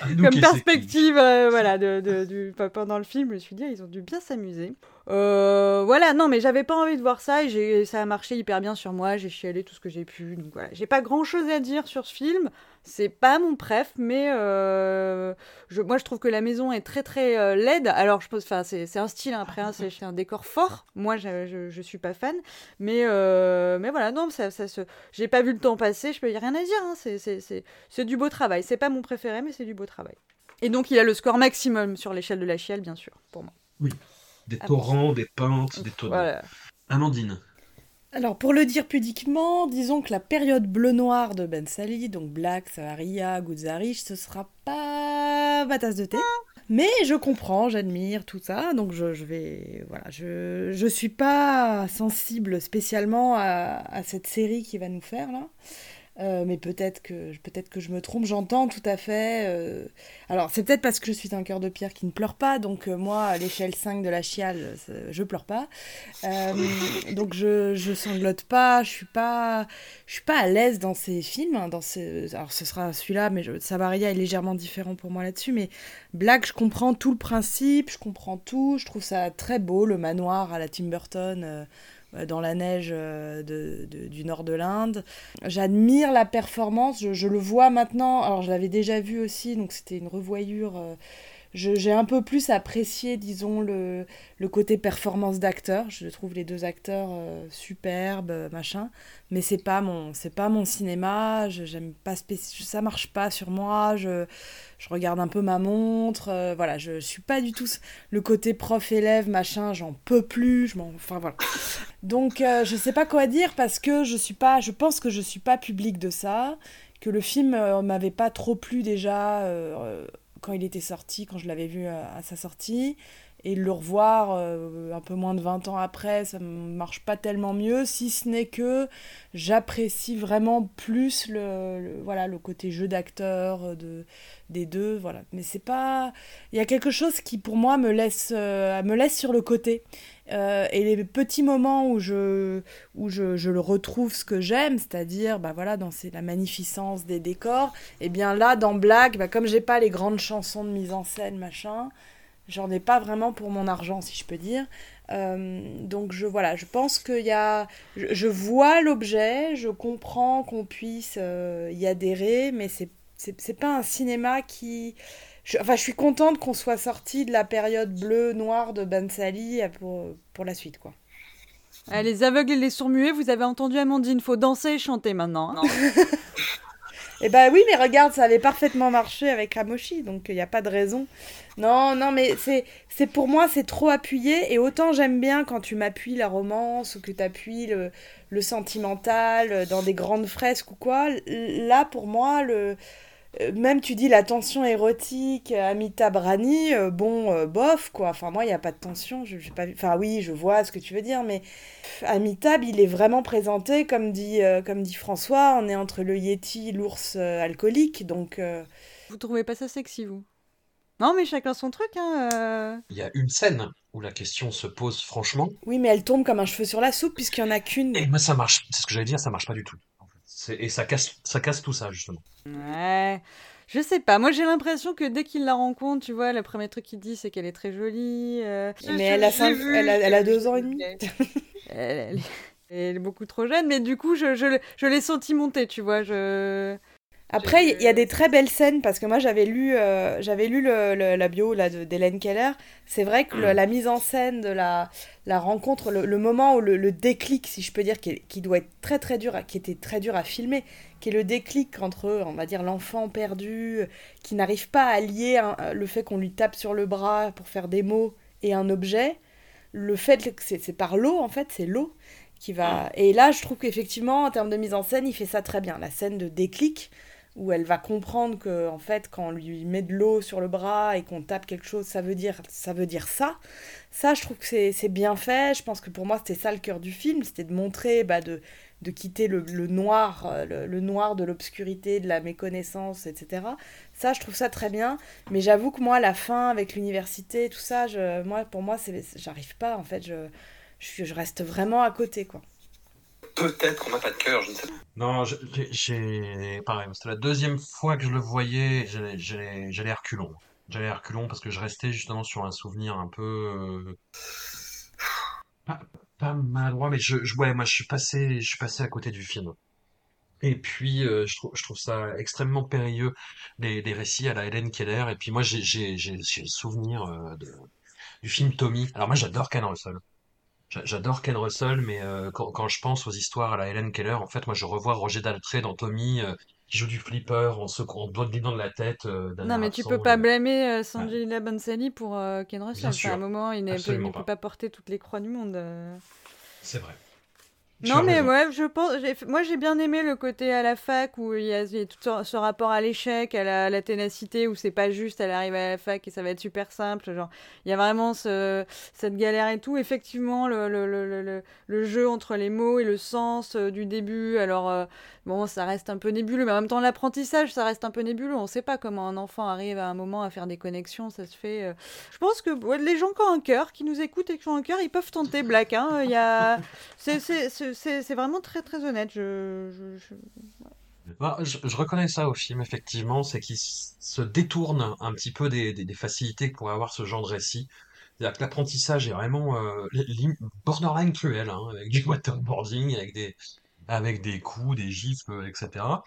Ah, comme perspective euh, voilà, de, de- du, pendant le film. Je me suis dit, ah, ils ont dû bien s'amuser. Euh, voilà, non, mais j'avais pas envie de voir ça et ça a marché hyper bien sur moi. J'ai chialé tout ce que j'ai pu. Donc voilà, j'ai pas grand chose à dire sur ce film. C'est pas mon préf, mais euh, moi je trouve que la maison est très très euh, laide. Alors je pense, enfin c'est un style hein, après, hein, c'est un décor fort. Moi je, je, suis pas fan, mais mais voilà, non, ça, ça j'ai pas vu le temps passer. Je peux y rien à dire. Hein, c'est du beau travail. C'est pas mon préféré, mais c'est du beau travail. Et donc il a le score maximum sur l'échelle de la chiale, bien sûr, pour moi. Oui. Des Ah, torrents, des pentes, des tonneaux. Voilà. Amandine. Alors, pour le dire pudiquement, disons que la période bleu-noir de Ben Sali, donc Black, Saharia, Guzarich, ce sera pas ma tasse de thé. Mais je comprends, j'admire tout ça, donc je, je vais. Voilà, je, je suis pas sensible spécialement à, à cette série qui va nous faire là. Euh, mais peut-être que, peut-être que je me trompe, j'entends tout à fait. euh, Alors, c'est peut-être parce que je suis un cœur de pierre qui ne pleure pas, donc euh, moi, à l'échelle 5 de la chiale, je pleure pas. Donc, je, je sanglote pas, je suis pas, je suis pas à l'aise dans ces films. hein, Dans ces... Alors, ce sera celui-là, mais je... Savaria est légèrement différent pour moi là-dessus. Mais Black, je comprends tout le principe, je comprends tout, je trouve ça très beau, le manoir à la Tim Burton. Euh, euh, dans la neige euh, du nord de l'Inde. J'admire la performance, je, je le vois maintenant, alors je l'avais déjà vu aussi, donc c'était une revoyure. Je- J'ai un peu plus apprécié, disons, le, le côté performance d'acteur. Je trouve les deux acteurs euh, superbes, euh, machin. Mais c'est pas mon, c'est pas mon cinéma. Je, j'aime pas ça marche pas sur moi. Je, je regarde un peu ma montre. euh, voilà, je, suis pas du tout le côté prof-élève, machin. J'en peux plus. Je m'en, enfin voilà. Donc euh, je sais pas quoi dire parce que je suis pas, je pense que je suis pas public de ça, que le film m'avait pas trop plu déjà quand il était sorti, quand je l'avais vu à, à sa sortie, et le revoir euh, un peu moins de 20 ans après, ça marche pas tellement mieux, si ce n'est que j'apprécie vraiment plus le, voilà le côté jeu d'acteur euh, de des deux, voilà. Mais c'est pas, il y a quelque chose qui pour moi me laisse euh, me laisse sur le côté. Et les petits moments où je, où je, je le retrouve ce que j'aime, c'est-à-dire bah voilà, dans la magnificence des décors, et bien là, dans Black, bah, comme j'ai pas les grandes chansons de mise en scène, machin, j'en ai pas vraiment pour mon argent, si je peux dire. Euh, donc je, voilà, je pense qu'il y a... Je, je vois l'objet, je comprends qu'on puisse euh, y adhérer, mais c'est c'est c'est pas un cinéma qui... Je, enfin, je suis contente qu'on soit sorti de la période bleu-noir de Ben Sali pour, pour la suite, quoi. Ah, les aveugles et les sourds-muets, vous avez entendu Amandine, faut danser et chanter maintenant. hein. Eh ben oui, mais regarde, ça avait parfaitement marché avec Ramoshi, donc il n'y a pas de raison. Non, non, mais c'est, c'est pour moi, c'est trop appuyé, et autant j'aime bien quand tu m'appuies la romance, ou que tu appuies le, le sentimental euh, dans des grandes fresques ou quoi. Là, pour moi, le... euh, Même tu dis la tension érotique, euh, Amitabh Rani, euh, bon, euh, bof, quoi. Enfin, moi, il n'y a pas de tension. Je, j'ai pas. Enfin, oui, je vois ce que tu veux dire, mais pff, Amitabh, il est vraiment présenté, comme dit, euh, comme dit François, on est entre le Yeti, l'ours euh, alcoolique, donc... euh, Vous trouvez pas ça sexy, vous? Non, mais chacun son truc, hein. euh. Il y a une scène où la question se pose franchement. Oui, mais elle tombe comme un cheveu sur la soupe, puisqu'il n'y en a qu'une. Et moi, ça marche. C'est ce que j'allais dire, ça marche pas du tout. Et ça casse, ça casse tout ça, justement. Ouais. Je sais pas, moi j'ai l'impression que dès qu'il la rencontre, tu vois, le premier truc qu'il dit c'est qu'elle est très jolie. euh, Mais elle a, cinq- elle a, elle a deux ans et demi. Elle, elle est- elle est beaucoup trop jeune, mais du coup je, je, l'ai- je l'ai senti monter, tu vois. Je... Après, il y a des très belles scènes parce que moi j'avais lu, euh, j'avais lu le- le- la bio là, d'Hélène Keller. C'est vrai que le- la mise en scène de la, la rencontre, le, moment où le, déclic, si je peux dire, qui, est- qui doit être très très dur, qui était très dur à filmer, qui est le déclic entre, on va dire, l'enfant perdu, euh, qui n'arrive pas à lier un- le fait qu'on lui tape sur le bras pour faire des mots et un objet, le fait que c'est c'est par l'eau en fait, c'est l'eau qui va. Et là, je trouve qu'effectivement, en termes de mise en scène, il fait ça très bien. La scène de déclic où elle va comprendre que en fait quand on lui met de l'eau sur le bras et qu'on tape quelque chose ça veut dire ça veut dire ça. Ça je trouve que c'est bien fait. Je pense que pour moi c'était ça le cœur du film. C'était de montrer bah, de de quitter le, noir euh, le, noir de l'obscurité de la méconnaissance etc ça je trouve ça très bien. Mais j'avoue que moi la fin avec l'université tout ça je moi pour moi j'arrive pas en fait. Je je, je reste vraiment à côté, quoi. Peut-être qu'on n'a pas de cœur, je ne sais pas. Non, j'ai, pareil, c'était la deuxième fois que je le voyais, j'allais, reculons. J'allais reculons parce que je restais justement sur un souvenir un peu, euh, pas, pas maladroit, mais je, ouais, moi, je suis passé, je suis passé à côté du film. Et puis, euh, je trouve, ça extrêmement périlleux, les, récits à la Hélène Keller. Et puis, moi, j'ai, le souvenir euh, du film Tommy. Alors, moi, j'adore Ken Russell. J'a- J'adore Ken Russell, mais euh, quand, quand je pense aux histoires à la Helen Keller, en fait, moi, je revois Roger Daltrey dans Tommy, euh, qui joue du flipper en se en doigt de dans la tête euh, Non, mais tu peux pas blâmer Sanjay Bansali pour Ken Russell. Bien sûr. à un moment, il ne peut pas. pas porter toutes les croix du monde. C'est vrai. Non, mais ouais, je pense. Moi, j'ai bien aimé le côté à la fac où il y a, il y a tout ce, rapport à l'échec, à la, ténacité, où c'est pas juste, elle arrive à la fac et ça va être super simple. Genre, il y a vraiment ce, cette galère et tout. Effectivement, le, le, le, le, le- le jeu entre les mots et le sens euh, du début. Alors, euh, bon, ça reste un peu nébuleux, mais en même temps, l'apprentissage, ça reste un peu nébuleux. On sait pas comment un enfant arrive à un moment à faire des connexions, ça se fait. euh. Je pense que ouais, les gens qui ont un cœur, qui nous écoutent et qui ont un cœur, ils peuvent tenter Black. Hein. Il y a... c'est, c'est, vraiment très très honnête. Je, je- je- Ah, je, je reconnais ça au film, effectivement, c'est qu'il se détourne un petit peu des, facilités que pourrait avoir ce genre de récit. C'est-à-dire que l'apprentissage est vraiment euh, borderline cruel, hein, avec du waterboarding, avec des, avec des coups, des gifles, etc.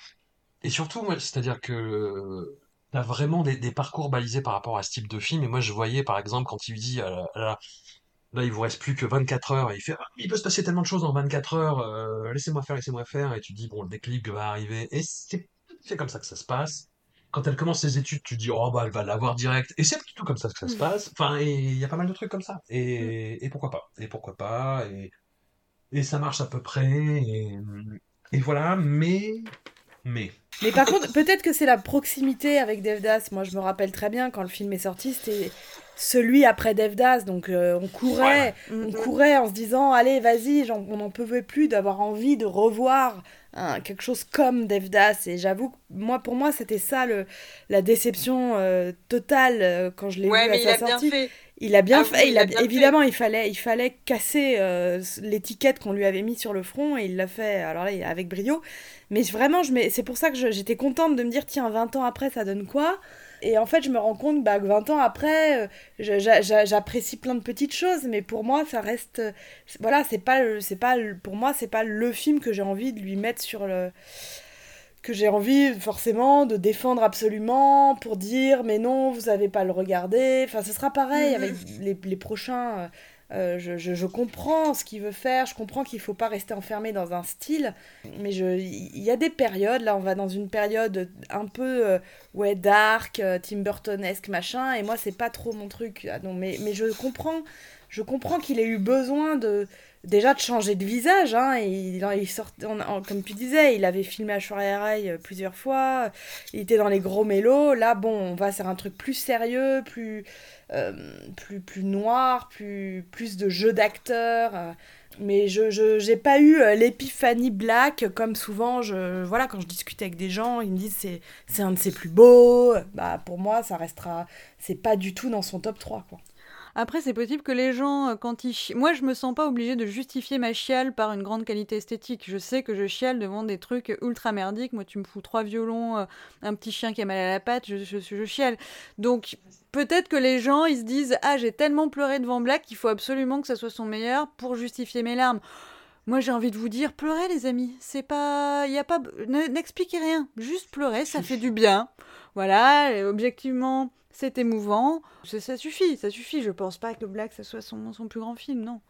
Et surtout, c'est-à-dire que t'as vraiment des, parcours balisés par rapport à ce type de film. Et moi, je voyais, par exemple, quand il dit, euh, là, il vous reste plus que 24 heures, et il fait, Ah, il peut se passer tellement de choses en 24 heures, euh, laissez-moi faire, laissez-moi faire, et tu dis, bon, le déclic va arriver. Et c'est c'est comme ça que ça se passe. Quand elle commence ses études, tu dis, oh, bah, elle va l'avoir direct. Et c'est tout comme ça que ça se passe. Enfin, il y a pas mal de trucs comme ça. Et, et pourquoi pas? Et pourquoi pas? Et, et ça marche à peu près. Et, et voilà, mais, mais. Mais par contre, peut-être que c'est la proximité avec Devdas. Moi, je me rappelle très bien quand le film est sorti, c'était celui après Devdas. Donc, euh, on courait, on courait en se disant, allez, vas-y, on n'en pouvait plus d'avoir envie de revoir hein, quelque chose comme Devdas. Et j'avoue, que moi, pour moi, c'était ça le, la déception euh, totale euh, quand je l'ai Ouais, vu mais à il sa a bien sortie. fait. Il a bien fait, il il a a, bien fait. évidemment, il fallait, il fallait casser euh, l'étiquette qu'on lui avait mis sur le front et il l'a fait, alors là, avec brio. Mais vraiment, je c'est pour ça que j'étais contente de me dire, tiens, 20 ans après, ça donne quoi? Et en fait, je me rends compte bah, que 20 ans après, euh, j'apprécie plein de petites choses, mais pour moi, ça reste. euh, Voilà, c'est pas, pas, pour moi, c'est pas le film que j'ai envie de lui mettre sur le que j'ai envie forcément de défendre absolument pour dire mais non vous avez pas le regarder enfin ce sera pareil Mhm. avec les, les prochains euh, je, comprends ce qu'il veut faire je comprends qu'il faut pas rester enfermé dans un style mais il y a des périodes là on va dans une période un peu euh, ouais dark euh, Tim Burtonesque machin et moi c'est pas trop mon truc non mais je comprends je comprends qu'il ait eu besoin de déjà de changer de visage hein, et il, sort, comme tu disais il avait filmé Ashwarya Rai euh, plusieurs fois il était dans les gros mélos là bon on va sur un truc plus sérieux plus plus plus noir plus plus de jeu d'acteur euh, mais je j'ai pas eu euh, l'épiphanie black comme souvent je voilà quand je discute avec des gens ils me disent c'est c'est un de ses plus beaux. Bah pour moi ça restera c'est pas du tout dans son top 3 quoi Après, c'est possible que les gens, euh, quand ils chi- Moi, je me sens pas obligée de justifier ma chiale par une grande qualité esthétique. Je sais que je chiale devant des trucs ultra merdiques. Moi, tu me fous trois violons, euh, un petit chien qui a mal à la patte, je, je, je chiale. Donc, peut-être que les gens, ils se disent Ah, j'ai tellement pleuré devant Black qu'il faut absolument que ça soit son meilleur pour justifier mes larmes. Moi, j'ai envie de vous dire, pleurez, les amis. C'est pas, il a pas, ne- n'expliquez rien. Juste pleurer, ça fait du bien. Voilà, objectivement, c'est émouvant. Ça, suffit, ça suffit. Je pense pas que Black, ça soit son, son plus grand film, non.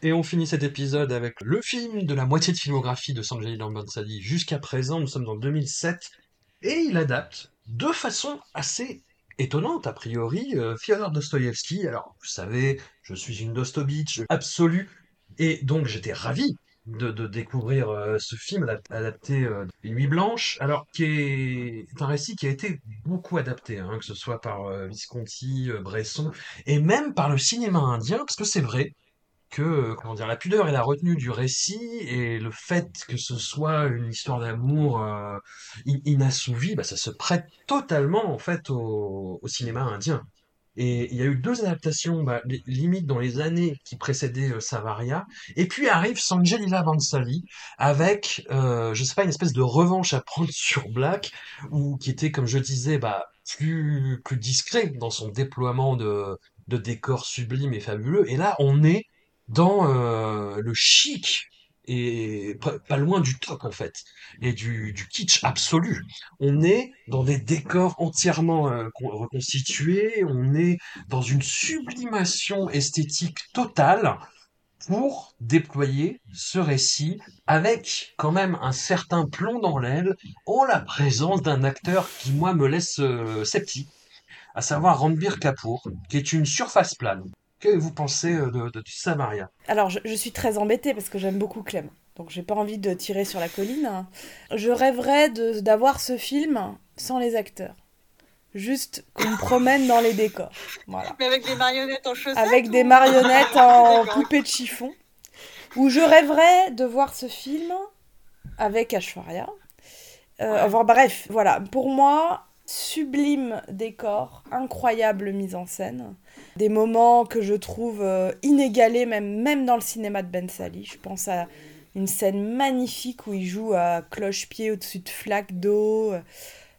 Et on finit cet épisode avec le film de la moitié de filmographie de Sanjay Lambansali jusqu'à présent. Nous sommes en 2007 et il adapte de façon assez étonnante a priori euh, Fyodor Dostoïevski. Alors vous savez, je suis une Dostobitch absolue et donc j'étais ravi de, découvrir euh, ce film adap- adapté euh, des Nuits Blanches, alors qui est un récit qui a été beaucoup adapté, hein, que ce soit par euh, Visconti, euh, Bresson et même par le cinéma indien, parce que c'est vrai que comment dire la pudeur et la retenue du récit et le fait que ce soit une histoire d'amour in- inassouvie, bah, ça se prête totalement en fait au cinéma indien. Et il y a eu deux adaptations, bah, li- limite dans les années qui précédaient euh, Savaria. Et puis arrive Sangelila Bansali avec, euh, je sais pas, une espèce de revanche à prendre sur Black, ou qui était, comme je disais, bah, plus, plus discret dans son déploiement de, de décors sublimes et fabuleux. Et là, on est dans euh, le chic et pas, loin du top en fait, et du, kitsch absolu. On est dans des décors entièrement euh, con- reconstitués, on est dans une sublimation esthétique totale pour déployer ce récit avec quand même un certain plomb dans l'aile en la présence d'un acteur qui moi me laisse euh, sceptique, à savoir Ranbir Kapoor, qui est une surface plane. Que vous pensez euh, de, de, de Samaria? Alors, je, je suis très embêtée parce que j'aime beaucoup Clem. Donc, j'ai pas envie de tirer sur la colline. Je rêverais de- d'avoir ce film sans les acteurs. Juste qu'on me promène dans les décors. Voilà. Mais avec des marionnettes en chaussettes Avec des ou- marionnettes en poupée de chiffon. Où je rêverais de voir ce film avec Ashwarya. Euh, enfin, bref, voilà. Pour moi, sublime décor, incroyable mise en scène. Des moments que je trouve euh, inégalés, même, même dans le cinéma de Ben Sali. Je pense à une scène magnifique où il joue à cloche-pied au-dessus de flaques d'eau.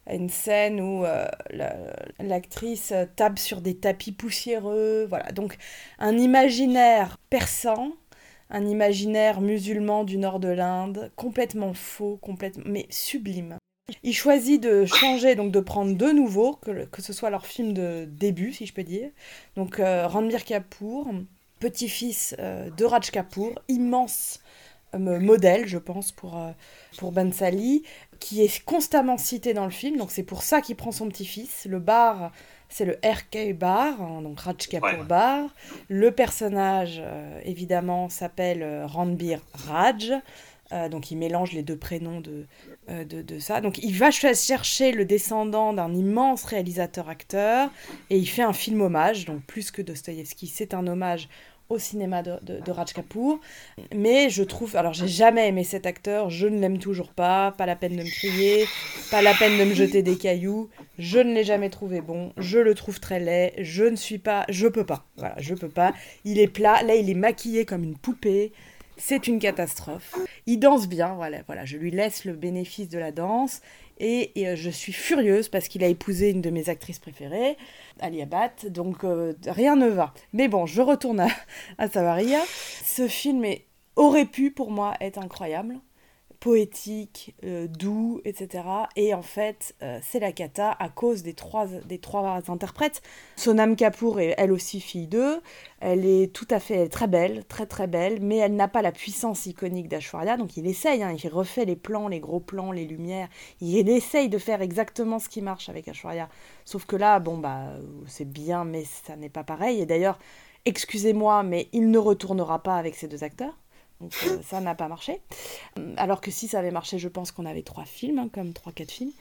à une scène où euh, la- l'actrice euh, tape sur des tapis poussiéreux. Voilà, donc un imaginaire persan, un imaginaire musulman du nord de l'Inde, complètement faux, complètement, mais sublime. Il choisit de changer, donc de prendre deux nouveaux, que, le- que ce soit leur film de début, si je peux dire. Donc euh, Ranbir Kapoor, petit-fils euh, de Raj Kapoor, immense euh, modèle, je pense, pour, pour Bansali, qui est constamment cité dans le film. Donc c'est pour ça qu'il prend son petit-fils. Le bar, c'est le RK Bar, hein, donc Raj Kapoor Ouais. Bar. Le personnage, évidemment, s'appelle Ranbir Raj. Euh, donc il mélange les deux prénoms de, euh, de, ça. Donc il va ch- chercher le descendant d'un immense réalisateur-acteur et il fait un film hommage, donc plus que Dostoïevski, c'est un hommage au cinéma de, de, de Raj Kapoor. Mais je trouve, alors j'ai jamais aimé cet acteur, je ne l'aime toujours pas, pas la peine de me crier, pas la peine de me jeter des cailloux, je ne l'ai jamais trouvé bon, je le trouve très laid, je ne suis pas, je peux pas, voilà, je peux pas. Il est plat, là il est maquillé comme une poupée, c'est une catastrophe. Il danse bien, voilà, voilà, je lui laisse le bénéfice de la danse. Et, euh, je suis furieuse parce qu'il a épousé une de mes actrices préférées, Ali Abad, donc euh, rien ne va. Mais bon, je retourne à, Savaria. Ce film aurait pu pour moi être incroyable, poétique, euh, doux, etc. Et en fait, euh, c'est la cata à cause des trois, des trois interprètes. Sonam Kapoor est elle aussi fille d'eux. Elle est tout à fait très belle, très très belle, mais elle n'a pas la puissance iconique d'Ashwarya. Donc il essaye, hein, il refait les plans, les gros plans, les lumières. Il essaye de faire exactement ce qui marche avec Ashwarya. Sauf que là, bon, bah, c'est bien, mais ça n'est pas pareil. Et d'ailleurs, excusez-moi, mais il ne retournera pas avec ces deux acteurs. Donc euh, ça n'a pas marché. Alors que si ça avait marché, je pense qu'on avait trois films, hein, comme trois, quatre films.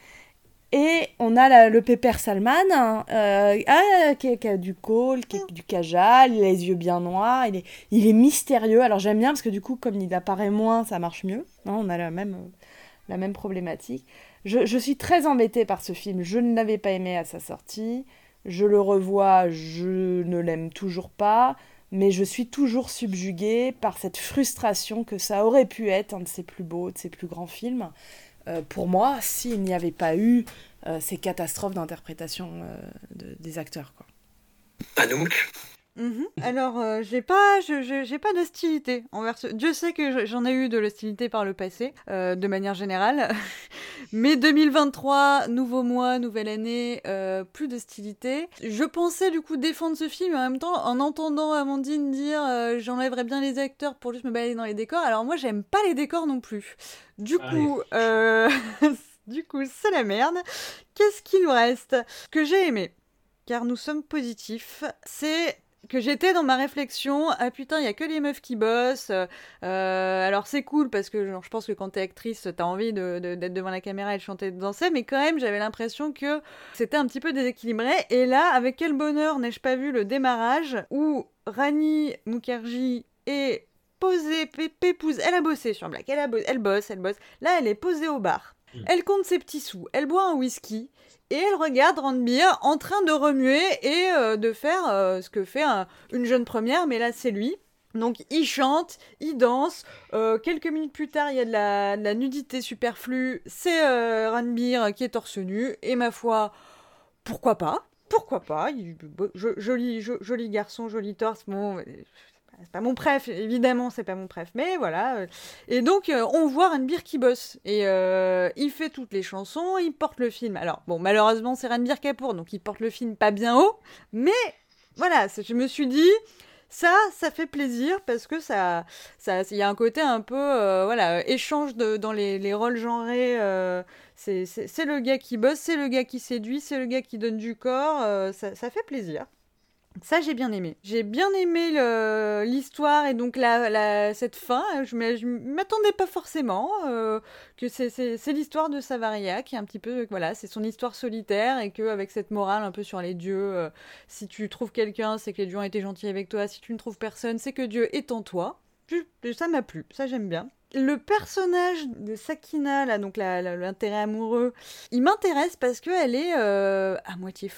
Et on a la- le pépère Salman, hein, euh, ah, qui, a- du col, qui a du cajal, il a les yeux bien noirs, il est, il est mystérieux. Alors j'aime bien parce que du coup, comme il apparaît moins, ça marche mieux. Hein, on a la même, la même problématique. Je, je suis très embêtée par ce film. Je ne l'avais pas aimé à sa sortie. Je le revois, je ne l'aime toujours pas. Mais je suis toujours subjuguée par cette frustration que ça aurait pu être un de ses plus beaux, de ses plus grands films. Euh, pour moi, s'il n'y avait pas eu euh, ces catastrophes d'interprétation euh, de- des acteurs. Quoi. Mhm. Alors, euh, j'ai pas, j'ai pas d'hostilité envers ce. Dieu sait que je- j'en ai eu de l'hostilité par le passé, euh, de manière générale. Mais 2023, nouveau mois, nouvelle année, euh, plus d'hostilité. Je pensais du coup défendre ce film, en même temps, en entendant Amandine dire j'enlèverais bien les acteurs pour juste me balader dans les décors. Alors moi, j'aime pas les décors non plus. Du coup, euh, du coup, c'est la merde. Qu'est-ce qu'il nous reste? Ce que j'ai aimé, car nous sommes positifs, c'est que j'étais dans ma réflexion, ah putain, il y a que les meufs qui bossent. euh, alors c'est cool parce que je pense que quand t'es actrice, t'as envie de- de- d'être devant la caméra et de chanter et de danser, mais quand même, j'avais l'impression que c'était un petit peu déséquilibré. Et là, avec quel bonheur n'ai-je pas vu le démarrage où Rani Mukherjee est posée, pé- pépouse, elle a bossé sur Black, elle, a elle bosse, elle bosse. Là, elle est posée au bar. Elle compte ses petits sous, elle boit un whisky et elle regarde Randbeer en train de remuer et euh, de faire euh, ce que fait un- une jeune première, mais là c'est lui. Donc il chante, il danse. euh, quelques minutes plus tard, il y a de la, nudité superflue. C'est Ranbir qui est torse nu. Et ma foi, pourquoi pas Pourquoi pas Il- joli, jo- joli garçon, joli torse. Bon, c'est pas mon préf, évidemment, c'est pas mon préf. Mais voilà. euh, Et donc, euh, on voit Ranbir qui bosse. Et euh, il fait toutes les chansons, il porte le film. Alors, bon, malheureusement, c'est Ranbir Kapoor, donc il porte le film pas bien haut. Mais voilà, je me suis dit, ça, ça fait plaisir parce que ça, ça, il y a un côté un peu, voilà, échange de, dans les, les rôles genrés. c'est, le gars qui bosse, c'est le gars qui séduit, c'est le gars qui donne du corps. ça, ça fait plaisir. Ça, j'ai bien aimé. J'ai bien aimé l'histoire et donc cette fin. Je ne m'attendais pas forcément euh, que c'est l'histoire de Savaria qui est un petit peu, voilà, c'est son histoire solitaire et qu'avec cette morale un peu sur les dieux, euh, si tu trouves quelqu'un, c'est que les dieux ont été gentils avec toi. Si tu ne trouves personne, c'est que Dieu est en toi. Ça m'a plu, ça j'aime bien. Le personnage de Sakina, là, donc l'intérêt amoureux, il m'intéresse parce qu'elle est euh, à moitié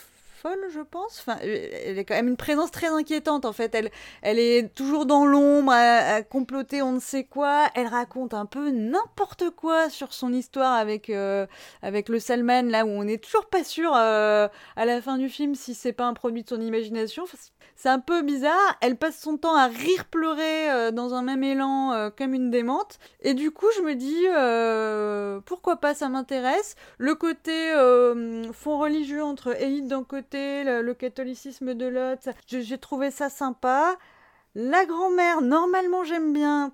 je pense. Enfin, elle est quand même une présence très inquiétante, en fait. Elle, est toujours dans l'ombre, à, comploter on ne sait quoi. Elle raconte un peu n'importe quoi sur son histoire avec, euh, avec le Salman, là où on n'est toujours pas sûr euh, à la fin du film si c'est pas un produit de son imagination. C'est un peu bizarre. Elle passe son temps à rire pleurer euh, dans un même élan comme une démente. Et du coup, je me dis, pourquoi pas, ça m'intéresse. Le côté fond religieux entre élite d'un côté, le, catholicisme de l'autre, j'ai trouvé ça sympa. La grand-mère, normalement j'aime bien.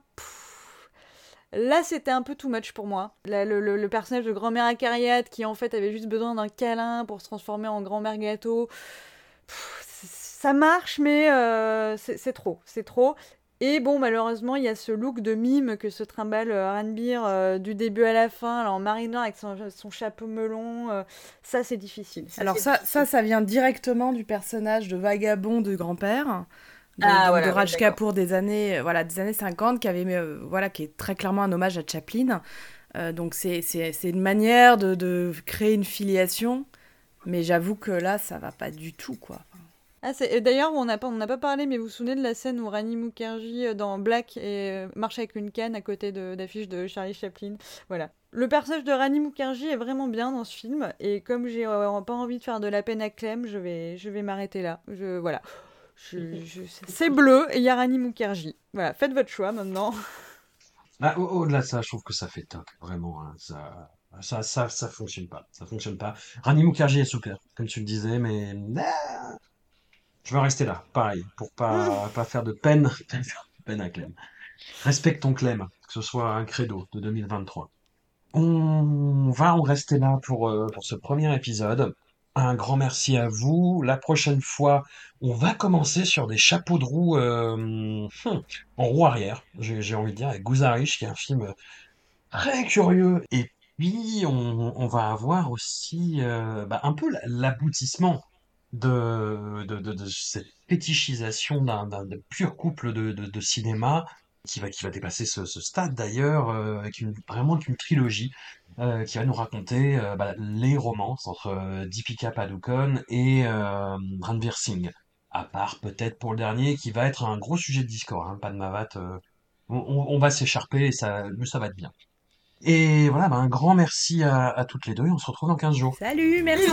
Là, c'était un peu too much pour moi. Le, personnage de grand-mère acariate qui en fait avait juste besoin d'un câlin pour se transformer en grand-mère gâteau. Ça marche, mais euh, c'est trop, c'est trop. Et bon, malheureusement, il y a ce look de mime que se trimballe euh, Ranbir euh, du début à la fin, là, en marine noire avec son, son chapeau melon. euh, ça, c'est difficile. Alors ça, difficile. ça, ça vient directement du personnage de vagabond de grand-père. De, Ah, donc voilà, de Raj. Kapoor des années, voilà, des années 50, qui avait, euh, voilà, qui est très clairement un hommage à Chaplin. Donc c'est, c'est, c'est une manière de, de créer une filiation, mais j'avoue que là, ça va pas du tout, quoi. Ah, D'ailleurs, on n'a pas, n'a pas parlé, mais vous vous souvenez de la scène où Rani Mukherjee euh, dans Black et, euh, marche avec une canne à côté d'affiches de, Charlie Chaplin Voilà. Le personnage de Rani Mukherjee est vraiment bien dans ce film, et comme j'ai euh, pas envie de faire de la peine à Clem, je vais, je vais m'arrêter là. Voilà. C'est bleu et il y a Rani Mukherjee. Voilà, faites votre choix maintenant. Ah, au- au-delà de ça, je trouve que ça fait toc, vraiment. hein, ça, ça, ça, ça fonctionne pas. Ça fonctionne pas. Rani Mukherjee est super, comme tu le disais, mais je vais rester là, pareil, pour pas, pas faire de peine, peine à Clem. Respecte ton Clem, que ce soit un credo de 2023. On va en rester là pour, euh, pour ce premier épisode. Un grand merci à vous. La prochaine fois, on va commencer sur des chapeaux de roue euh, hmm, en roue arrière, j'ai envie de dire, avec Gouzarich, qui est un film très curieux. Et puis, on, on va avoir aussi euh, bah, un peu la- l'aboutissement de, de, de, de cette fétichisation d'un pur couple de, cinéma qui va, qui va dépasser ce, ce stade d'ailleurs, euh, avec une, vraiment une trilogie euh, qui va nous raconter euh, bah, les romances entre euh, Deepika Padukone et Ranveer Singh. À part peut-être pour le dernier qui va être un gros sujet de discours, hein, Padmavat. on, on- va s'écharper et ça, mais ça va être bien. Et voilà, bah, un grand merci à, à toutes les deux et on se retrouve dans 15 jours. Salut, merci.